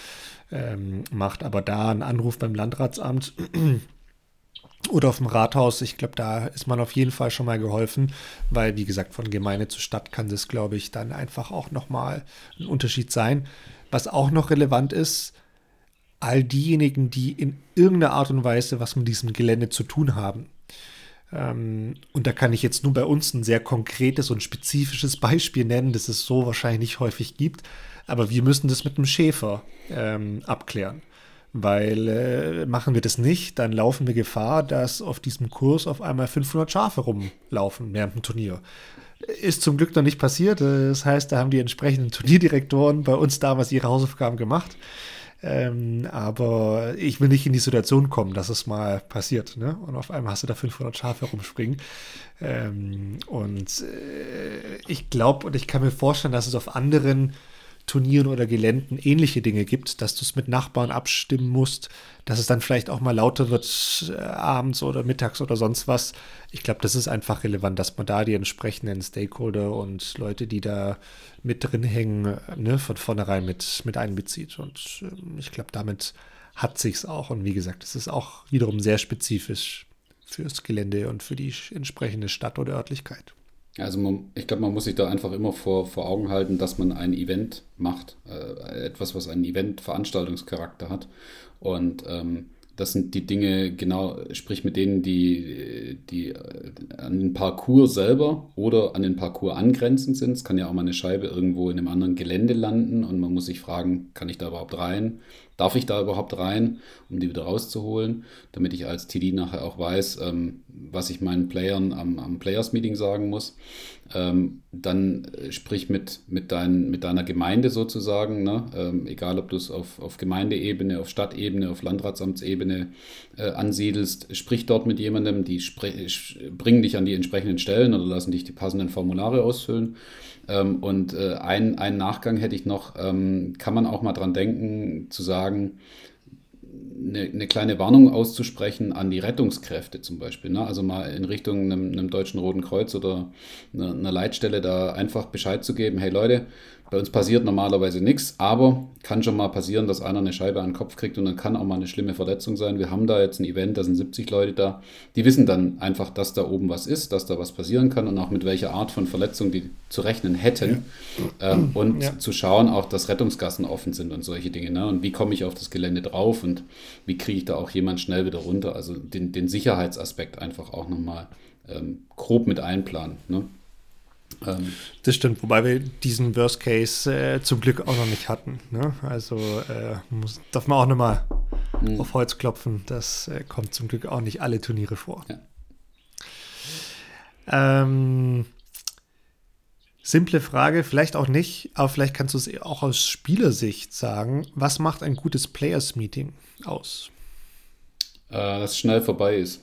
ähm, macht. Aber da ein Anruf beim Landratsamt oder auf dem Rathaus. Ich glaube, da ist man auf jeden Fall schon mal geholfen, weil, wie gesagt, von Gemeinde zu Stadt kann das, glaube ich, dann einfach auch nochmal ein Unterschied sein. Was auch noch relevant ist, all diejenigen, die in irgendeiner Art und Weise was mit diesem Gelände zu tun haben. Ähm, und da kann ich jetzt nur bei uns ein sehr konkretes und spezifisches Beispiel nennen, das es so wahrscheinlich nicht häufig gibt. Aber wir müssen das mit einem Schäfer ähm, abklären. Weil äh, machen wir das nicht, dann laufen wir Gefahr, dass auf diesem Kurs auf einmal 500 Schafe rumlaufen während dem Turnier. Ist zum Glück noch nicht passiert. Das heißt, da haben die entsprechenden Turnierdirektoren bei uns damals ihre Hausaufgaben gemacht. Ähm, aber ich will nicht in die Situation kommen, dass es mal passiert. Ne? Und auf einmal hast du da 500 Schafe rumspringen. Ähm, und äh, ich glaube und ich kann mir vorstellen, dass es auf anderen Turnieren oder Geländen ähnliche Dinge gibt, dass du es mit Nachbarn abstimmen musst, dass es dann vielleicht auch mal lauter wird äh, abends oder mittags oder sonst was. Ich glaube, das ist einfach relevant, dass man da die entsprechenden Stakeholder und Leute, die da mit drin hängen, ne, von vornherein mit, mit einbezieht. Und äh, ich glaube, damit hat sich's auch. Und wie gesagt, es ist auch wiederum sehr spezifisch fürs Gelände und für die entsprechende Stadt oder Örtlichkeit. Also man, ich glaube, man muss sich da einfach immer vor, vor Augen halten, dass man ein Event macht, äh, etwas, was einen Event-Veranstaltungscharakter hat. Und ähm, das sind die Dinge, genau, sprich mit denen, die, die äh, an den Parcours selber oder an den Parcours angrenzend sind. Es kann ja auch mal eine Scheibe irgendwo in einem anderen Gelände landen und man muss sich fragen, kann ich da überhaupt rein? darf ich da überhaupt rein, um die wieder rauszuholen, damit ich als TD nachher auch weiß, ähm, was ich meinen Playern am, am Players-Meeting sagen muss. Ähm, dann äh, sprich mit, mit, dein, mit deiner Gemeinde sozusagen, ne? ähm, egal ob du es auf, auf Gemeindeebene, auf Stadtebene, auf Landratsamtsebene äh, ansiedelst, sprich dort mit jemandem, die bringen dich an die entsprechenden Stellen oder lassen dich die passenden Formulare ausfüllen. Ähm, und äh, ein, einen Nachgang hätte ich noch, ähm, kann man auch mal dran denken, zu sagen, eine, eine, kleine Warnung auszusprechen an die Rettungskräfte zum Beispiel. Ne? Also mal in Richtung einem, einem Deutschen Roten Kreuz oder einer, einer Leitstelle da einfach Bescheid zu geben, hey Leute, bei uns passiert normalerweise nichts, aber kann schon mal passieren, dass einer eine Scheibe an den Kopf kriegt und dann kann auch mal eine schlimme Verletzung sein. Wir haben da jetzt ein Event, da sind 70 Leute da. Die wissen dann einfach, dass da oben was ist, dass da was passieren kann und auch mit welcher Art von Verletzung die zu rechnen hätten. Ja. Ähm, und ja. zu schauen auch, dass Rettungsgassen offen sind und solche Dinge. Ne? Und wie komme ich auf das Gelände drauf und wie kriege ich da auch jemand schnell wieder runter? Also den, den Sicherheitsaspekt einfach auch nochmal ähm, grob mit einplanen. Ne? Ähm, das stimmt, wobei wir diesen Worst Case äh, zum Glück auch noch nicht hatten. Ne? Also äh, muss, darf man auch nochmal mhm. auf Holz klopfen. Das äh, kommt zum Glück auch nicht alle Turniere vor. Ja. Ähm, simple Frage, vielleicht auch nicht, aber vielleicht kannst du es auch aus Spielersicht sagen. Was macht ein gutes Players Meeting aus? Äh, dass es schnell vorbei ist.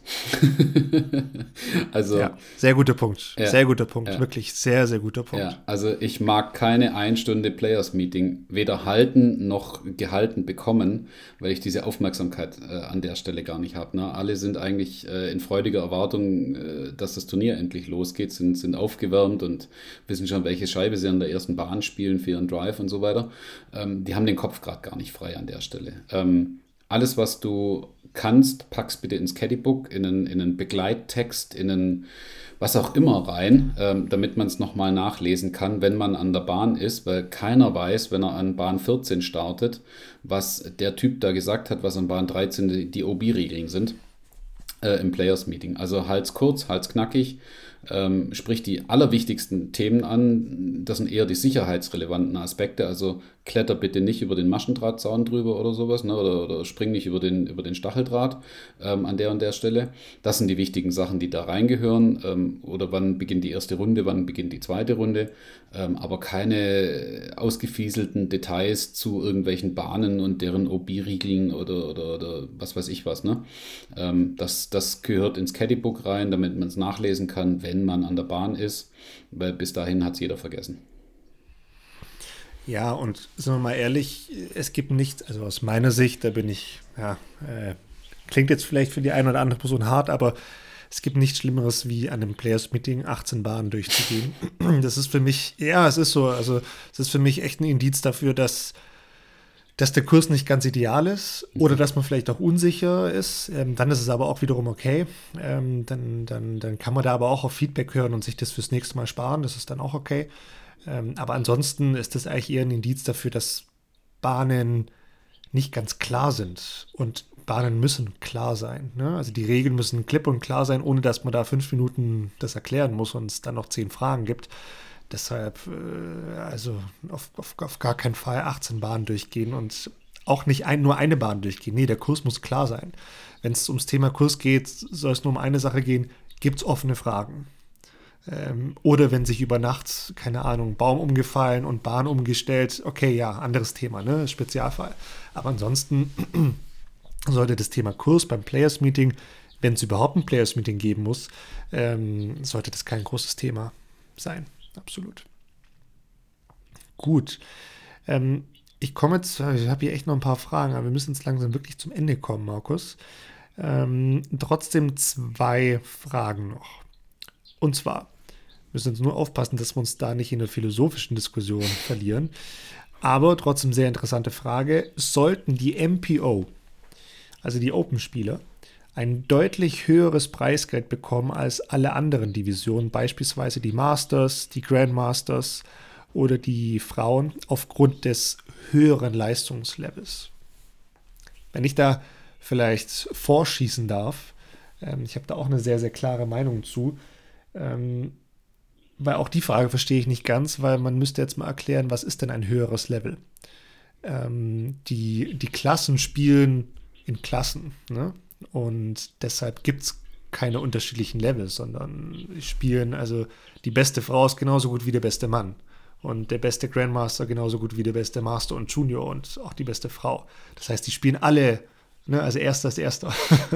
also ja, sehr guter Punkt. Ja, sehr guter Punkt. Ja. Wirklich sehr, sehr guter Punkt. Also ich mag keine Einstunde Players Meeting weder halten noch gehalten bekommen, weil ich diese Aufmerksamkeit äh, an der Stelle gar nicht habe. Ne? Alle sind eigentlich äh, in freudiger Erwartung, äh, dass das Turnier endlich losgeht, sind, sind aufgewärmt und wissen schon, welche Scheibe sie an der ersten Bahn spielen für ihren Drive und so weiter. Ähm, die haben den Kopf gerade gar nicht frei an der Stelle. Ähm, alles, was du kannst, pack's bitte ins Caddybook, in einen, in einen Begleittext, in einen was auch immer rein, ähm, damit man es nochmal nachlesen kann, wenn man an der Bahn ist, weil keiner weiß, wenn er an Bahn 14 startet, was der Typ da gesagt hat, was an Bahn 13 die, die OB-Regeln sind äh, im Players Meeting. Also Hals kurz, Hals knackig ähm, spricht die allerwichtigsten Themen an. Das sind eher die sicherheitsrelevanten Aspekte. Also kletter bitte nicht über den Maschendrahtzaun drüber oder sowas, ne? oder, oder spring nicht über den, über den Stacheldraht ähm, an der und der Stelle. Das sind die wichtigen Sachen, die da reingehören. Ähm, oder wann beginnt die erste Runde, wann beginnt die zweite Runde. Ähm, aber keine ausgefieselten Details zu irgendwelchen Bahnen und deren OB-Riegeln oder, oder, oder was weiß ich was. Ne? Ähm, das, das gehört ins Caddybook rein, damit man es nachlesen kann, wenn man an der Bahn ist, weil bis dahin hat es jeder vergessen. Ja, und sind wir mal ehrlich, es gibt nichts, also aus meiner Sicht, da bin ich, ja, äh, klingt jetzt vielleicht für die eine oder andere Person hart, aber es gibt nichts Schlimmeres, wie an einem Players-Meeting 18 Bahnen durchzugehen. Das ist für mich, ja, es ist so, also es ist für mich echt ein Indiz dafür, dass, dass der Kurs nicht ganz ideal ist oder dass man vielleicht auch unsicher ist. Ähm, dann ist es aber auch wiederum okay. Ähm, dann, dann, dann kann man da aber auch auf Feedback hören und sich das fürs nächste Mal sparen. Das ist dann auch okay. Ähm, aber ansonsten ist das eigentlich eher ein Indiz dafür, dass Bahnen nicht ganz klar sind. Und Bahnen müssen klar sein. Ne? Also die Regeln müssen klipp und klar sein, ohne dass man da fünf Minuten das erklären muss und es dann noch zehn Fragen gibt. Deshalb, äh, also auf, auf, auf gar keinen Fall 18 Bahnen durchgehen und auch nicht ein, nur eine Bahn durchgehen. Nee, der Kurs muss klar sein. Wenn es ums Thema Kurs geht, soll es nur um eine Sache gehen, gibt es offene Fragen. Ähm, oder wenn sich über Nacht, keine Ahnung, Baum umgefallen und Bahn umgestellt, okay, ja, anderes Thema, ne? Spezialfall. Aber ansonsten sollte das Thema Kurs beim Players Meeting, wenn es überhaupt ein Players Meeting geben muss, ähm, sollte das kein großes Thema sein. Absolut. Gut. Ähm, ich komme jetzt, ich habe hier echt noch ein paar Fragen, aber wir müssen jetzt langsam wirklich zum Ende kommen, Markus. Ähm, trotzdem zwei Fragen noch. Und zwar, müssen uns nur aufpassen, dass wir uns da nicht in einer philosophischen Diskussion verlieren. Aber trotzdem sehr interessante Frage. Sollten die MPO, also die Open-Spieler, ein deutlich höheres Preisgeld bekommen als alle anderen Divisionen, beispielsweise die Masters, die Grandmasters oder die Frauen, aufgrund des höheren Leistungslevels? Wenn ich da vielleicht vorschießen darf, ähm, ich habe da auch eine sehr, sehr klare Meinung zu, ähm, weil auch die Frage verstehe ich nicht ganz, weil man müsste jetzt mal erklären, was ist denn ein höheres Level? ähm, die, die Klassen spielen in Klassen. Ne? Und deshalb gibt es keine unterschiedlichen Levels, sondern spielen, also die beste Frau ist genauso gut wie der beste Mann. Und der beste Grandmaster genauso gut wie der beste Master und Junior und auch die beste Frau. Das heißt, die spielen alle, ne, also erster ist erster.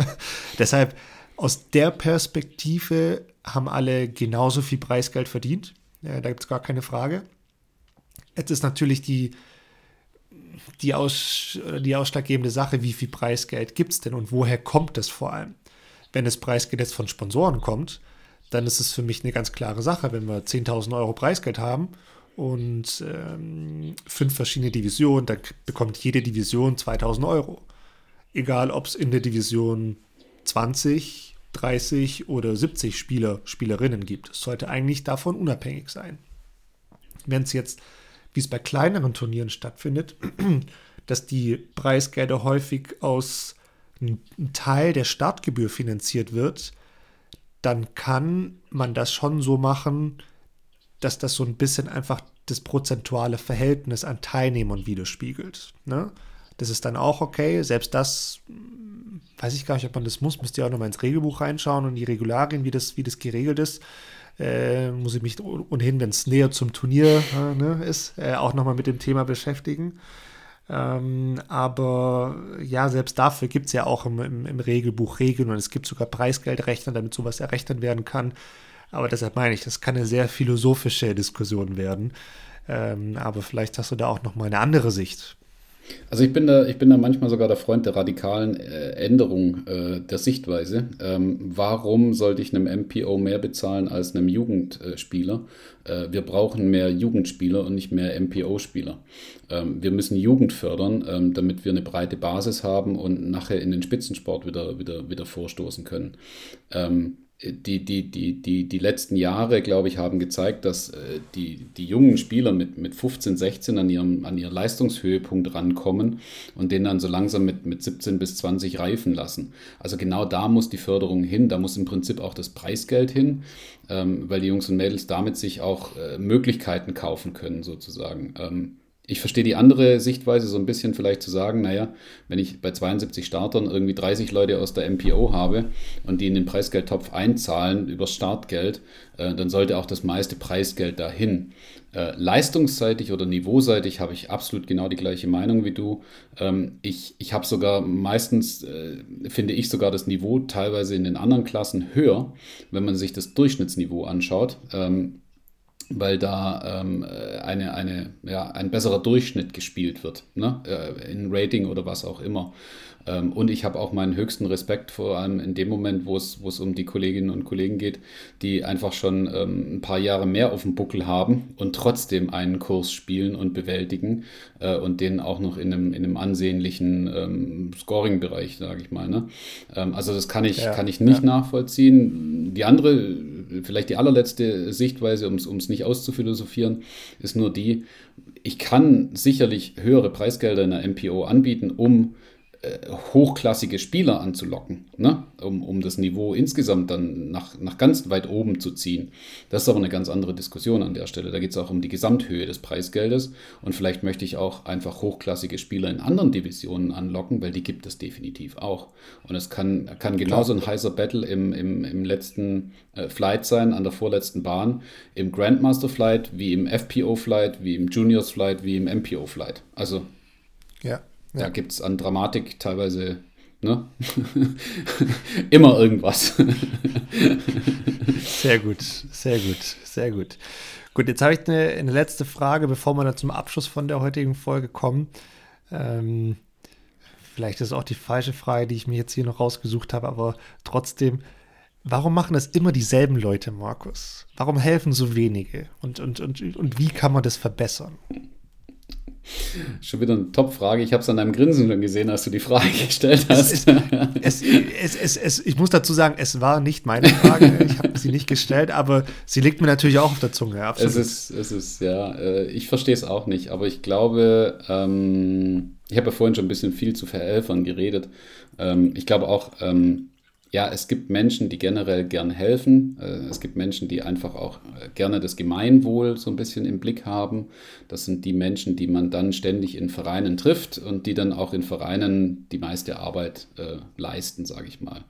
Deshalb, aus der Perspektive haben alle genauso viel Preisgeld verdient. Da gibt es gar keine Frage. Jetzt ist natürlich die, die, Aus, die ausschlaggebende Sache, wie viel Preisgeld gibt es denn und woher kommt es vor allem? Wenn das Preisgeld jetzt von Sponsoren kommt, dann ist es für mich eine ganz klare Sache, wenn wir 10.000 Euro Preisgeld haben und ähm, fünf verschiedene Divisionen, dann bekommt jede Division 2.000 Euro. Egal, ob es in der Division 20, 30 oder 70 Spieler, Spielerinnen gibt. Es sollte eigentlich davon unabhängig sein. Wenn es jetzt wie es bei kleineren Turnieren stattfindet, dass die Preisgelder häufig aus einem Teil der Startgebühr finanziert wird, dann kann man das schon so machen, dass das so ein bisschen einfach das prozentuale Verhältnis an Teilnehmern widerspiegelt. Ne? Das ist dann auch okay. Selbst das hm, weiß ich gar nicht, ob man das muss. Müsst ihr auch nochmal ins Regelbuch reinschauen und die Regularien, wie das, wie das geregelt ist äh, muss ich mich ohnehin, wenn es näher zum Turnier äh, ne, ist, äh, auch nochmal mit dem Thema beschäftigen. Ähm, aber ja, selbst dafür gibt es ja auch im, im, im, Regelbuch Regeln und es gibt sogar Preisgeldrechner, damit sowas errechnet werden kann. Aber deshalb meine ich, das kann eine sehr philosophische Diskussion werden. Ähm, aber vielleicht hast du da auch nochmal eine andere Sicht. Also ich bin da, ich bin da manchmal sogar der Freund der radikalen äh, Änderung äh, der Sichtweise. Ähm, warum sollte ich einem MPO mehr bezahlen als einem Jugendspieler? Äh, wir brauchen mehr Jugendspieler und nicht mehr MPO-Spieler. Ähm, wir müssen Jugend fördern, ähm, damit wir eine breite Basis haben und nachher in den Spitzensport wieder, wieder, wieder vorstoßen können. Die, die, die, die, die letzten Jahre, glaube ich, haben gezeigt, dass äh, die, die jungen Spieler mit, mit 15, 16 an ihrem, an ihren Leistungshöhepunkt rankommen und den dann so langsam mit, mit 17 bis 20 reifen lassen. Also genau da muss die Förderung hin, da muss im Prinzip auch das Preisgeld hin, ähm, weil die Jungs und Mädels damit sich auch äh, Möglichkeiten kaufen können, sozusagen. Ähm, ich verstehe die andere Sichtweise so ein bisschen vielleicht zu sagen, naja, wenn ich bei 72 Startern irgendwie 30 Leute aus der MPO habe und die in den Preisgeldtopf einzahlen über Startgeld, äh, dann sollte auch das meiste Preisgeld dahin. Äh, leistungsseitig oder niveauseitig habe ich absolut genau die gleiche Meinung wie du. Ähm, ich ich habe sogar meistens, äh, finde ich sogar das Niveau teilweise in den anderen Klassen höher, wenn man sich das Durchschnittsniveau anschaut. Ähm, weil da ähm, äh, eine, eine, ja, ein besserer Durchschnitt gespielt wird, ne? Äh, in Rating oder was auch immer. Ähm, und ich habe auch meinen höchsten Respekt, vor allem in dem Moment, wo es, wo es um die Kolleginnen und Kollegen geht, die einfach schon ähm, ein paar Jahre mehr auf dem Buckel haben und trotzdem einen Kurs spielen und bewältigen äh, und den auch noch in einem, in einem ansehnlichen ähm, Scoring-Bereich, sage ich mal. Ne? Also das kann ich, ja, kann ich nicht ja. nachvollziehen. Die andere, vielleicht die allerletzte Sichtweise, um es nicht auszuphilosophieren, ist nur die, ich kann sicherlich höhere Preisgelder in der MPO anbieten, um hochklassige Spieler anzulocken, ne? um, um das Niveau insgesamt dann nach, nach ganz weit oben zu ziehen. Das ist aber eine ganz andere Diskussion an der Stelle. Da geht es auch um die Gesamthöhe des Preisgeldes und vielleicht möchte ich auch einfach hochklassige Spieler in anderen Divisionen anlocken, weil die gibt es definitiv auch. Und es kann, kann genauso ein heißer Battle im, im, im letzten äh, Flight sein, an der vorletzten Bahn, im Grandmaster Flight, wie im FPO Flight, wie im Juniors Flight, wie im MPO Flight. Also ja. Da gibt es an Dramatik teilweise ne? immer irgendwas. sehr gut, sehr gut, sehr gut. Gut, jetzt habe ich eine, eine, letzte Frage, bevor wir dann zum Abschluss von der heutigen Folge kommen. Ähm, vielleicht ist es auch die falsche Frage, die ich mir jetzt hier noch rausgesucht habe, aber trotzdem, warum machen das immer dieselben Leute, Markus? Warum helfen so wenige? Und, und, und, und wie kann man das verbessern? Schon wieder eine Top-Frage. Ich habe es an deinem Grinsen schon gesehen, als du die Frage gestellt hast. Es, es, es, ich muss dazu sagen, es war nicht meine Frage. Ich habe sie nicht gestellt, aber sie liegt mir natürlich auch auf der Zunge. Absolut. Es ist, es ist ja, äh, ich verstehe es auch nicht, aber ich glaube, ähm, ich habe ja vorhin schon ein bisschen viel zu Verelfern geredet. Ähm, ich glaube auch, ähm, ja, es gibt Menschen, die generell gern helfen. Äh, es gibt Menschen, die einfach auch äh, gerne das Gemeinwohl so ein bisschen im Blick haben. Das sind die Menschen, die man dann ständig in Vereinen trifft und die dann auch in Vereinen die meiste Arbeit äh, leisten, sage ich mal.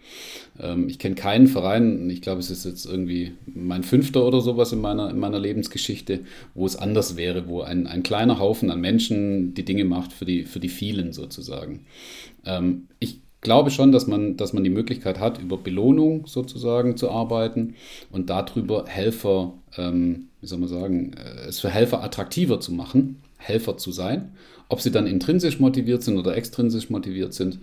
Ähm, ich kenne keinen Verein, ich glaube, es ist jetzt irgendwie mein fünfter oder sowas in meiner, in meiner Lebensgeschichte, wo es anders wäre, wo ein, ein kleiner Haufen an Menschen die Dinge macht für die, für die vielen sozusagen. Ähm, ich glaube schon, dass man, dass man die Möglichkeit hat, über Belohnung sozusagen zu arbeiten und darüber Helfer, ähm, wie soll man sagen, äh, es für Helfer attraktiver zu machen, Helfer zu sein. Ob sie dann intrinsisch motiviert sind oder extrinsisch motiviert sind,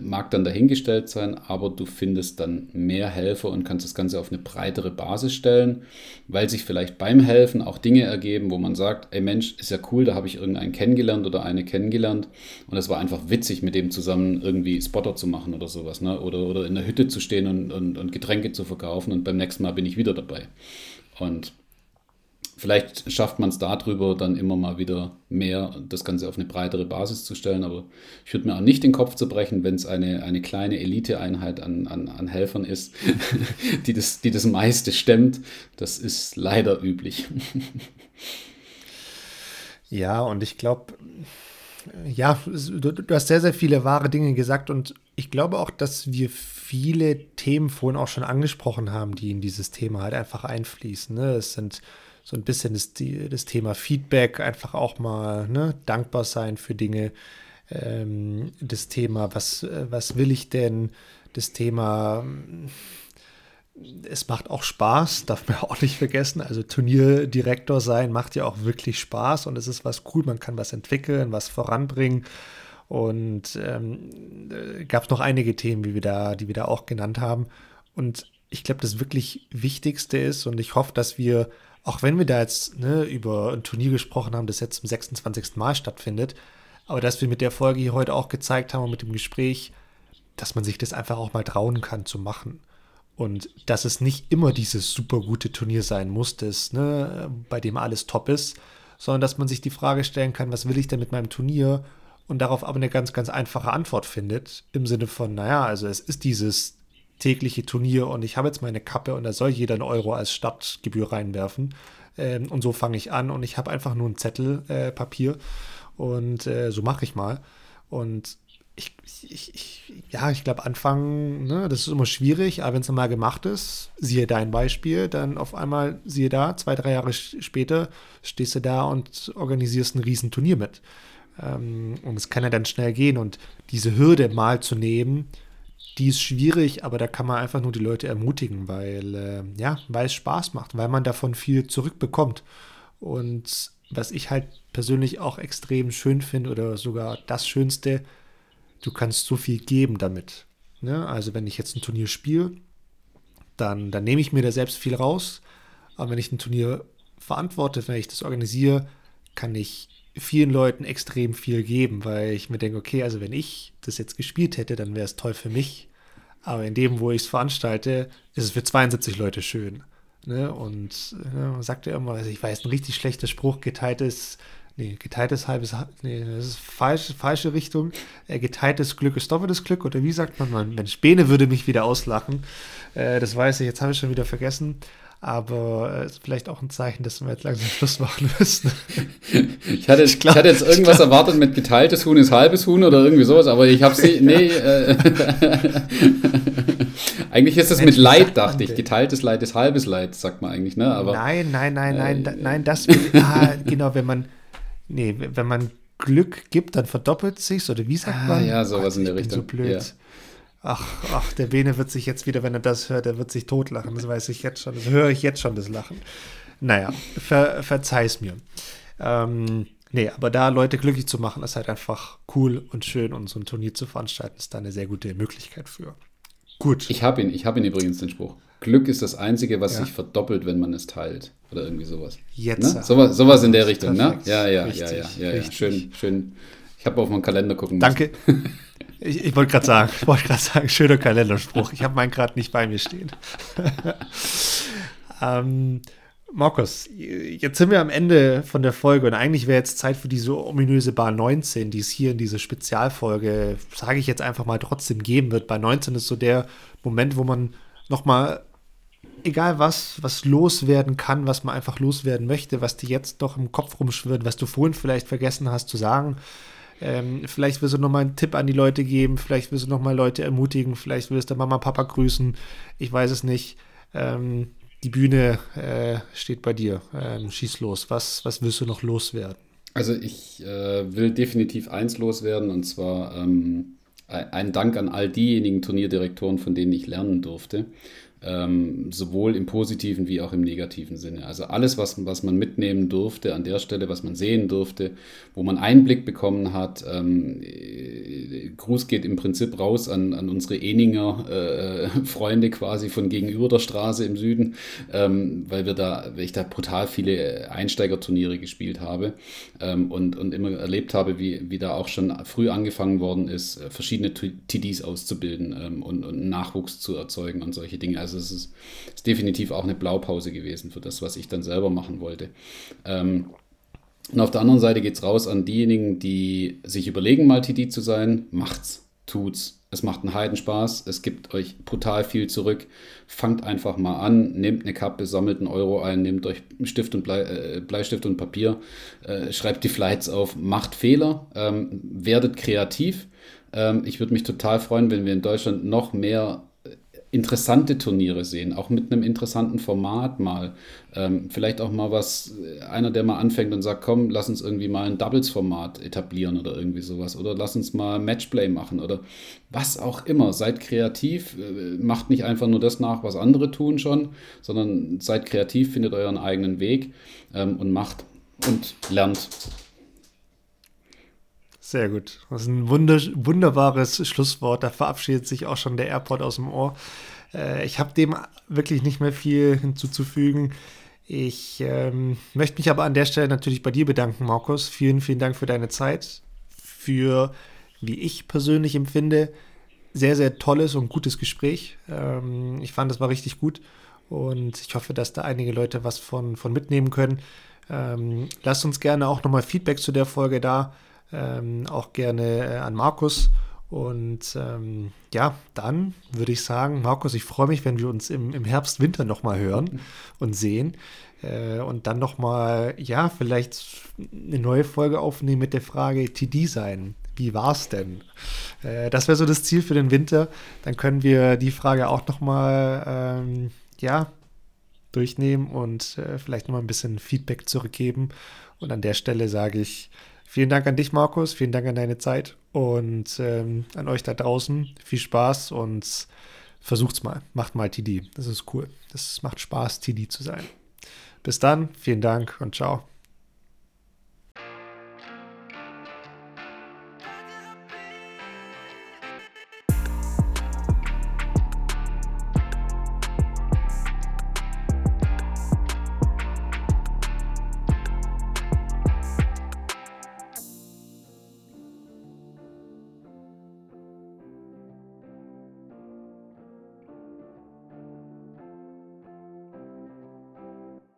mag dann dahingestellt sein, aber du findest dann mehr Helfer und kannst das Ganze auf eine breitere Basis stellen, weil sich vielleicht beim Helfen auch Dinge ergeben, wo man sagt, ey Mensch, ist ja cool, da habe ich irgendeinen kennengelernt oder eine kennengelernt und es war einfach witzig, mit dem zusammen irgendwie Spotter zu machen oder sowas, ne? oder, oder in der Hütte zu stehen und, und, und Getränke zu verkaufen und beim nächsten Mal bin ich wieder dabei. Und Vielleicht schafft man es darüber dann immer mal wieder mehr, das Ganze auf eine breitere Basis zu stellen. Aber ich würde mir auch nicht den Kopf zu brechen, wenn es eine, eine kleine Eliteeinheit an, an, an Helfern ist, die, das, die das meiste stemmt. Das ist leider üblich. ja, und ich glaube, ja, du, du, hast sehr, sehr viele wahre Dinge gesagt und ich glaube auch, dass wir viele Themen vorhin auch schon angesprochen haben, die in dieses Thema halt einfach einfließen. Ne? Es sind so ein bisschen das, das Thema Feedback, einfach auch mal ne, dankbar sein für Dinge. Ähm, das Thema, was, was will ich denn? Das Thema, es macht auch Spaß, darf man auch nicht vergessen. Also Turnierdirektor sein macht ja auch wirklich Spaß und es ist was cool, man kann was entwickeln, was voranbringen. Und ähm, gab es noch einige Themen, wie wir da, die wir da auch genannt haben. Und ich glaube, das wirklich Wichtigste ist, und ich hoffe, dass wir auch wenn wir da jetzt ne, über ein Turnier gesprochen haben, das jetzt zum 26. Mal stattfindet, aber dass wir mit der Folge hier heute auch gezeigt haben und mit dem Gespräch, dass man sich das einfach auch mal trauen kann zu machen. Und dass es nicht immer dieses super gute Turnier sein muss, das, ne, bei dem alles top ist, sondern dass man sich die Frage stellen kann, was will ich denn mit meinem Turnier? Und darauf aber eine ganz, ganz einfache Antwort findet, im Sinne von, naja, also es ist dieses tägliche Turnier und ich habe jetzt meine Kappe und da soll jeder einen Euro als Stadtgebühr reinwerfen. Ähm, und so fange ich an und ich habe einfach nur ein Zettel äh, Papier und äh, so mache ich mal. Und ich, ich, ich ja, ich glaube, anfangen, ne, das ist immer schwierig, aber wenn es mal gemacht ist, siehe dein Beispiel, dann auf einmal, siehe da, zwei, drei Jahre später stehst du da und organisierst ein Riesenturnier mit. Ähm, und es kann ja dann schnell gehen und diese Hürde mal zu nehmen, die ist schwierig, aber da kann man einfach nur die Leute ermutigen, weil, äh, ja, weil es Spaß macht, weil man davon viel zurückbekommt. Und was ich halt persönlich auch extrem schön finde oder sogar das Schönste, du kannst so viel geben damit. Ne? Also wenn ich jetzt ein Turnier spiele, dann, dann nehme ich mir da selbst viel raus. Aber wenn ich ein Turnier verantworte, wenn ich das organisiere, kann ich vielen Leuten extrem viel geben, weil ich mir denke, okay, also wenn ich das jetzt gespielt hätte, dann wäre es toll für mich. Aber in dem, wo ich es veranstalte, ist es für 72 Leute schön. Ne? Und ne, man sagt ja immer, also ich weiß, ein richtig schlechter Spruch, geteiltes, nee, geteiltes halbes, nee, das ist falsch, falsche Richtung. Äh, geteiltes Glück ist doppeltes Glück. Oder wie sagt man, man Mensch, Bene würde mich wieder auslachen. Äh, das weiß ich, jetzt habe ich schon wieder vergessen. Aber es äh, ist vielleicht auch ein Zeichen, dass wir jetzt langsam Schluss machen müssen. Ich hatte, ich, glaub, ich hatte jetzt irgendwas erwartet mit geteiltes Huhn ist halbes Huhn oder irgendwie sowas, aber ich habe sie. Nee. Äh, eigentlich ist es mit Leid, dachte ich. Geteiltes Leid ist halbes Leid, sagt man eigentlich, ne? Aber, nein, nein, nein, nein, äh, nein, das. Ah, genau, wenn man. Nee, wenn man Glück gibt, dann verdoppelt sich's, oder wie sagt ah, man? Ja, sowas Gott, in der Richtung. so blöd. Ja. Ach, ach, der Bene wird sich jetzt wieder, wenn er das hört, er wird sich totlachen. Das weiß ich jetzt schon. Das höre ich jetzt schon, das Lachen. Naja, ver, verzeih's mir. Ähm, nee, aber da Leute glücklich zu machen, ist halt einfach cool und schön und so ein Turnier zu veranstalten, ist da eine sehr gute Möglichkeit für. Gut. Ich habe ihn, ich habe ihn übrigens den Spruch. Glück ist das Einzige, was ja. sich verdoppelt, wenn man es teilt. Oder irgendwie sowas. Jetzt. Ne? Sowas, sowas in der Richtung, ne? Ja, ja, richtig, ja, ja, ja, ja. Schön, schön. Ich habe auf meinen Kalender gucken müssen. Danke. Ich, ich wollte gerade sagen, wollte sagen, schöner Kalenderspruch. Ich habe meinen gerade nicht bei mir stehen. ähm, Markus, jetzt sind wir am Ende von der Folge und eigentlich wäre jetzt Zeit für diese ominöse Bar 19, die es hier in dieser Spezialfolge, sage ich jetzt einfach mal, trotzdem geben wird. Bei 19 ist so der Moment, wo man nochmal, egal was, was loswerden kann, was man einfach loswerden möchte, was dir jetzt noch im Kopf rumschwirrt, was du vorhin vielleicht vergessen hast zu sagen. Ähm, vielleicht willst du nochmal einen Tipp an die Leute geben, vielleicht willst du nochmal Leute ermutigen, vielleicht willst du Mama, Papa grüßen, ich weiß es nicht. Ähm, die Bühne äh, steht bei dir. Ähm, schieß los. Was, was willst du noch loswerden? Also ich äh, will definitiv eins loswerden und zwar ähm, ein Dank an all diejenigen Turnierdirektoren, von denen ich lernen durfte ähm, sowohl im positiven wie auch im negativen Sinne. Also alles, was, was man mitnehmen durfte an der Stelle, was man sehen durfte, wo man Einblick bekommen hat. Ähm, äh, Gruß geht im Prinzip raus an, an unsere Eninger äh, Freunde quasi von gegenüber der Straße im Süden, ähm, weil wir da, weil ich da brutal viele Einsteigerturniere gespielt habe ähm, und, und immer erlebt habe, wie, wie da auch schon früh angefangen worden ist, verschiedene TDs auszubilden ähm, und, und Nachwuchs zu erzeugen und solche Dinge. Also also es ist, ist, definitiv auch eine Blaupause gewesen für das, was ich dann selber machen wollte. Ähm, und auf der anderen Seite geht es raus an diejenigen, die sich überlegen, mal TD zu sein. Macht's, tut's. Es macht einen Heidenspaß. Es gibt euch brutal viel zurück. Fangt einfach mal an, nehmt eine Kappe, sammelt einen Euro ein, nehmt euch Stift und Blei, äh, Bleistift und Papier, äh, schreibt die Flights auf, macht Fehler, ähm, werdet kreativ. Ähm, ich würde mich total freuen, wenn wir in Deutschland noch mehr interessante Turniere sehen, auch mit einem interessanten Format mal. Ähm, vielleicht auch mal was, äh, einer, der mal anfängt und sagt, komm, lass uns irgendwie mal ein Doubles-Format etablieren oder irgendwie sowas. Oder lass uns mal Matchplay machen oder was auch immer. Seid kreativ, äh, macht nicht einfach nur das nach, was andere tun schon, sondern seid kreativ, findet euren eigenen Weg ähm, und macht und lernt. Sehr gut. Das ist ein wunder wunderbares Schlusswort. Da verabschiedet sich auch schon der Airport aus dem Ohr. Äh, ich habe dem wirklich nicht mehr viel hinzuzufügen. Ich ähm, möchte mich aber an der Stelle natürlich bei dir bedanken, Markus. Vielen, vielen Dank für deine Zeit. Für, wie ich persönlich empfinde, sehr, sehr tolles und gutes Gespräch. Ähm, ich fand, das war richtig gut und ich hoffe, dass da einige Leute was von, von mitnehmen können. Ähm, lasst uns gerne auch nochmal Feedback zu der Folge da ähm, auch gerne äh, an Markus. Und ähm, ja, dann würde ich sagen, Markus, ich freue mich, wenn wir uns im, im Herbst, Winter nochmal hören und sehen. Äh, und dann nochmal, ja, vielleicht eine neue Folge aufnehmen mit der Frage TD sein. Wie war es denn? Äh, das wäre so das Ziel für den Winter. Dann können wir die Frage auch nochmal, ähm, ja, durchnehmen und äh, vielleicht nochmal ein bisschen Feedback zurückgeben. Und an der Stelle sage ich, Vielen Dank an dich, Markus. Vielen Dank an deine Zeit und ähm, an euch da draußen. Viel Spaß und versucht's mal. Macht mal TD. Das ist cool. Das macht Spaß, TD zu sein. Bis dann. Vielen Dank und ciao.